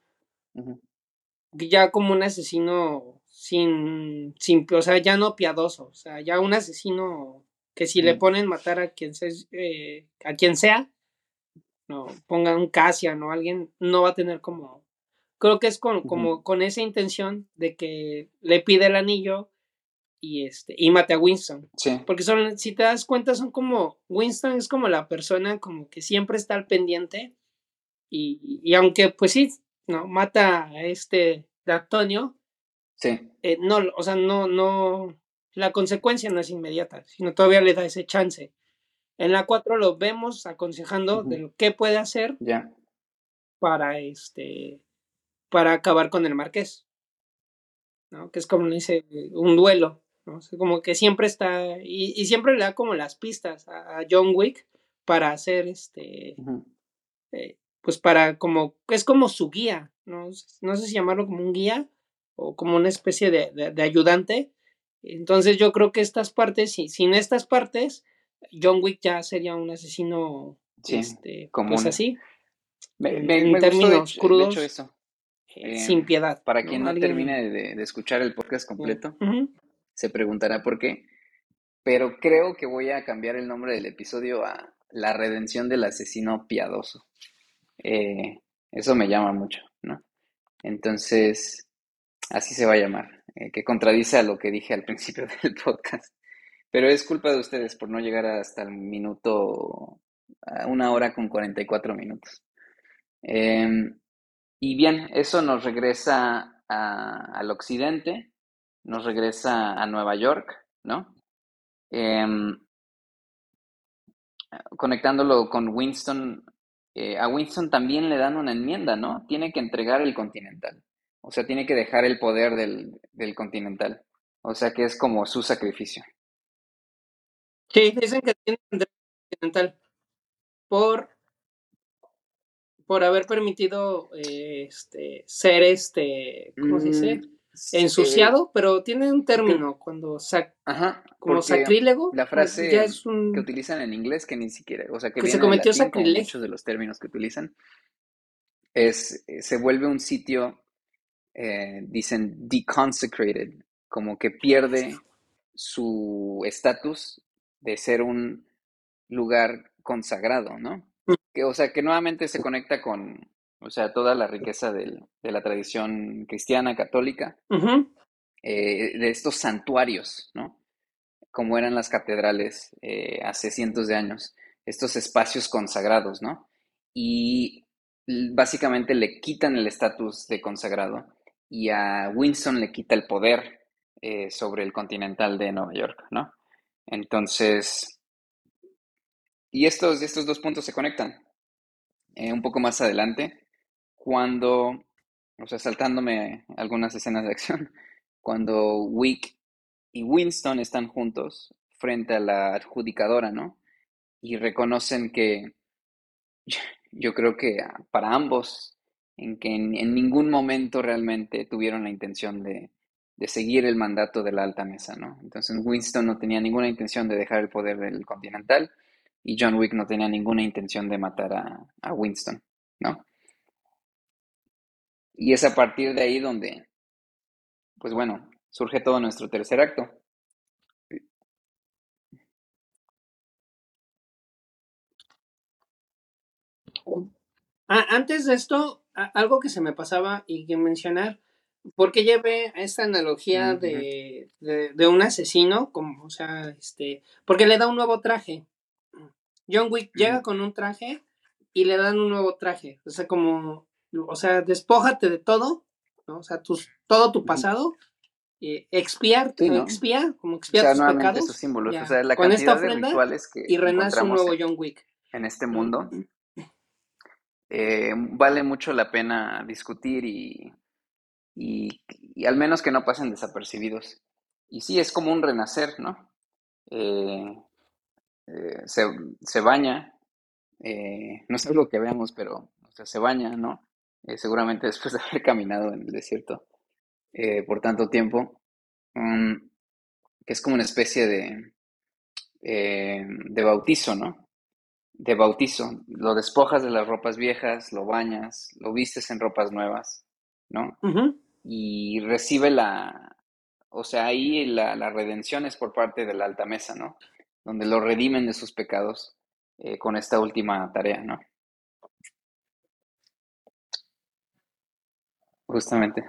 Ya como un asesino sin, sin, o sea, ya no piadoso, o sea, ya un asesino que si le ponen matar a quien sea, eh, a quien sea, no, pongan un Cassian o alguien, no va a tener como, creo que es con, como con esa intención de que le pide el anillo y este, y mate a Winston. Sí, Porque son, si te das cuenta, son como, Winston es como la persona como que siempre está al pendiente y, y aunque pues sí, no, mata a este D'Antonio, sí. eh, no, o sea, no, no, la consecuencia no es inmediata, sino todavía le da ese chance. En la 4 lo vemos aconsejando de lo que puede hacer Ya. para este, para acabar con el marqués, ¿no? Que es como le dice, un duelo, ¿no? O sea, como que siempre está, y, y siempre le da como las pistas a, a John Wick para hacer este, eh, pues para como, es como su guía, ¿no? No sé si llamarlo como un guía o como una especie de, de, ayudante. Entonces yo creo que estas partes, sin estas partes, John Wick ya sería un asesino este, como pues así. en términos crudos. eso. Eh, sin piedad. Para quien no termine de, escuchar el podcast completo, se preguntará por qué. Pero creo que voy a cambiar el nombre del episodio a La redención del asesino piadoso. Eh, eso me llama mucho, ¿no? Entonces, así se va a llamar, eh, que contradice a lo que dije al principio del podcast. Pero es culpa de ustedes por no llegar hasta el minuto, una hora con 44 minutos. Em, y bien, eso nos regresa al occidente, nos regresa a Nueva York, ¿no? Em, conectándolo con Winston, eh, a Winston también le dan una enmienda, ¿no? Tiene que entregar el Continental. O sea, tiene que dejar el poder del, del Continental. O sea, que es como su sacrificio. Sí, dicen que tiene Continental por por haber permitido este ser este ¿cómo se dice? Mm, ensuciado, pero tiene un término cuando sac como sacrílego. La frase que utilizan en inglés que ni siquiera, o sea, que, se cometió sacrilegio. Muchos de los términos que utilizan es se vuelve un sitio eh, dicen deconsecrated, como que pierde su estatus de ser un lugar consagrado, ¿no? Mm. Que, o sea, que nuevamente se conecta con, o sea, toda la riqueza de la tradición cristiana, católica, eh, de estos santuarios, ¿no? Como eran las catedrales eh, hace cientos de años, estos espacios consagrados, ¿no? Y básicamente le quitan el estatus de consagrado y a Winston le quita el poder eh, sobre el continental de Nueva York, ¿no? Entonces, y estos, estos dos puntos se conectan. Eh, un poco más adelante, cuando, o sea, saltándome algunas escenas de acción, cuando Wick y Winston están juntos frente a la adjudicadora, ¿no? Y reconocen que yo creo que para ambos, en que en, ningún momento realmente tuvieron la intención de, de seguir el mandato de la alta mesa, ¿no? Entonces Winston no tenía ninguna intención de dejar el poder del Continental y John Wick no tenía ninguna intención de matar a, Winston, ¿no? Y es a partir de ahí donde, pues bueno, surge todo nuestro tercer acto. Ah, antes de esto, algo que se me pasaba y que mencionar, porque llevé esta analogía de, de, un asesino, como, o sea, este, porque le da un nuevo traje. John Wick llega con un traje y le dan un nuevo traje. O sea, como, o sea, despójate de todo, ¿no? O sea, tus, todo tu pasado, eh, expiar, ¿no? expía, como expiar tus pecados. símbolos, o sea, la con esta ofrenda que y renace un nuevo John Wick. En este mundo. Eh, vale mucho la pena discutir y, y, y, al menos que no pasen desapercibidos. Y sí, es como un renacer, ¿no? Eh, eh, se, baña, eh, no sé lo que veamos, pero se baña, ¿no? Eh, seguramente después de haber caminado en el desierto por tanto tiempo, mm, que es como una especie de, de bautizo, ¿no? De bautizo, lo despojas de las ropas viejas, lo bañas, lo vistes en ropas nuevas, ¿no? Y recibe la, o sea, ahí la, la redención es por parte de la alta mesa, ¿no? donde lo redimen de sus pecados eh, con esta última tarea, ¿no? Justamente.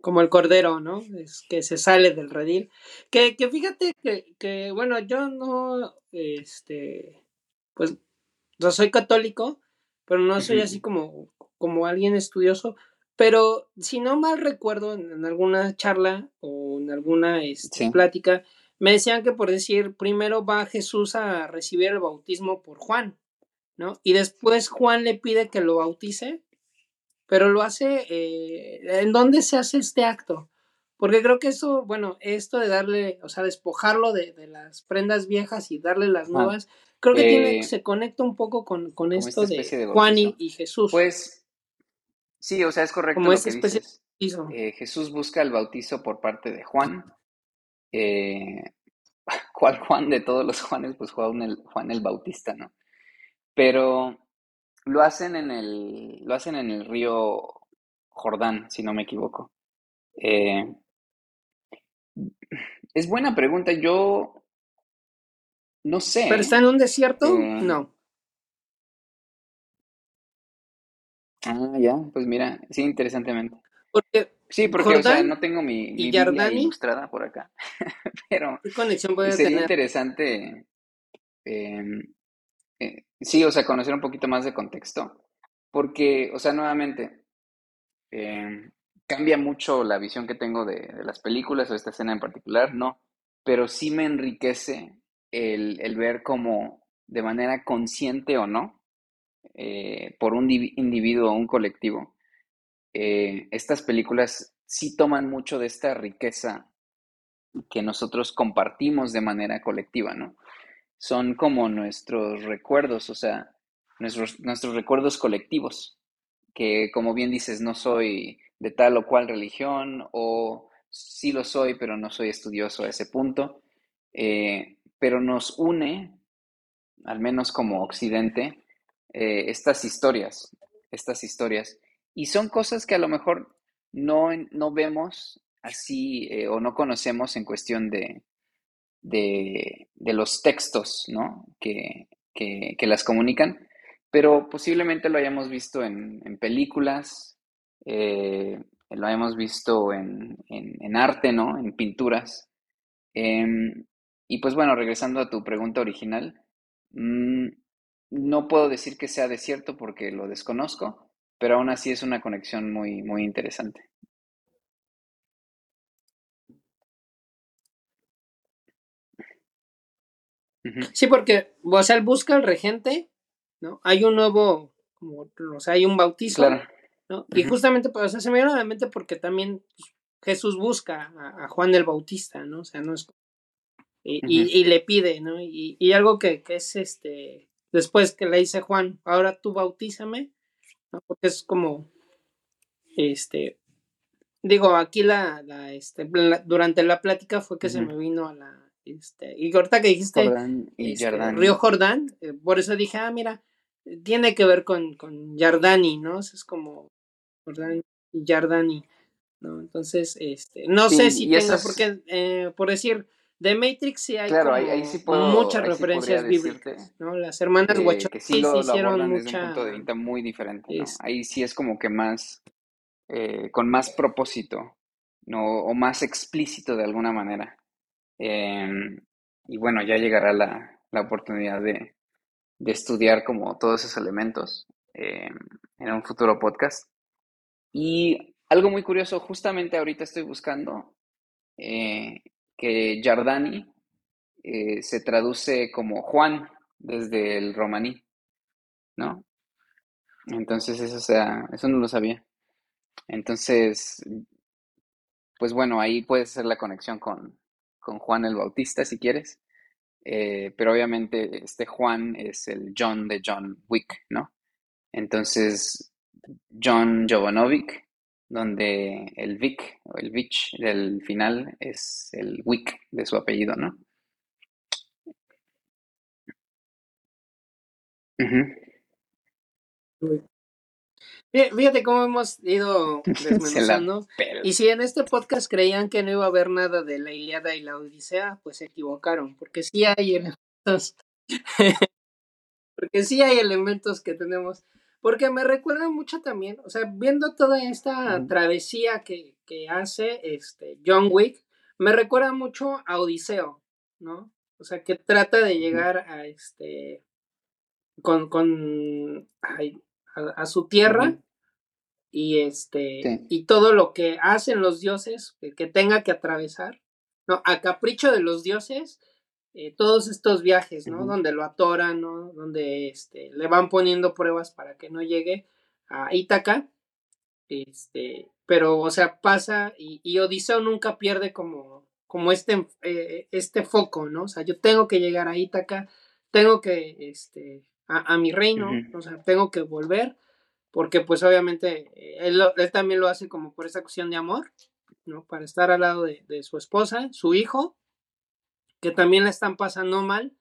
Como el cordero, ¿no? Es que se sale del redil. Que, que fíjate que, que, bueno, yo no, este, pues, yo soy católico, pero no soy así como, como alguien estudioso. Pero si no mal recuerdo, en, alguna charla o en alguna este, plática, me decían que por decir, primero va Jesús a recibir el bautismo por Juan, ¿no? Y después Juan le pide que lo bautice, pero lo hace, eh, ¿en dónde se hace este acto? Porque creo que eso, bueno, esto de darle, o sea, despojarlo de, las prendas viejas y darle las nuevas, Creo que tiene, Eh, se conecta un poco con, con esto de, de Juan y, Jesús. Pues sí, o sea, es correcto como lo esa que especie dices. de bautizo. Eh, Jesús busca el bautizo por parte de Juan. ¿cuál Juan de todos los Juanes? Pues Juan el, Juan el Bautista, ¿no? Pero lo hacen en el, lo hacen en el río Jordán, si no me equivoco. Eh, es buena pregunta. Yo no sé. Pero está en un desierto, Eh, no. Ah, ya, pues mira, sí, interesantemente. Porque, Sí, porque, o sea, Jordán no tengo mi, y mi Jordani? ilustrada por acá, pero ¿qué conexión puede sería tener? interesante, eh, eh, sí, o sea, conocer un poquito más de contexto, porque, o sea, nuevamente, eh, cambia mucho la visión que tengo de, las películas o esta escena en particular, no, pero sí me enriquece el, el ver cómo, de manera consciente o no, eh, por un divi- individuo o un colectivo, eh, estas películas sí toman mucho de esta riqueza que nosotros compartimos de manera colectiva, ¿no? Son como nuestros recuerdos, o sea, nuestros, nuestros recuerdos colectivos, que como bien dices, no soy de tal o cual religión, o sí lo soy, pero no soy estudioso a ese punto, eh, pero nos une, al menos como occidente, eh, estas historias, estas historias. Y son cosas que a lo mejor no, no vemos así eh, o no conocemos en cuestión de, de, de los textos, ¿no? Que, que, que las comunican, pero posiblemente lo hayamos visto en, en películas, eh, lo hayamos visto en, en, arte, ¿no? En pinturas. Em, y pues bueno, regresando a tu pregunta original, mm, no puedo decir que sea desierto porque lo desconozco, pero aún así es una conexión muy, muy interesante. Sí, porque, o sea, él busca al regente, ¿no? Hay un nuevo, como, o sea, hay un bautizo, Claro. ¿no? Y justamente, pues, o sea, se me viene a la mente porque también pues, Jesús busca a, a Juan el Bautista, ¿no? O sea, no es... Y, y- le pide, ¿no? Y, y algo que, que es, este, después que le dice Juan, ahora tú bautízame, ¿no? Porque es como, este, digo, aquí la, la, este, la- durante la plática fue que se me vino a la, este, y ahorita que dijiste Jordán y este, Jordán. Río Jordán, eh, por eso dije, ah, mira, eh, tiene que ver con, con Jardani, ¿no? Es como Jordán y Jardani, ¿no? Entonces, este, no Sí, sé si tenga, esas- porque, eh, por decir, de Matrix sí hay Claro, ahí, ahí sí puedo, muchas ahí referencias bíblicas, ¿no? Las hermanas Wachowski que sí lo, lo hicieron abordan desde un mucha, punto de vista muy diferente, ¿no? es- Ahí sí es como que más, eh, con más propósito, ¿no? O más explícito de alguna manera. Em, y bueno, ya llegará la, la oportunidad de, de estudiar como todos esos elementos em, en un futuro podcast. Y algo muy curioso, justamente ahorita estoy buscando eh, que Giardani eh, se traduce como Juan desde el romaní, ¿no? Entonces eso, sea, eso no lo sabía. Entonces, pues bueno, ahí puedes hacer la conexión con, con Juan el Bautista si quieres. Eh, pero obviamente este Juan es el John de John Wick, ¿no? Entonces, John Jovanovic, donde el Vic o el Vich del final es el Wick de su apellido, ¿no? Fíjate cómo hemos ido desmenuzando. Y si en este podcast creían que no iba a haber nada de la Ilíada y la Odisea, pues se equivocaron, porque sí hay elementos, porque sí hay elementos que tenemos, porque me recuerda mucho también, o sea, viendo toda esta travesía que, que hace este John Wick, me recuerda mucho a Odiseo, ¿no? O sea, que trata de llegar a este con, con ay, a, a su tierra y este Sí. y todo lo que hacen los dioses que, tenga que atravesar no a capricho de los dioses eh, todos estos viajes no donde lo atoran no donde este le van poniendo pruebas para que no llegue a Ítaca este pero o sea pasa y, y Odiseo nunca pierde como como este eh, este foco no o sea yo tengo que llegar a Ítaca tengo que, este, a, mi reino, o sea, tengo que volver, porque pues obviamente eh, él, él, también lo hace como por esa cuestión de amor, ¿no? Para estar al lado de, de su esposa, su hijo, que también la están pasando mal,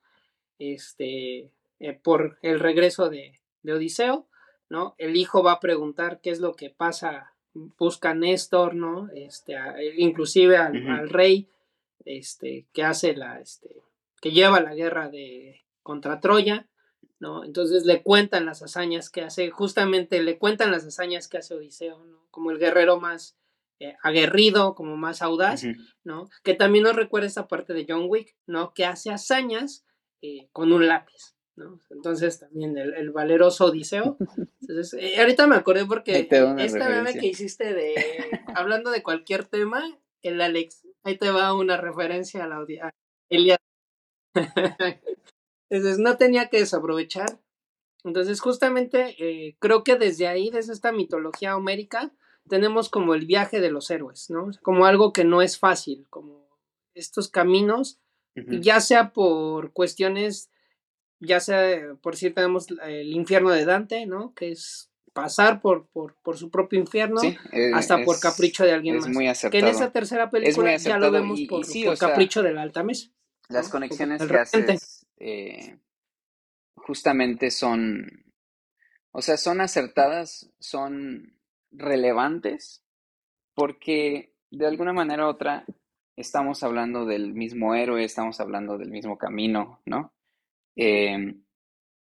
este, eh, por el regreso de, de, Odiseo, ¿no? El hijo va a preguntar qué es lo que pasa, busca a Néstor, ¿no? Este, inclusive al, rey, este, que hace la, este, que lleva la guerra de, contra Troya, ¿no? Entonces le cuentan las hazañas que hace, justamente le cuentan las hazañas que hace Odiseo, ¿no? Como el guerrero más eh, aguerrido, como más audaz, ¿no? Que también nos recuerda esta parte de John Wick, ¿no? Que hace hazañas eh, con un lápiz, ¿no? Entonces también el, valeroso Odiseo. Entonces, eh, ahorita me acordé porque esta meme que hiciste de hablando de cualquier tema, el Alex, ahí te va una referencia a la a Entonces no tenía que desaprovechar. Entonces justamente creo que desde ahí, desde esta mitología homérica, tenemos como el viaje de los héroes, ¿no? Como algo que no es fácil, como estos caminos, ya sea por cuestiones, ya sea, por si tenemos el infierno de Dante, ¿no? Que es pasar por, por, por su propio infierno, eh, hasta por capricho de alguien es más. Muy acertado. Que en esa tercera película ya lo vemos por, capricho de la alta mesa. Las conexiones que haces eh, justamente son, o sea, son acertadas, son relevantes porque de alguna manera u otra estamos hablando del mismo héroe, estamos hablando del mismo camino, ¿no? Em,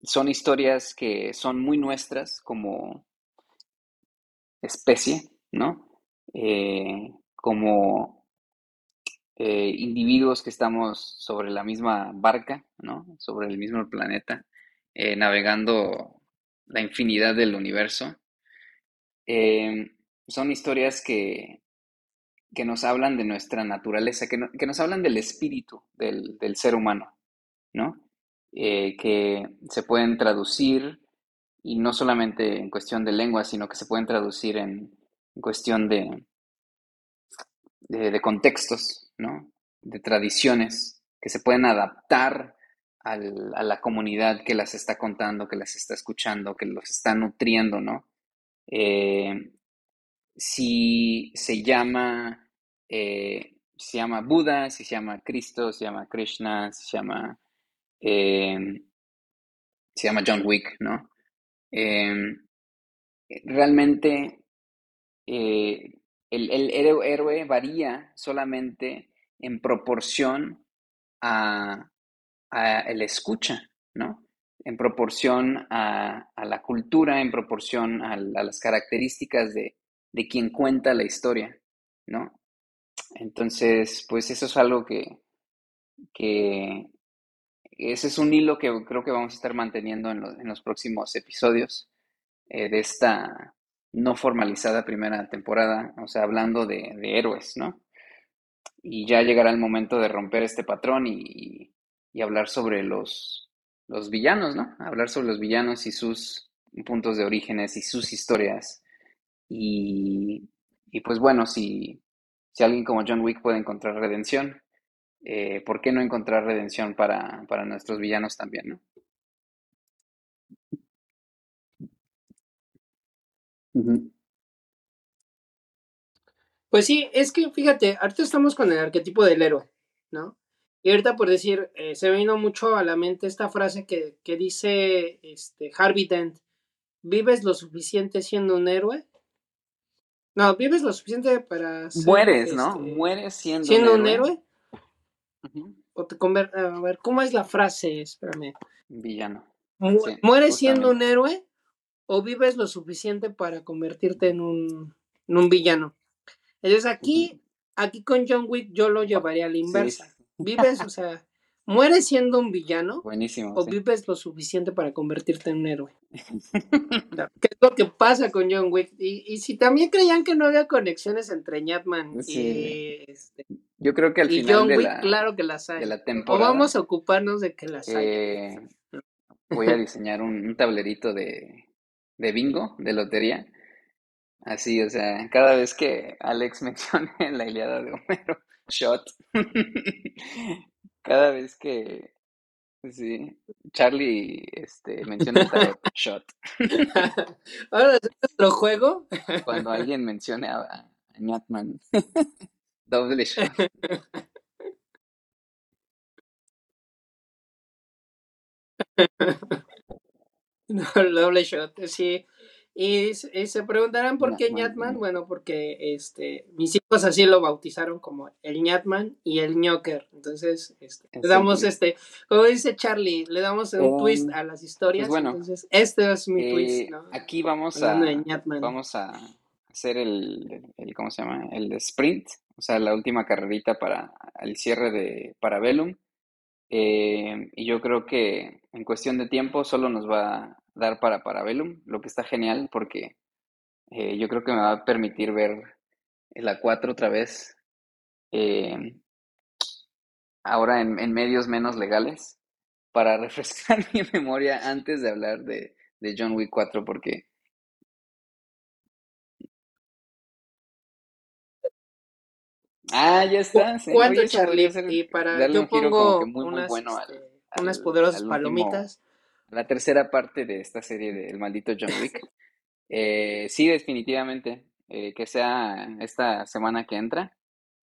son historias que son muy nuestras como especie, ¿no? Eh, como eh, individuos que estamos sobre la misma barca, ¿no? Sobre el mismo planeta, eh, navegando la infinidad del universo. Em, son historias que, que, nos hablan de nuestra naturaleza, que, que nos hablan del espíritu del, del ser humano, ¿no? Eh, que se pueden traducir, y no solamente en cuestión de lengua, sino que se pueden traducir en, cuestión de, de, contextos, ¿no? De tradiciones, que se pueden adaptar a la comunidad que las está contando, que las está escuchando, que los está nutriendo, ¿no? Eh, si se llama, eh, se llama Buda, si se llama Cristo, se llama Krishna, se llama, eh, se llama John Wick, ¿no? realmente el, el, héroe varía solamente en proporción a, a el escucha, ¿no? en proporción a, la cultura, en proporción a, las características de, quien cuenta la historia, ¿no? Entonces, pues eso es algo que, que ese es un hilo que creo que vamos a estar manteniendo en, los, próximos episodios eh, de esta no formalizada primera temporada, o sea, hablando de, héroes, ¿no? Y ya llegará el momento de romper este patrón y hablar sobre los, los villanos, ¿no? Hablar sobre los villanos y sus puntos de orígenes y sus historias. Y, pues bueno, si, si, alguien como John Wick puede encontrar redención, eh, ¿por qué no encontrar redención para, nuestros villanos también, ¿no? Pues sí, es que fíjate, ahorita estamos con el arquetipo del héroe, ¿no? Y ahorita por decir, eh, se me vino mucho a la mente esta frase que, dice este, Harvey Dent, ¿vives lo suficiente siendo un héroe? No, ¿vives lo suficiente para ser, Mueres, ¿no? Este, Mueres siendo, siendo un héroe. O te a ver, ¿cómo es la frase? Espérame. Villano. ¿Mueres siendo un héroe o vives lo suficiente para convertirte en un, en un villano? Entonces aquí, aquí con John Wick yo lo llevaría a la inversa vives, o sea, mueres siendo un villano. Buenísimo. O vives lo suficiente para convertirte en un héroe. ¿Qué es lo que pasa con John Wick? Y, si también creían que no había conexiones entre Ñatman y este, Yo creo que al final John de Wick, la, claro que las hay. De la temporada, o vamos a ocuparnos de que las hay. Eh, voy a diseñar un, tablerito de, de bingo, de lotería. Así, o sea, cada vez que Alex mencione la Iliada de Homero, shot. Cada vez que, Sí, Charlie este, menciona el tarot shot. Ahora es nuestro juego. Cuando alguien mencione a, a Ñatman, doble shot. No, el doble shot, sí. Y, y se preguntarán por qué Ñatman. Bueno, porque este, mis hijos así lo bautizaron como el Ñatman y el ñoker. Entonces, este, le damos este, como dice Charlie, le damos un Um, twist a las historias. pues bueno, entonces, este es mi Eh, twist, ¿no? aquí vamos a, Hablando vamos a hacer el, el, ¿cómo se llama? El sprint, o sea, la última carrerita para el cierre de Parabellum. Eh, y yo creo que en cuestión de tiempo solo nos va a dar para Parabellum, lo que está genial porque eh, yo creo que me va a permitir ver la 4 otra vez, eh, ahora en, en medios menos legales, para refrescar mi memoria antes de hablar de, de John Wick 4, porque Ah, ya está. sí. ¿Cuánto, Charlie? ser Y para, darle yo un giro como pongo que muy, muy unas, bueno al, este, unas al- poderosas al último, palomitas. la tercera parte de esta serie de El maldito John Wick. Eh, sí, definitivamente, eh, que sea esta semana que entra,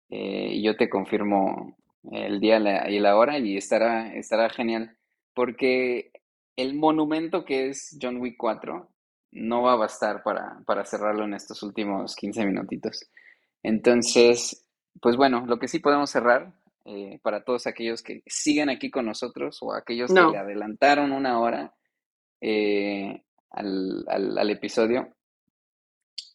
eh, y yo te confirmo el día la- y la hora y estará, estará genial, porque el monumento que es John Wick 4 no va a bastar para, para cerrarlo en estos últimos 15 minutitos. Entonces, pues bueno, lo que sí podemos cerrar, eh, para todos aquellos que siguen aquí con nosotros o aquellos que le adelantaron una hora eh, al, al- al episodio,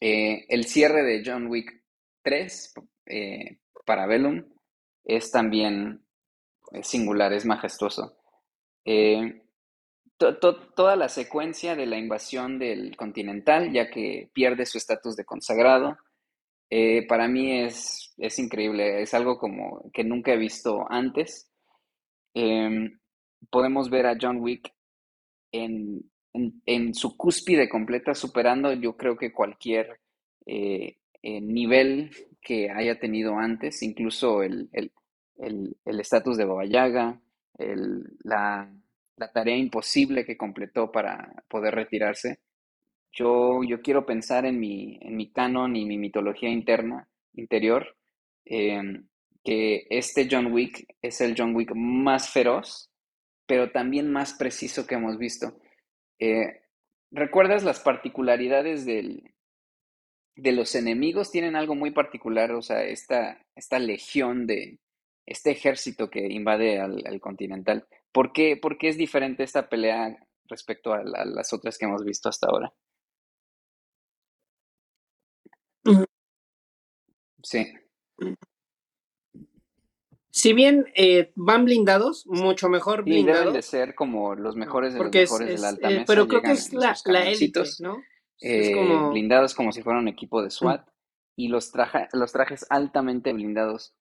eh, el cierre de John Wick 3 eh, para Bellum es también singular, es majestuoso. To- to- toda la secuencia de la invasión del Continental, ya que pierde su estatus de consagrado, eh, para mí es, es increíble, es algo como que nunca he visto antes. Em, podemos ver a John Wick en, en- en su cúspide completa, superando yo creo que cualquier eh, eh, nivel que haya tenido antes, incluso el el- el- el estatus de Baba Yaga, el- la, la tarea imposible que completó para poder retirarse. Yo, yo quiero pensar en mi, en mi canon y mi mitología interna, interior, em, que este John Wick es el John Wick más feroz, pero también más preciso que hemos visto. Eh, ¿recuerdas las particularidades del, de los enemigos? Tienen algo muy particular, o sea, esta, esta legión de, este ejército que invade al, al Continental. ¿Por qué, por qué es diferente esta pelea respecto a las otras que hemos visto hasta ahora? Ujú. Sí, Si bien eh, van blindados, mucho mejor sí, deben de blindados, ser como los mejores de los porque es, mejores de la alta eh, pero creo que es la, la élite, ¿no? Es eh, como, blindados como si fueran un equipo de SWAT y los, traja- los trajes altamente blindados.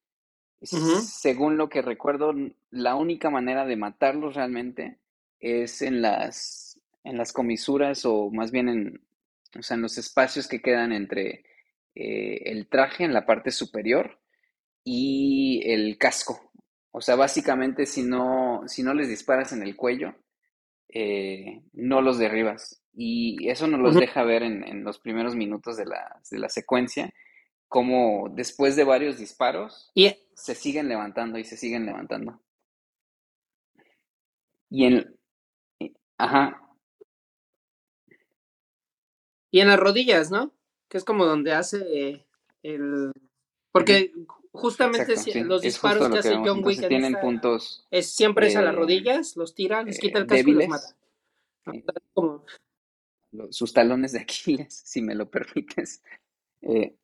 Según lo que recuerdo, la única manera de matarlos realmente es en las, en las comisuras o más bien en, o sea, en los espacios que quedan entre eh, el traje en la parte superior y el casco. O sea, básicamente si no, si no les disparas en el cuello, eh, no los derribas. Y eso nos los deja ver en, en los primeros minutos de la, de la secuencia, como después de varios disparos y, se siguen levantando y se siguen levantando. Y en, ajá, y en las rodillas, ¿no? Que es como donde hace eh, el... Porque justamente exacto, sí, los disparos lo que hace. John Wick tienen esta- puntos es siempre es a las eh, rodillas, los tira, les quita eh, el casco y los débiles, mata. eh, Como, sus talones de Aquiles, si me lo permites. Eh,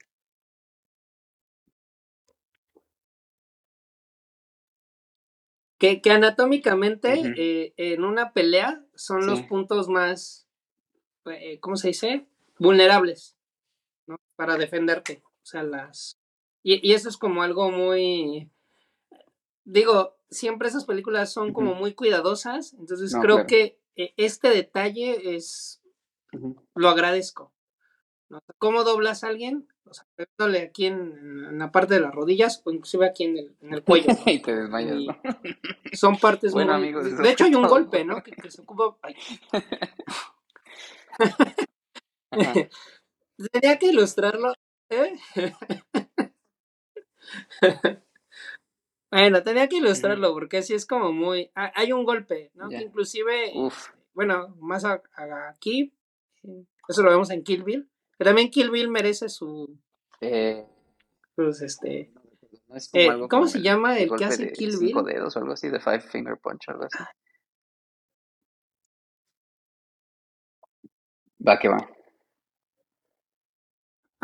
que, que anatómicamente ujú, eh, en una pelea son los sí, puntos más, eh, ¿cómo se dice? Vulnerables. Para defenderte. O sea, las... Y, y eso es como algo muy... Digo, siempre esas películas son como muy cuidadosas, entonces No, creo claro. que eh, este detalle es... Lo agradezco. ¿no? ¿Cómo doblas a alguien? o sea, pegándole aquí en, en la parte de las rodillas o inclusive aquí en el, en el cuello. ¿no? y te desmayas, Y ¿no? son partes Bueno, muy... amigos, de hecho, hay un golpe, ¿no? Que, que se ocupa... Tenía que ilustrarlo. ¿eh? bueno, tenía que ilustrarlo porque así es como muy... ha- Hay un golpe, ¿no? Que inclusive, Uf, bueno, más a- a- aquí, eh, eso lo vemos en Kill Bill, pero también Kill Bill merece su, eh, pues, este... no es eh, ¿Cómo como se llama el que golpe hace de Kill cinco Bill? dedos o algo así, de Five Finger Punch, algo así. Va que va.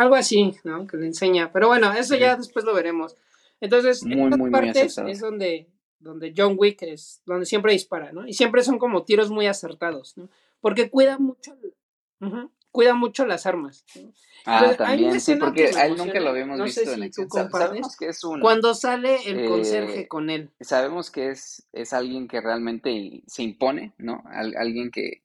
Algo así, ¿no? Que le enseña. Pero bueno, eso ya después lo veremos. Entonces, Muy, estas muy, partes es donde, donde John Wick es, donde siempre dispara, ¿no? Y siempre son como tiros muy acertados, ¿no? Porque cuida mucho, ujú, cuida mucho las armas. ¿no? Ah, Entonces, también, sí, porque a él nunca lo habíamos no sé visto en si tú. Sabemos que es un, Cuando sale el eh, conserje con él. sabemos que es, es alguien que realmente se impone, ¿no? Al- alguien que,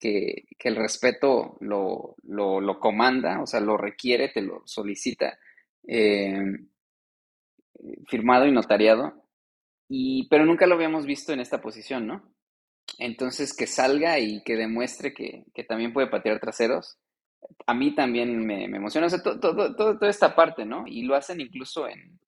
que, que el respeto lo, lo, lo comanda, o sea, lo requiere, te lo solicita, eh, firmado y notariado, y, pero nunca lo habíamos visto en esta posición, ¿no? Entonces, que salga y que demuestre que, que también puede patear traseros, a mí también me, emociona, o sea, to- to- to- to- toda esta parte, ¿no? Y lo hacen incluso en,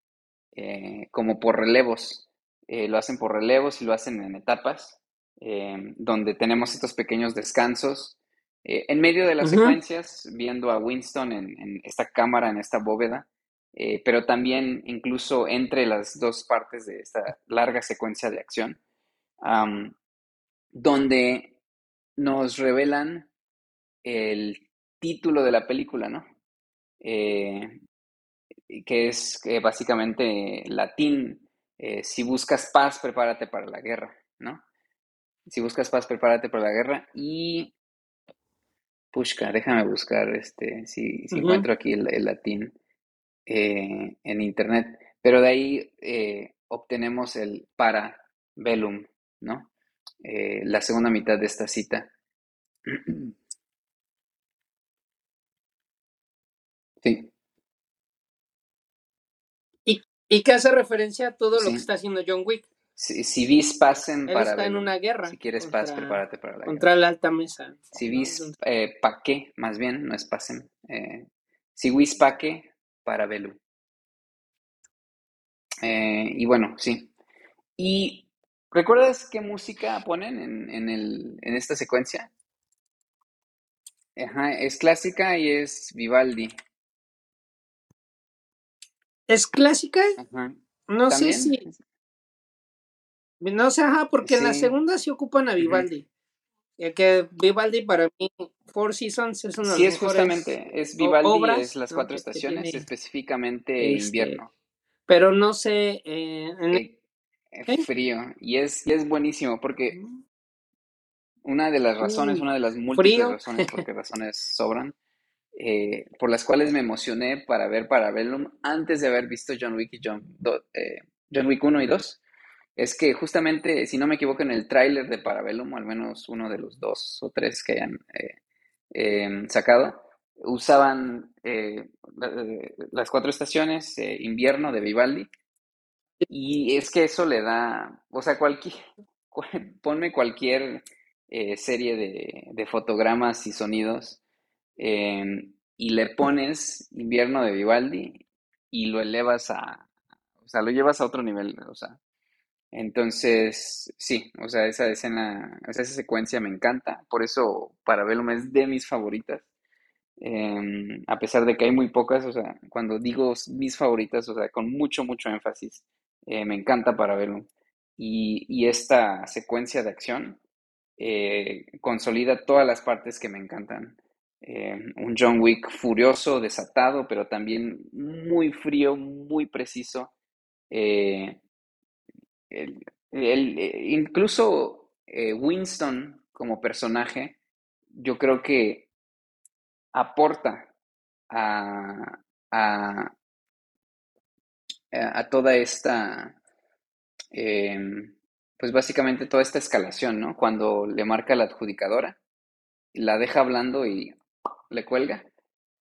eh, como por relevos, eh, lo hacen por relevos y lo hacen en etapas, eh, donde tenemos estos pequeños descansos. eh, en medio de las secuencias, viendo a Winston en, en esta cámara, en esta bóveda, eh, pero también incluso entre las dos partes de esta larga secuencia de acción, donde nos revelan el título de la película, ¿no? Eh, que es básicamente latín, si buscas paz, prepárate para la guerra, ¿no? Si buscas paz, prepárate para la guerra. Y, pushka, déjame buscar este, si, si encuentro aquí el, el latín eh, en internet. Pero de ahí eh, obtenemos el para velum, ¿no? Eh, la segunda mitad de esta cita. Sí, Y, y que hace referencia a todo lo que está haciendo John Wick. Si, si vis pacem Él para está en una guerra Si quieres paz, contra- prepárate para la guerra. Contra la alta mesa. Si ¿no? vis eh, paque, más bien, no es pacem. Eh, si vis paque para velum. Eh, y bueno, sí. ¿Y recuerdas qué música ponen en, en, el, en esta secuencia? Ajá, es clásica y es Vivaldi. Es clásica, Ajá. no sé si. No sé, ajá, porque en la Sí. segunda sí ocupan a. Vivaldi. Ya que Vivaldi para mí, Four Seasons es uno de Sí, los es justamente, es Vivaldi, obras, es las cuatro estaciones, tiene, específicamente este, invierno. Pero no sé, eh, en- Eh, eh, frío. Y es, y es buenísimo porque una de las razones, Uy, una de las múltiples frío. razones, porque razones sobran, eh, por las cuales me emocioné para ver Parabellum antes de haber visto John Wick y John, do- eh, John Wick 1 y 2, es que justamente, si no me equivoco, en el tráiler de Parabellum, al menos uno de los dos o tres que hayan eh, eh, sacado, usaban eh, eh, las cuatro estaciones, invierno de Vivaldi, y es que eso le da, o sea, cualquier, cual- ponme cualquier serie de, de fotogramas y sonidos eh, y le pones invierno de Vivaldi y lo elevas a, o sea, lo llevas a otro nivel, o sea. Entonces, sí, o sea, esa escena, o sea, esa secuencia me encanta, por eso Parabellum es de mis favoritas. Em, a pesar de que hay muy pocas, o sea, cuando digo mis favoritas, o sea, con mucho, mucho énfasis, eh, me encanta Parabellum. Y, y esta secuencia de acción eh, consolida todas las partes que me encantan. Eh, un John Wick furioso, desatado, pero también muy frío, muy preciso. Eh, el- el- eh, incluso eh, Winston como personaje, yo creo que aporta a, a, a toda esta, eh, pues básicamente toda esta escalación, ¿no? Cuando le marca la adjudicadora, la deja hablando y le cuelga.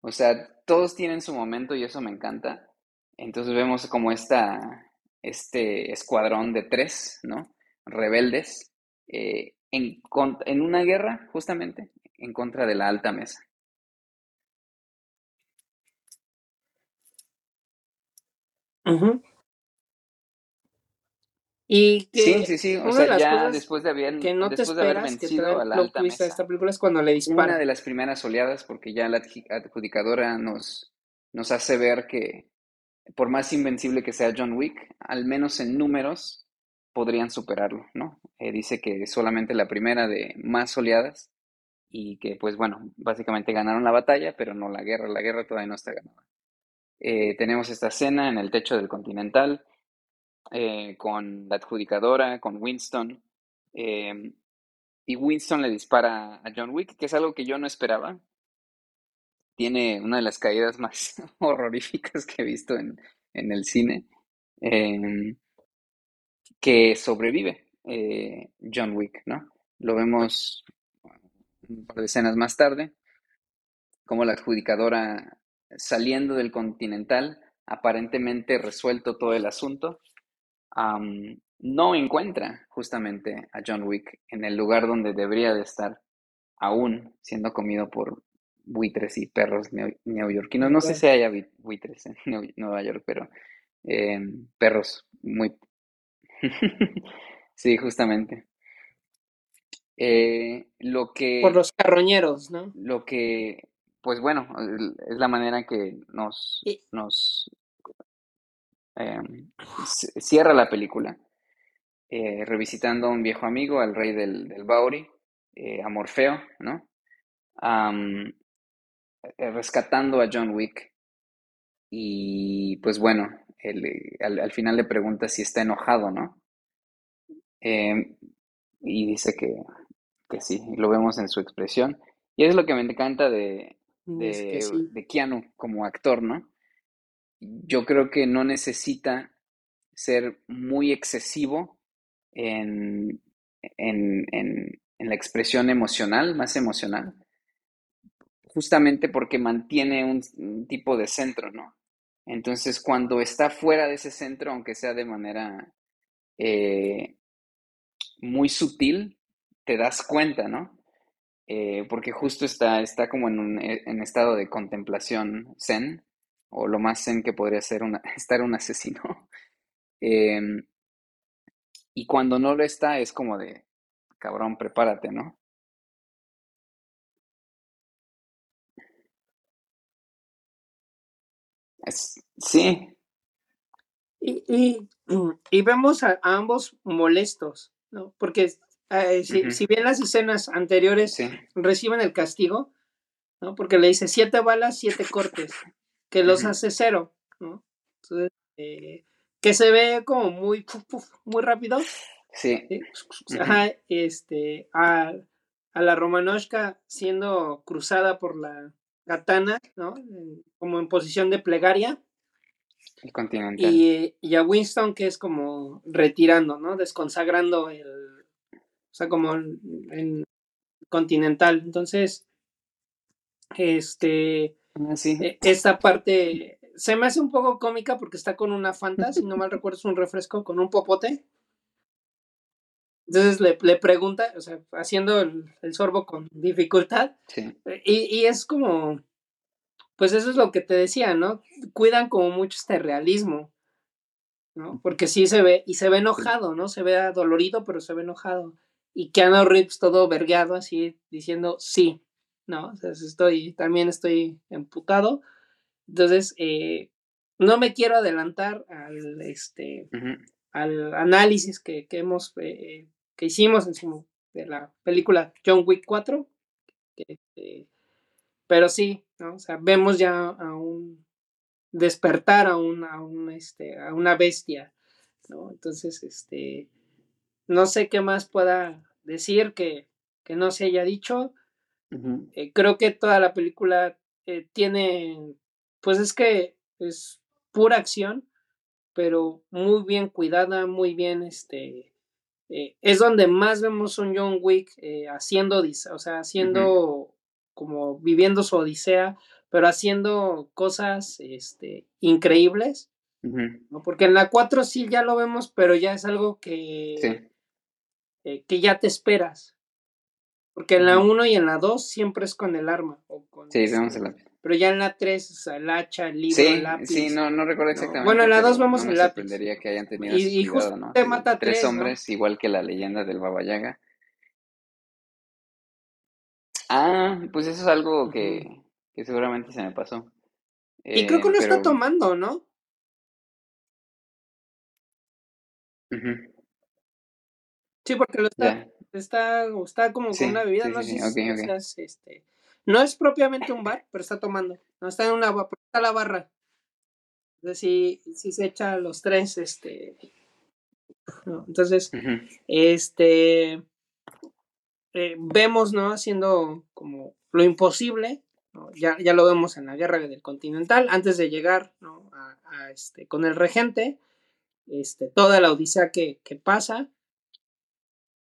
O sea, todos tienen su momento y eso me encanta. Entonces vemos como esta, este escuadrón de tres, ¿no? Rebeldes eh, en, en una guerra, justamente, en contra de la alta mesa. Y que sí, sí, sí, o sea, ya después de haber, que no después te de haber vencido a la alta mesa, esta película es cuando le dispara. una de las primeras oleadas, porque ya la adjudicadora nos, nos hace ver que por más invencible que sea John Wick, al menos en números podrían superarlo, ¿no? Eh, dice que solamente la primera de más oleadas y que, pues bueno, básicamente ganaron la batalla, pero no la guerra, la guerra todavía no está ganada. Eh, tenemos esta escena en el techo del Continental eh, con la adjudicadora, con Winston, y Winston le dispara a John Wick, que es algo que yo no esperaba. Tiene una de las caídas más horroríficas que he visto en, el cine, em, que sobrevive eh, John Wick, ¿no? Lo vemos un par de escenas más tarde, como la adjudicadora saliendo del Continental, aparentemente resuelto todo el asunto, no encuentra justamente a John Wick en el lugar donde debería de estar, aún siendo comido por buitres y perros neoyorquinos. No sé si haya buitres en Nueva York, pero em, perros muy... sí, justamente. Eh, lo que... Por los carroñeros, ¿no? Lo que, pues bueno, es la manera que nos, nos Em, cierra la película eh, revisitando a un viejo amigo, al rey del, del Bauri, eh, a Morfeo, ¿no? Rescatando a John Wick. Y pues bueno, al, final le pregunta si está enojado, ¿no? Em, y dice que, que, sí, lo vemos en su expresión. Y es lo que me encanta de, de, de Keanu como actor, ¿no? yo creo que no necesita ser muy excesivo en, la expresión emocional, más emocional, justamente porque mantiene un, tipo de centro, ¿no? Entonces, cuando está fuera de ese centro, aunque sea de manera eh, muy sutil, te das cuenta, ¿no? Eh, porque justo está, está como en un en estado de contemplación zen, o lo más zen que podría ser estar un asesino. Em, y cuando no lo está, es como de, cabrón, prepárate, ¿no? Sí. Y, y, vemos a, ambos molestos, ¿no? Porque eh, si, bien las escenas anteriores reciben el castigo, ¿no? Porque le dice siete balas, siete cortes que los hace cero, ¿no? Entonces, eh, que se ve como muy, muy rápido. Sí. Ajá, este, a, la Romanoshka siendo cruzada por la katana, ¿no? como en posición de plegaria. El continental. Y, y, a Winston que es como retirando, ¿no? Desconsagrando el, o sea, como en continental. Entonces, este, Ah, e, esta parte se me hace un poco cómica porque está con una Fanta, si no mal recuerdo es un refresco con un popote. Entonces le, le pregunta, o sea, haciendo el, sorbo con dificultad. Y, es como, pues eso es lo que te decía, ¿no? Cuidan como mucho este realismo, ¿no? Porque sí se ve, y se ve enojado, ¿no? Se ve dolorido, pero se ve enojado. Y Keanu Reeves todo vergueado, así, diciendo, sí, ¿no? O sea, estoy, también estoy emputado. Entonces, eh, no me quiero adelantar al, este, al análisis que, que hemos, eh, que hicimos en su, de la película John Wick 4. Eh, pero sí, ¿no? O sea, vemos ya a un despertar a un, a un, este, a una bestia, ¿no? Entonces, este, no sé qué más pueda decir que, que no se haya dicho. Eh, creo que toda la película eh, tiene, pues es que es pura acción, pero muy bien cuidada, muy bien, este, eh, es donde más vemos un John Wick haciendo, o sea, haciendo como viviendo su odisea, pero haciendo cosas este, increíbles. Porque en la 4 sí ya lo vemos, pero ya es algo que, Sí. eh, que ya te esperas. Porque en la Ujú. 1 y en la 2 siempre es con el arma. O con, Sí, este, vemos el lápiz. Pero ya en la 3, o sea, el hacha, el libro, Sí, el lápiz. sí, no, no recuerdo ¿no? exactamente. Bueno, en la pero 2 vemos no el lápiz. que hayan tenido Y- y cuidado, justo ¿no? te mata tres tres, ¿no? hombres, igual que la leyenda del Baba Yaga. Ah, pues eso es algo que, que seguramente se me pasó. Y creo que Eh, lo está pero- tomando, ¿no? Ujú, Sí, porque lo está, está, está como Sí, con una bebida, sí, no sé sí, si ok, ok. seas, este, no es propiamente un bar, pero está tomando, no está en una ba- está la barra. Entonces sí, sí se echa los tres, este, ¿no? entonces, este, eh, vemos, ¿no? Haciendo como lo imposible, ¿no? Ya, ya lo vemos en la guerra del Continental, antes de llegar, ¿no? A, a, este, con el regente, este, toda la odisea que, que pasa.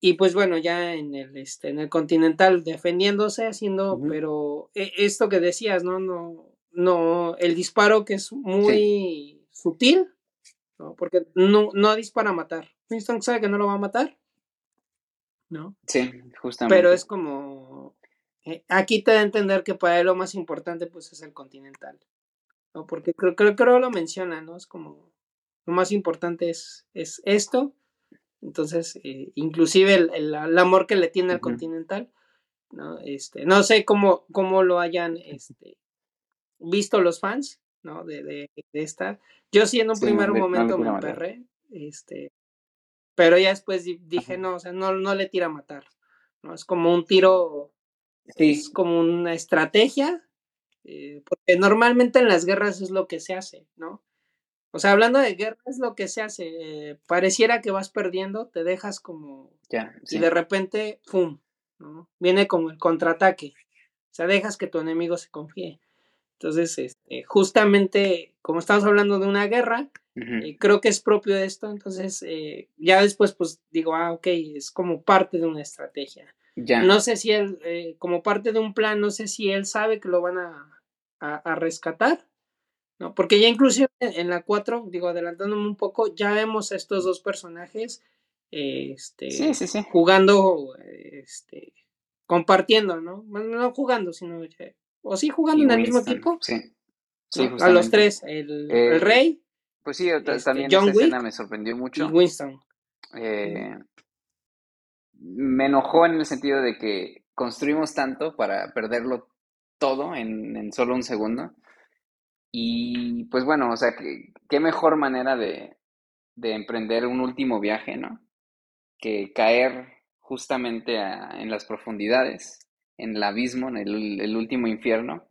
Y pues bueno, ya en el, este, en el Continental defendiéndose, haciendo, pero eh, esto que decías, ¿no? No, no, el disparo que es muy sutil, ¿no? Porque no, no dispara a matar. Winston sabe que no lo va a matar, ¿no? Sí, justamente. Pero es como, eh, aquí te da a entender que para él lo más importante pues es el Continental, ¿no? Porque creo, creo, creo lo menciona, ¿no? Es como, lo más importante es, es esto, entonces, eh, inclusive el, el- el amor que le tiene al. Continental, ¿no? Este, no sé cómo, cómo lo hayan este, visto los fans, ¿no? De, de, de esta. Yo sí en un Sí, primer momento me emperré, este, pero ya después di- dije, no, o sea, no, no le tira a matar, ¿no? Es como un tiro, Sí, es como una estrategia, eh, porque normalmente en las guerras es lo que se hace, ¿no? O sea, hablando de guerra es lo que se hace, eh, pareciera que vas perdiendo, te dejas como, ya, y de repente, ¡pum! ¿no? Viene como el contraataque, o sea, dejas que tu enemigo se confíe. Entonces, este, justamente, como estamos hablando de una guerra, eh, creo que es propio de esto, entonces eh, ya después pues digo, ah, ok, es como parte de una estrategia. Ya. No sé si él, como parte de un plan, no sé si él sabe que lo van a, a, a rescatar, ¿no? Porque ya inclusive en, la 4, digo, adelantándome un poco, ya vemos a estos dos personajes eh, este, Sí, sí, sí. jugando, eh, este, compartiendo, ¿no? Bueno, no jugando, sino, eh, o sí jugando Y en el mismo equipo, Sí. ¿no? Sí, a los tres, el, Eh, el rey Pues sí, este, también John esa escena Wick me sorprendió y mucho. Winston. Eh, me enojó en el sentido de que construimos tanto para perderlo todo en, en solo un segundo. Y pues bueno, o sea, que, qué mejor manera de, de emprender un último viaje, ¿no? Que caer justamente a- en las profundidades, en el abismo, en el, el último infierno,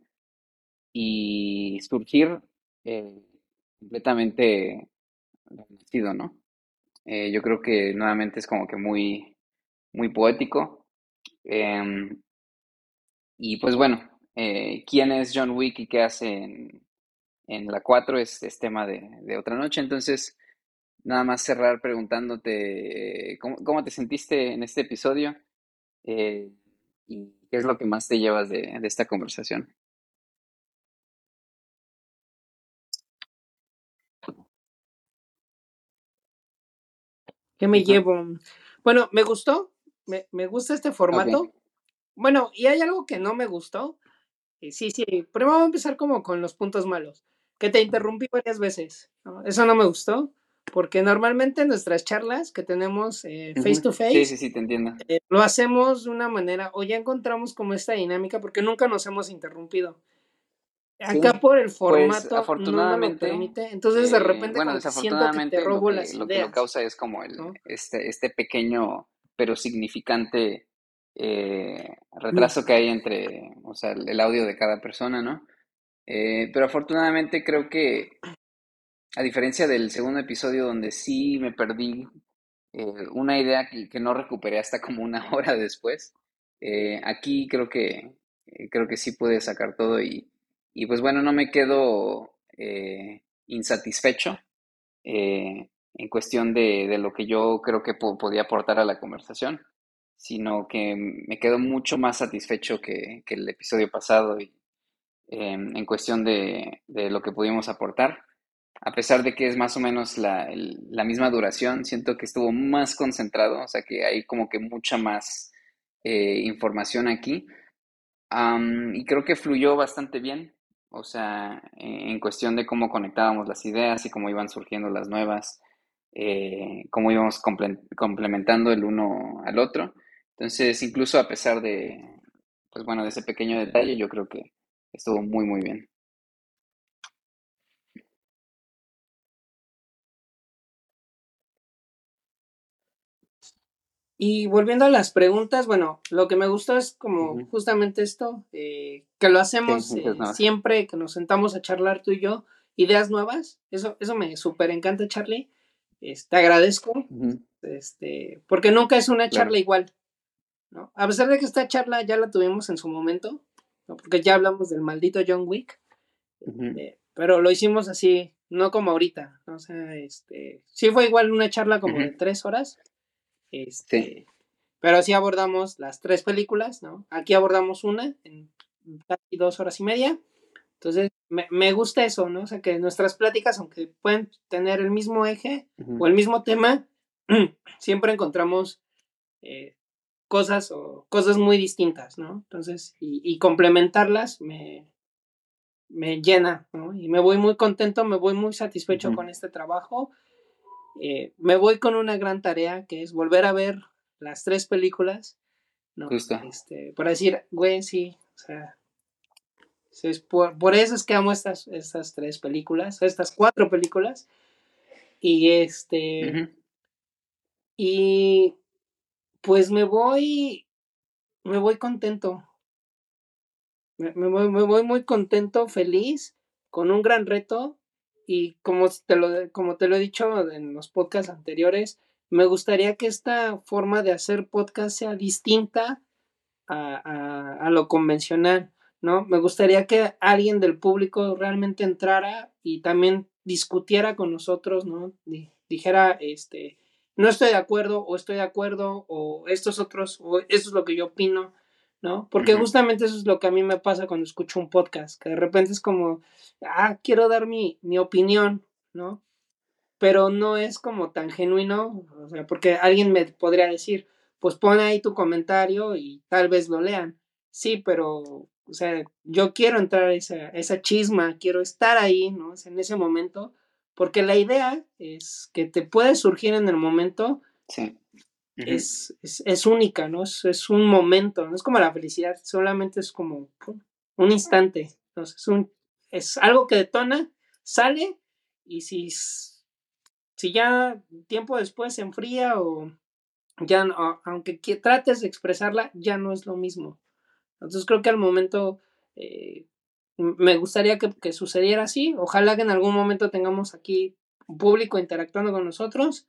y surgir eh, completamente renacido, ¿no? Eh, yo creo que nuevamente es como que muy, muy poético. Em, y pues bueno, eh, quién es John Wick y qué hace en, en la 4 es, es tema de, de otra noche. Entonces, nada más cerrar preguntándote eh, ¿cómo, cómo te sentiste en este episodio? Eh, y qué es lo que más te llevas de, de esta conversación. ¿Qué me llevo? Bueno, me gustó, me, me gusta este formato. Bueno, y hay algo que no me gustó. Eh, sí, sí, primero vamos a empezar como con los puntos malos. Que te interrumpí varias veces, ¿no? Eso no me gustó, porque normalmente en nuestras charlas que tenemos eh, face to Sí, face, sí, sí, te entiendo. eh, lo hacemos de una manera, o ya encontramos como esta dinámica, porque nunca nos hemos interrumpido. Sí, Acá por el pues formato no me lo afortunadamente, permite, entonces de eh, repente bueno, como que que desafortunadamente te lo robo que, las lo que lo causa es como el, ¿no? este, este pequeño pero significante eh, Mm. retraso que hay entre, o sea, el audio de cada persona, ¿no? Eh, pero afortunadamente creo que, a diferencia del segundo episodio donde sí me perdí eh, una idea que, que no recuperé hasta como una hora después, eh, aquí creo que, creo que sí pude sacar todo y, y pues bueno, no me quedo insatisfecho en cuestión de, de lo que yo creo que po- podía aportar a la conversación, sino que me quedo mucho más satisfecho que, que el episodio pasado y, em, en cuestión de, de lo que pudimos aportar. A pesar de que es más o menos la, la misma duración, siento que estuvo más concentrado, o sea que hay como que mucha más eh, información aquí. Am, y creo que fluyó bastante bien, o sea, en, en cuestión de cómo conectábamos las ideas y cómo iban surgiendo las nuevas, eh, cómo íbamos comple- complementando el uno al otro. Entonces, incluso a pesar de, pues bueno, de ese pequeño detalle, yo creo que estuvo muy, muy bien. Y volviendo a las preguntas, bueno, lo que me gustó es como justamente esto, eh, que lo hacemos Sí, eh, siempre que nos sentamos a charlar tú y yo, ideas nuevas, eso, eso me súper encanta, Charlie, Es- te agradezco, este, porque nunca es una Claro. charla igual, ¿no? A pesar de que esta charla ya la tuvimos en su momento, ¿no? porque ya hablamos del maldito John Wick, eh, pero lo hicimos así, no como ahorita, o sea, este, sí fue igual una charla como de tres horas, este, Sí. pero así abordamos las tres películas, ¿no? Aquí abordamos una en casi dos horas y media, entonces me, me gusta eso, ¿no? O sea, que nuestras pláticas, aunque pueden tener el mismo eje o el mismo tema, siempre encontramos eh, cosas o cosas muy distintas, ¿no? Entonces, y, y complementarlas me, me llena, ¿no? Y me voy muy contento, me voy muy satisfecho con este trabajo. Eh, me voy con una gran tarea que es volver a ver las tres películas, ¿no? Justo. Este, para decir, güey, sí, o sea, es por, por eso es que amo estas, estas tres películas, estas cuatro películas. Y este, y pues me voy, me voy contento. Me, voy, muy contento, feliz, con un gran reto. Y como te lo, como te lo he dicho en los podcasts anteriores, me gustaría que esta forma de hacer podcast sea distinta a, a- a lo convencional, ¿no? Me gustaría que alguien del público realmente entrara y también discutiera con nosotros, ¿no? Di- dijera, este, no estoy de acuerdo, o estoy de acuerdo, o estos otros, o esto es lo que yo opino, ¿no? Porque justamente eso es lo que a mí me pasa cuando escucho un podcast, que de repente es como, ah, quiero dar mi, mi opinión, ¿no? Pero no es como tan genuino, o sea, porque alguien me podría decir, pues pon ahí tu comentario y tal vez lo lean. Sí, pero, o sea, yo quiero entrar a esa, esa chisma, quiero estar ahí, ¿no? O sea, en ese momento, porque la idea es que te puede surgir en el momento, Sí. Es, es, es única, ¿no? Es, es un momento, no es como la felicidad, solamente es como un instante. Entonces, es, un, es algo que detona, sale, y si, si ya tiempo después se enfría o ya, no- aunque trates de expresarla, ya no es lo mismo. Entonces, creo que al momento eh, me gustaría que, que sucediera así. Ojalá que en algún momento tengamos aquí un público interactuando con nosotros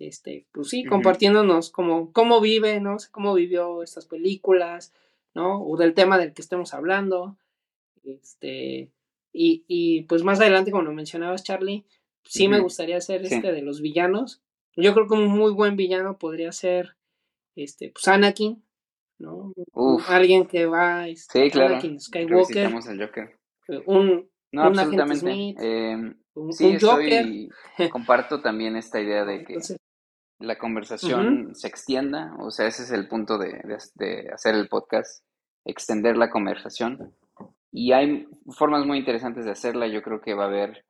este, pues sí, compartiéndonos cómo, cómo vive, ¿no? Cómo vivió estas películas, ¿no? O del tema del que estemos hablando. Este, y, y pues más adelante, como lo mencionabas, Charlie, sí me gustaría hacer Sí. este de los villanos. Yo creo que un muy buen villano podría ser, este, pues Anakin, ¿no? Uf. Alguien que va, este, Sí, claro. Anakin Skywalker, al Joker. eh, un, No, un absolutamente. Smith, un, sí, un Joker. estoy, comparto también esta idea de que Entonces, la conversación se extienda, o sea, ese es el punto de, de- de hacer el podcast, extender la conversación. Y hay formas muy interesantes de hacerla, yo creo que va a haber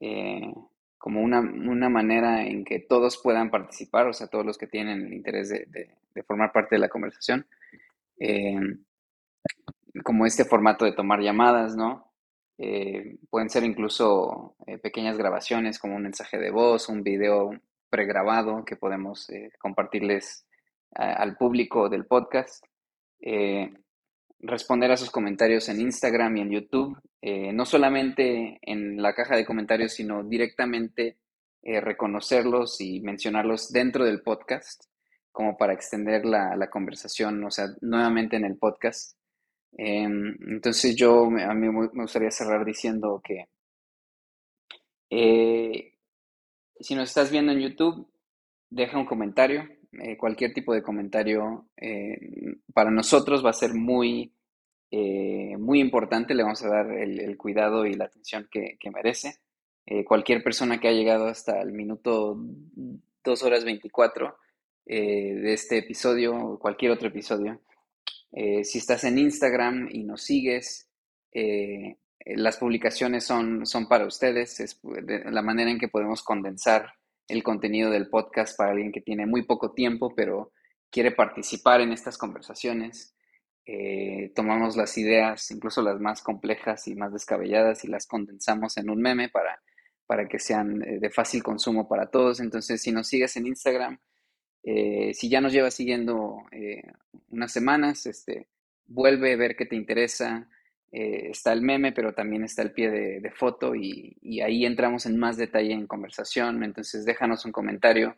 eh, como una, una manera en que todos puedan participar, o sea, todos los que tienen el interés de- de formar parte de la conversación. Em, como este formato de tomar llamadas, ¿no? Eh, pueden ser incluso eh, pequeñas grabaciones como un mensaje de voz, un video pregrabado que podemos eh, compartirles al público del podcast. Eh, responder a sus comentarios en Instagram y en YouTube, eh, no solamente en la caja de comentarios, sino directamente eh, reconocerlos y mencionarlos dentro del podcast, como para extender la, la conversación, o sea, nuevamente en el podcast. Em, entonces yo, a mí me gustaría cerrar diciendo que eh, si nos estás viendo en YouTube, deja un comentario. eh, cualquier tipo de comentario eh, para nosotros va a ser muy muy importante, le vamos a dar el, cuidado y la atención que, merece. Eh, cualquier persona que ha llegado hasta el minuto 2 horas 24 eh, de este episodio o cualquier otro episodio, si estás en Instagram y nos sigues, las publicaciones son, son para ustedes, es la manera en que podemos condensar el contenido del podcast para alguien que tiene muy poco tiempo, pero quiere participar en estas conversaciones. Eh, tomamos las ideas, incluso las más complejas y más descabelladas, y las condensamos en un meme para, para que sean eh, de fácil consumo para todos. Entonces, si nos sigues en Instagram, eh, si ya nos llevas siguiendo unas semanas, este, vuelve a ver qué te interesa. está el meme, pero también está el pie de, foto y, ahí entramos en más detalle en conversación. Entonces, déjanos un comentario.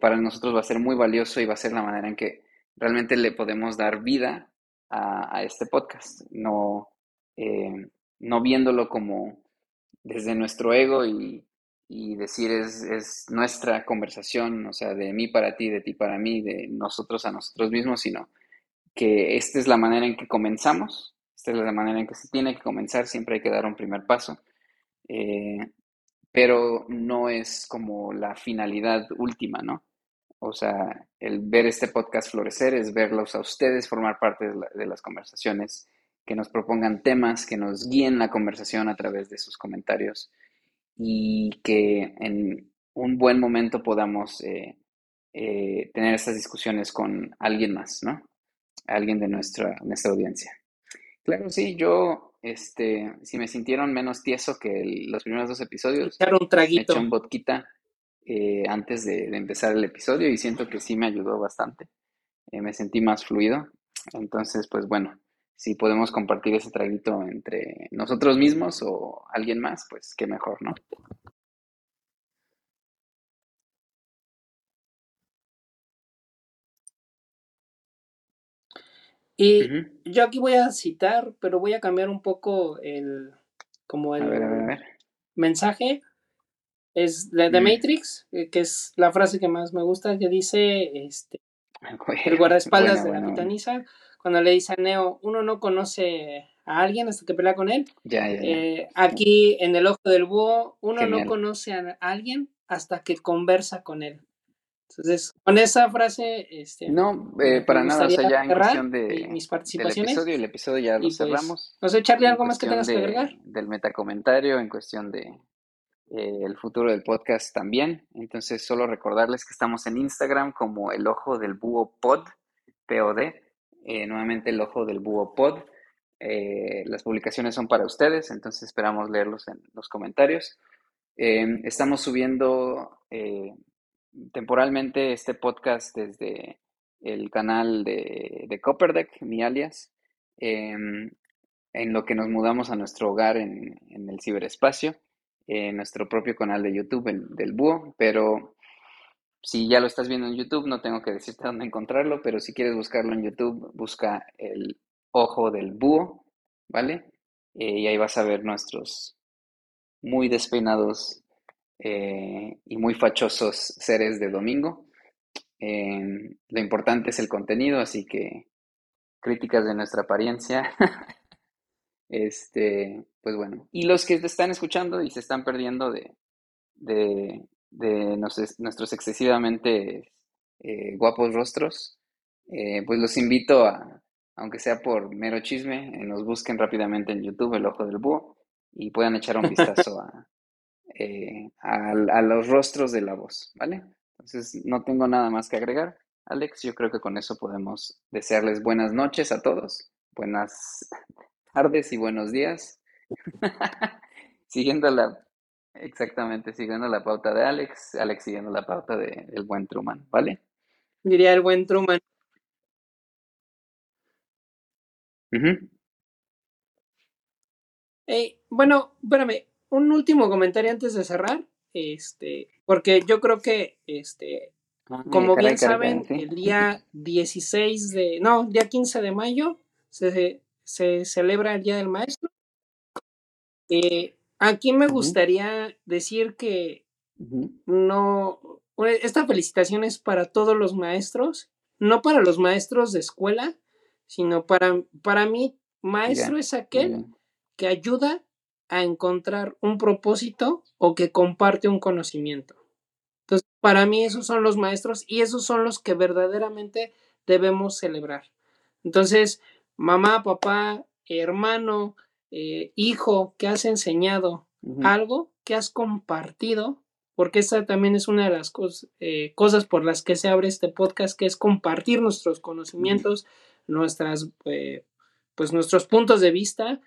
para nosotros va a ser muy valioso y va a ser la manera en que realmente le podemos dar vida a, este podcast, no, eh, no viéndolo como desde nuestro ego y, decir es, nuestra conversación, o sea, de mí para ti, de ti para mí, de nosotros a nosotros mismos, sino que esta es la manera en que comenzamos, esta es la manera en que se tiene que comenzar, siempre hay que dar un primer paso, eh, pero no es como la finalidad última, ¿no? O sea, el ver este podcast florecer es verlos a ustedes formar parte de, las conversaciones, que nos propongan temas, que nos guíen la conversación a través de sus comentarios y que en un buen momento podamos eh, eh, tener estas discusiones con alguien más, ¿no? Alguien de nuestra, nuestra audiencia. Claro, sí, yo, este, si me sintieron menos tieso que los primeros dos episodios, un traguito. me eché un vodquita eh, antes de, empezar el episodio y siento que sí me ayudó bastante. Me sentí más fluido. Entonces, pues bueno, si podemos compartir ese traguito entre nosotros mismos o alguien más, pues qué mejor, ¿no? Y yo aquí voy a citar, pero voy a cambiar un poco el como el mensaje. Es de, de mm. Matrix, eh, que es la frase que más me gusta, que dice este, el guardaespaldas de la pitanisa, cuando le dice a Neo, uno no conoce a alguien hasta que pelea con él. Eh, aquí en el ojo del búho, uno no conoce a alguien hasta que conversa con él. Entonces, con esa frase, este, no, eh, para nada, o sea, ya en cuestión de mis participaciones. Del episodio, el episodio ya lo pues, cerramos. No sé, Charlie, algo más que tengas que agregar. Del metacomentario, en cuestión de, eh, el futuro del podcast también. Entonces, solo recordarles que estamos en Instagram como el ojo del búho pod, POD. Eh, nuevamente el ojo del búho pod. Eh, las publicaciones son para ustedes, entonces esperamos leerlos en los comentarios. estamos subiendo temporalmente este podcast desde el canal de, de Copperdeck, mi alias, en lo que nos mudamos a nuestro hogar en, en el ciberespacio en nuestro propio canal de YouTube del Búho, pero si ya lo estás viendo en YouTube, no tengo que decirte dónde encontrarlo, pero si quieres buscarlo en YouTube, busca el ojo del búho, ¿vale? Eh, y ahí vas a ver nuestros muy despeinados eh, y muy fachosos seres de domingo. Em, lo importante es el contenido, así que críticas de nuestra apariencia Este, pues bueno. Y los que te están escuchando y se están perdiendo de, de, nuestros excesivamente eh, guapos rostros, eh, pues los invito a, aunque sea por mero chisme, eh, nos busquen rápidamente en YouTube el ojo del búho y puedan echar un vistazo a, a, los rostros de la voz, ¿vale? Entonces no tengo nada más que agregar. Alex, yo creo que con eso podemos desearles buenas noches a todos, buenas tardes y buenos días. siguiendo la, exactamente, siguiendo la pauta de Alex, Alex siguiendo la pauta del el buen Truman, ¿vale? Diría el buen Truman. bueno, espérame, un último comentario antes de cerrar, este, porque yo creo que, este, ah, como bien saben, el día 16 de, no, día 15 de mayo se, se celebra el Día del Maestro. Eh, aquí me gustaría decir que no, esta felicitación es para todos los maestros, no para los maestros de escuela, sino para, para mí, maestro es aquel que ayuda a encontrar un propósito o que comparte un conocimiento. Entonces, para mí esos son los maestros y esos son los que verdaderamente debemos celebrar. Entonces, mamá, papá, hermano, eh, hijo, que has enseñado algo, que has compartido, porque esta también es una de las cos- eh, cosas por las que se abre este podcast, que es compartir nuestros conocimientos, nuestras, eh, pues nuestros puntos de vista.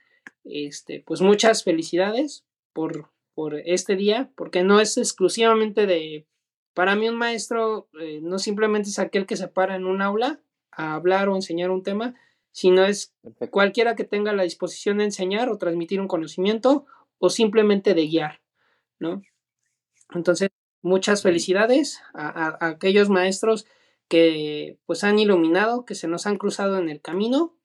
Este, pues muchas felicidades por, por este día, porque no es exclusivamente de, para mí un maestro no simplemente es aquel que se para en un aula a hablar o enseñar un tema, sino es Perfecto. cualquiera que tenga la disposición de enseñar o transmitir un conocimiento o simplemente de guiar, ¿no? Entonces, muchas felicidades a, a- a aquellos maestros que pues han iluminado, que se nos han cruzado en el camino,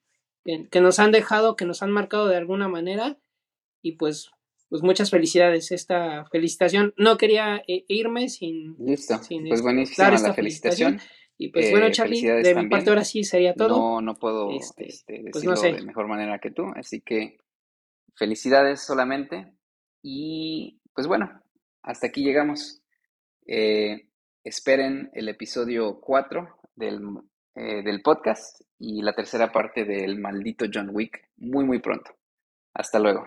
que, que nos han dejado, que nos han marcado de alguna manera y pues, pues muchas felicidades. Esta felicitación, no quería eh, irme sin, Listo. sin, Pues este, buenísima la esta felicitación. Y pues Eh, bueno, Charlie, felicidades de mi parte ahora sí sería todo. No, no puedo Este, este, pues, decirlo no sé. de mejor manera que tú, así que felicidades solamente. Y pues bueno, hasta aquí llegamos. Eh, esperen el episodio 4 del, eh, del podcast y la tercera parte del maldito John Wick muy, muy pronto. Hasta luego.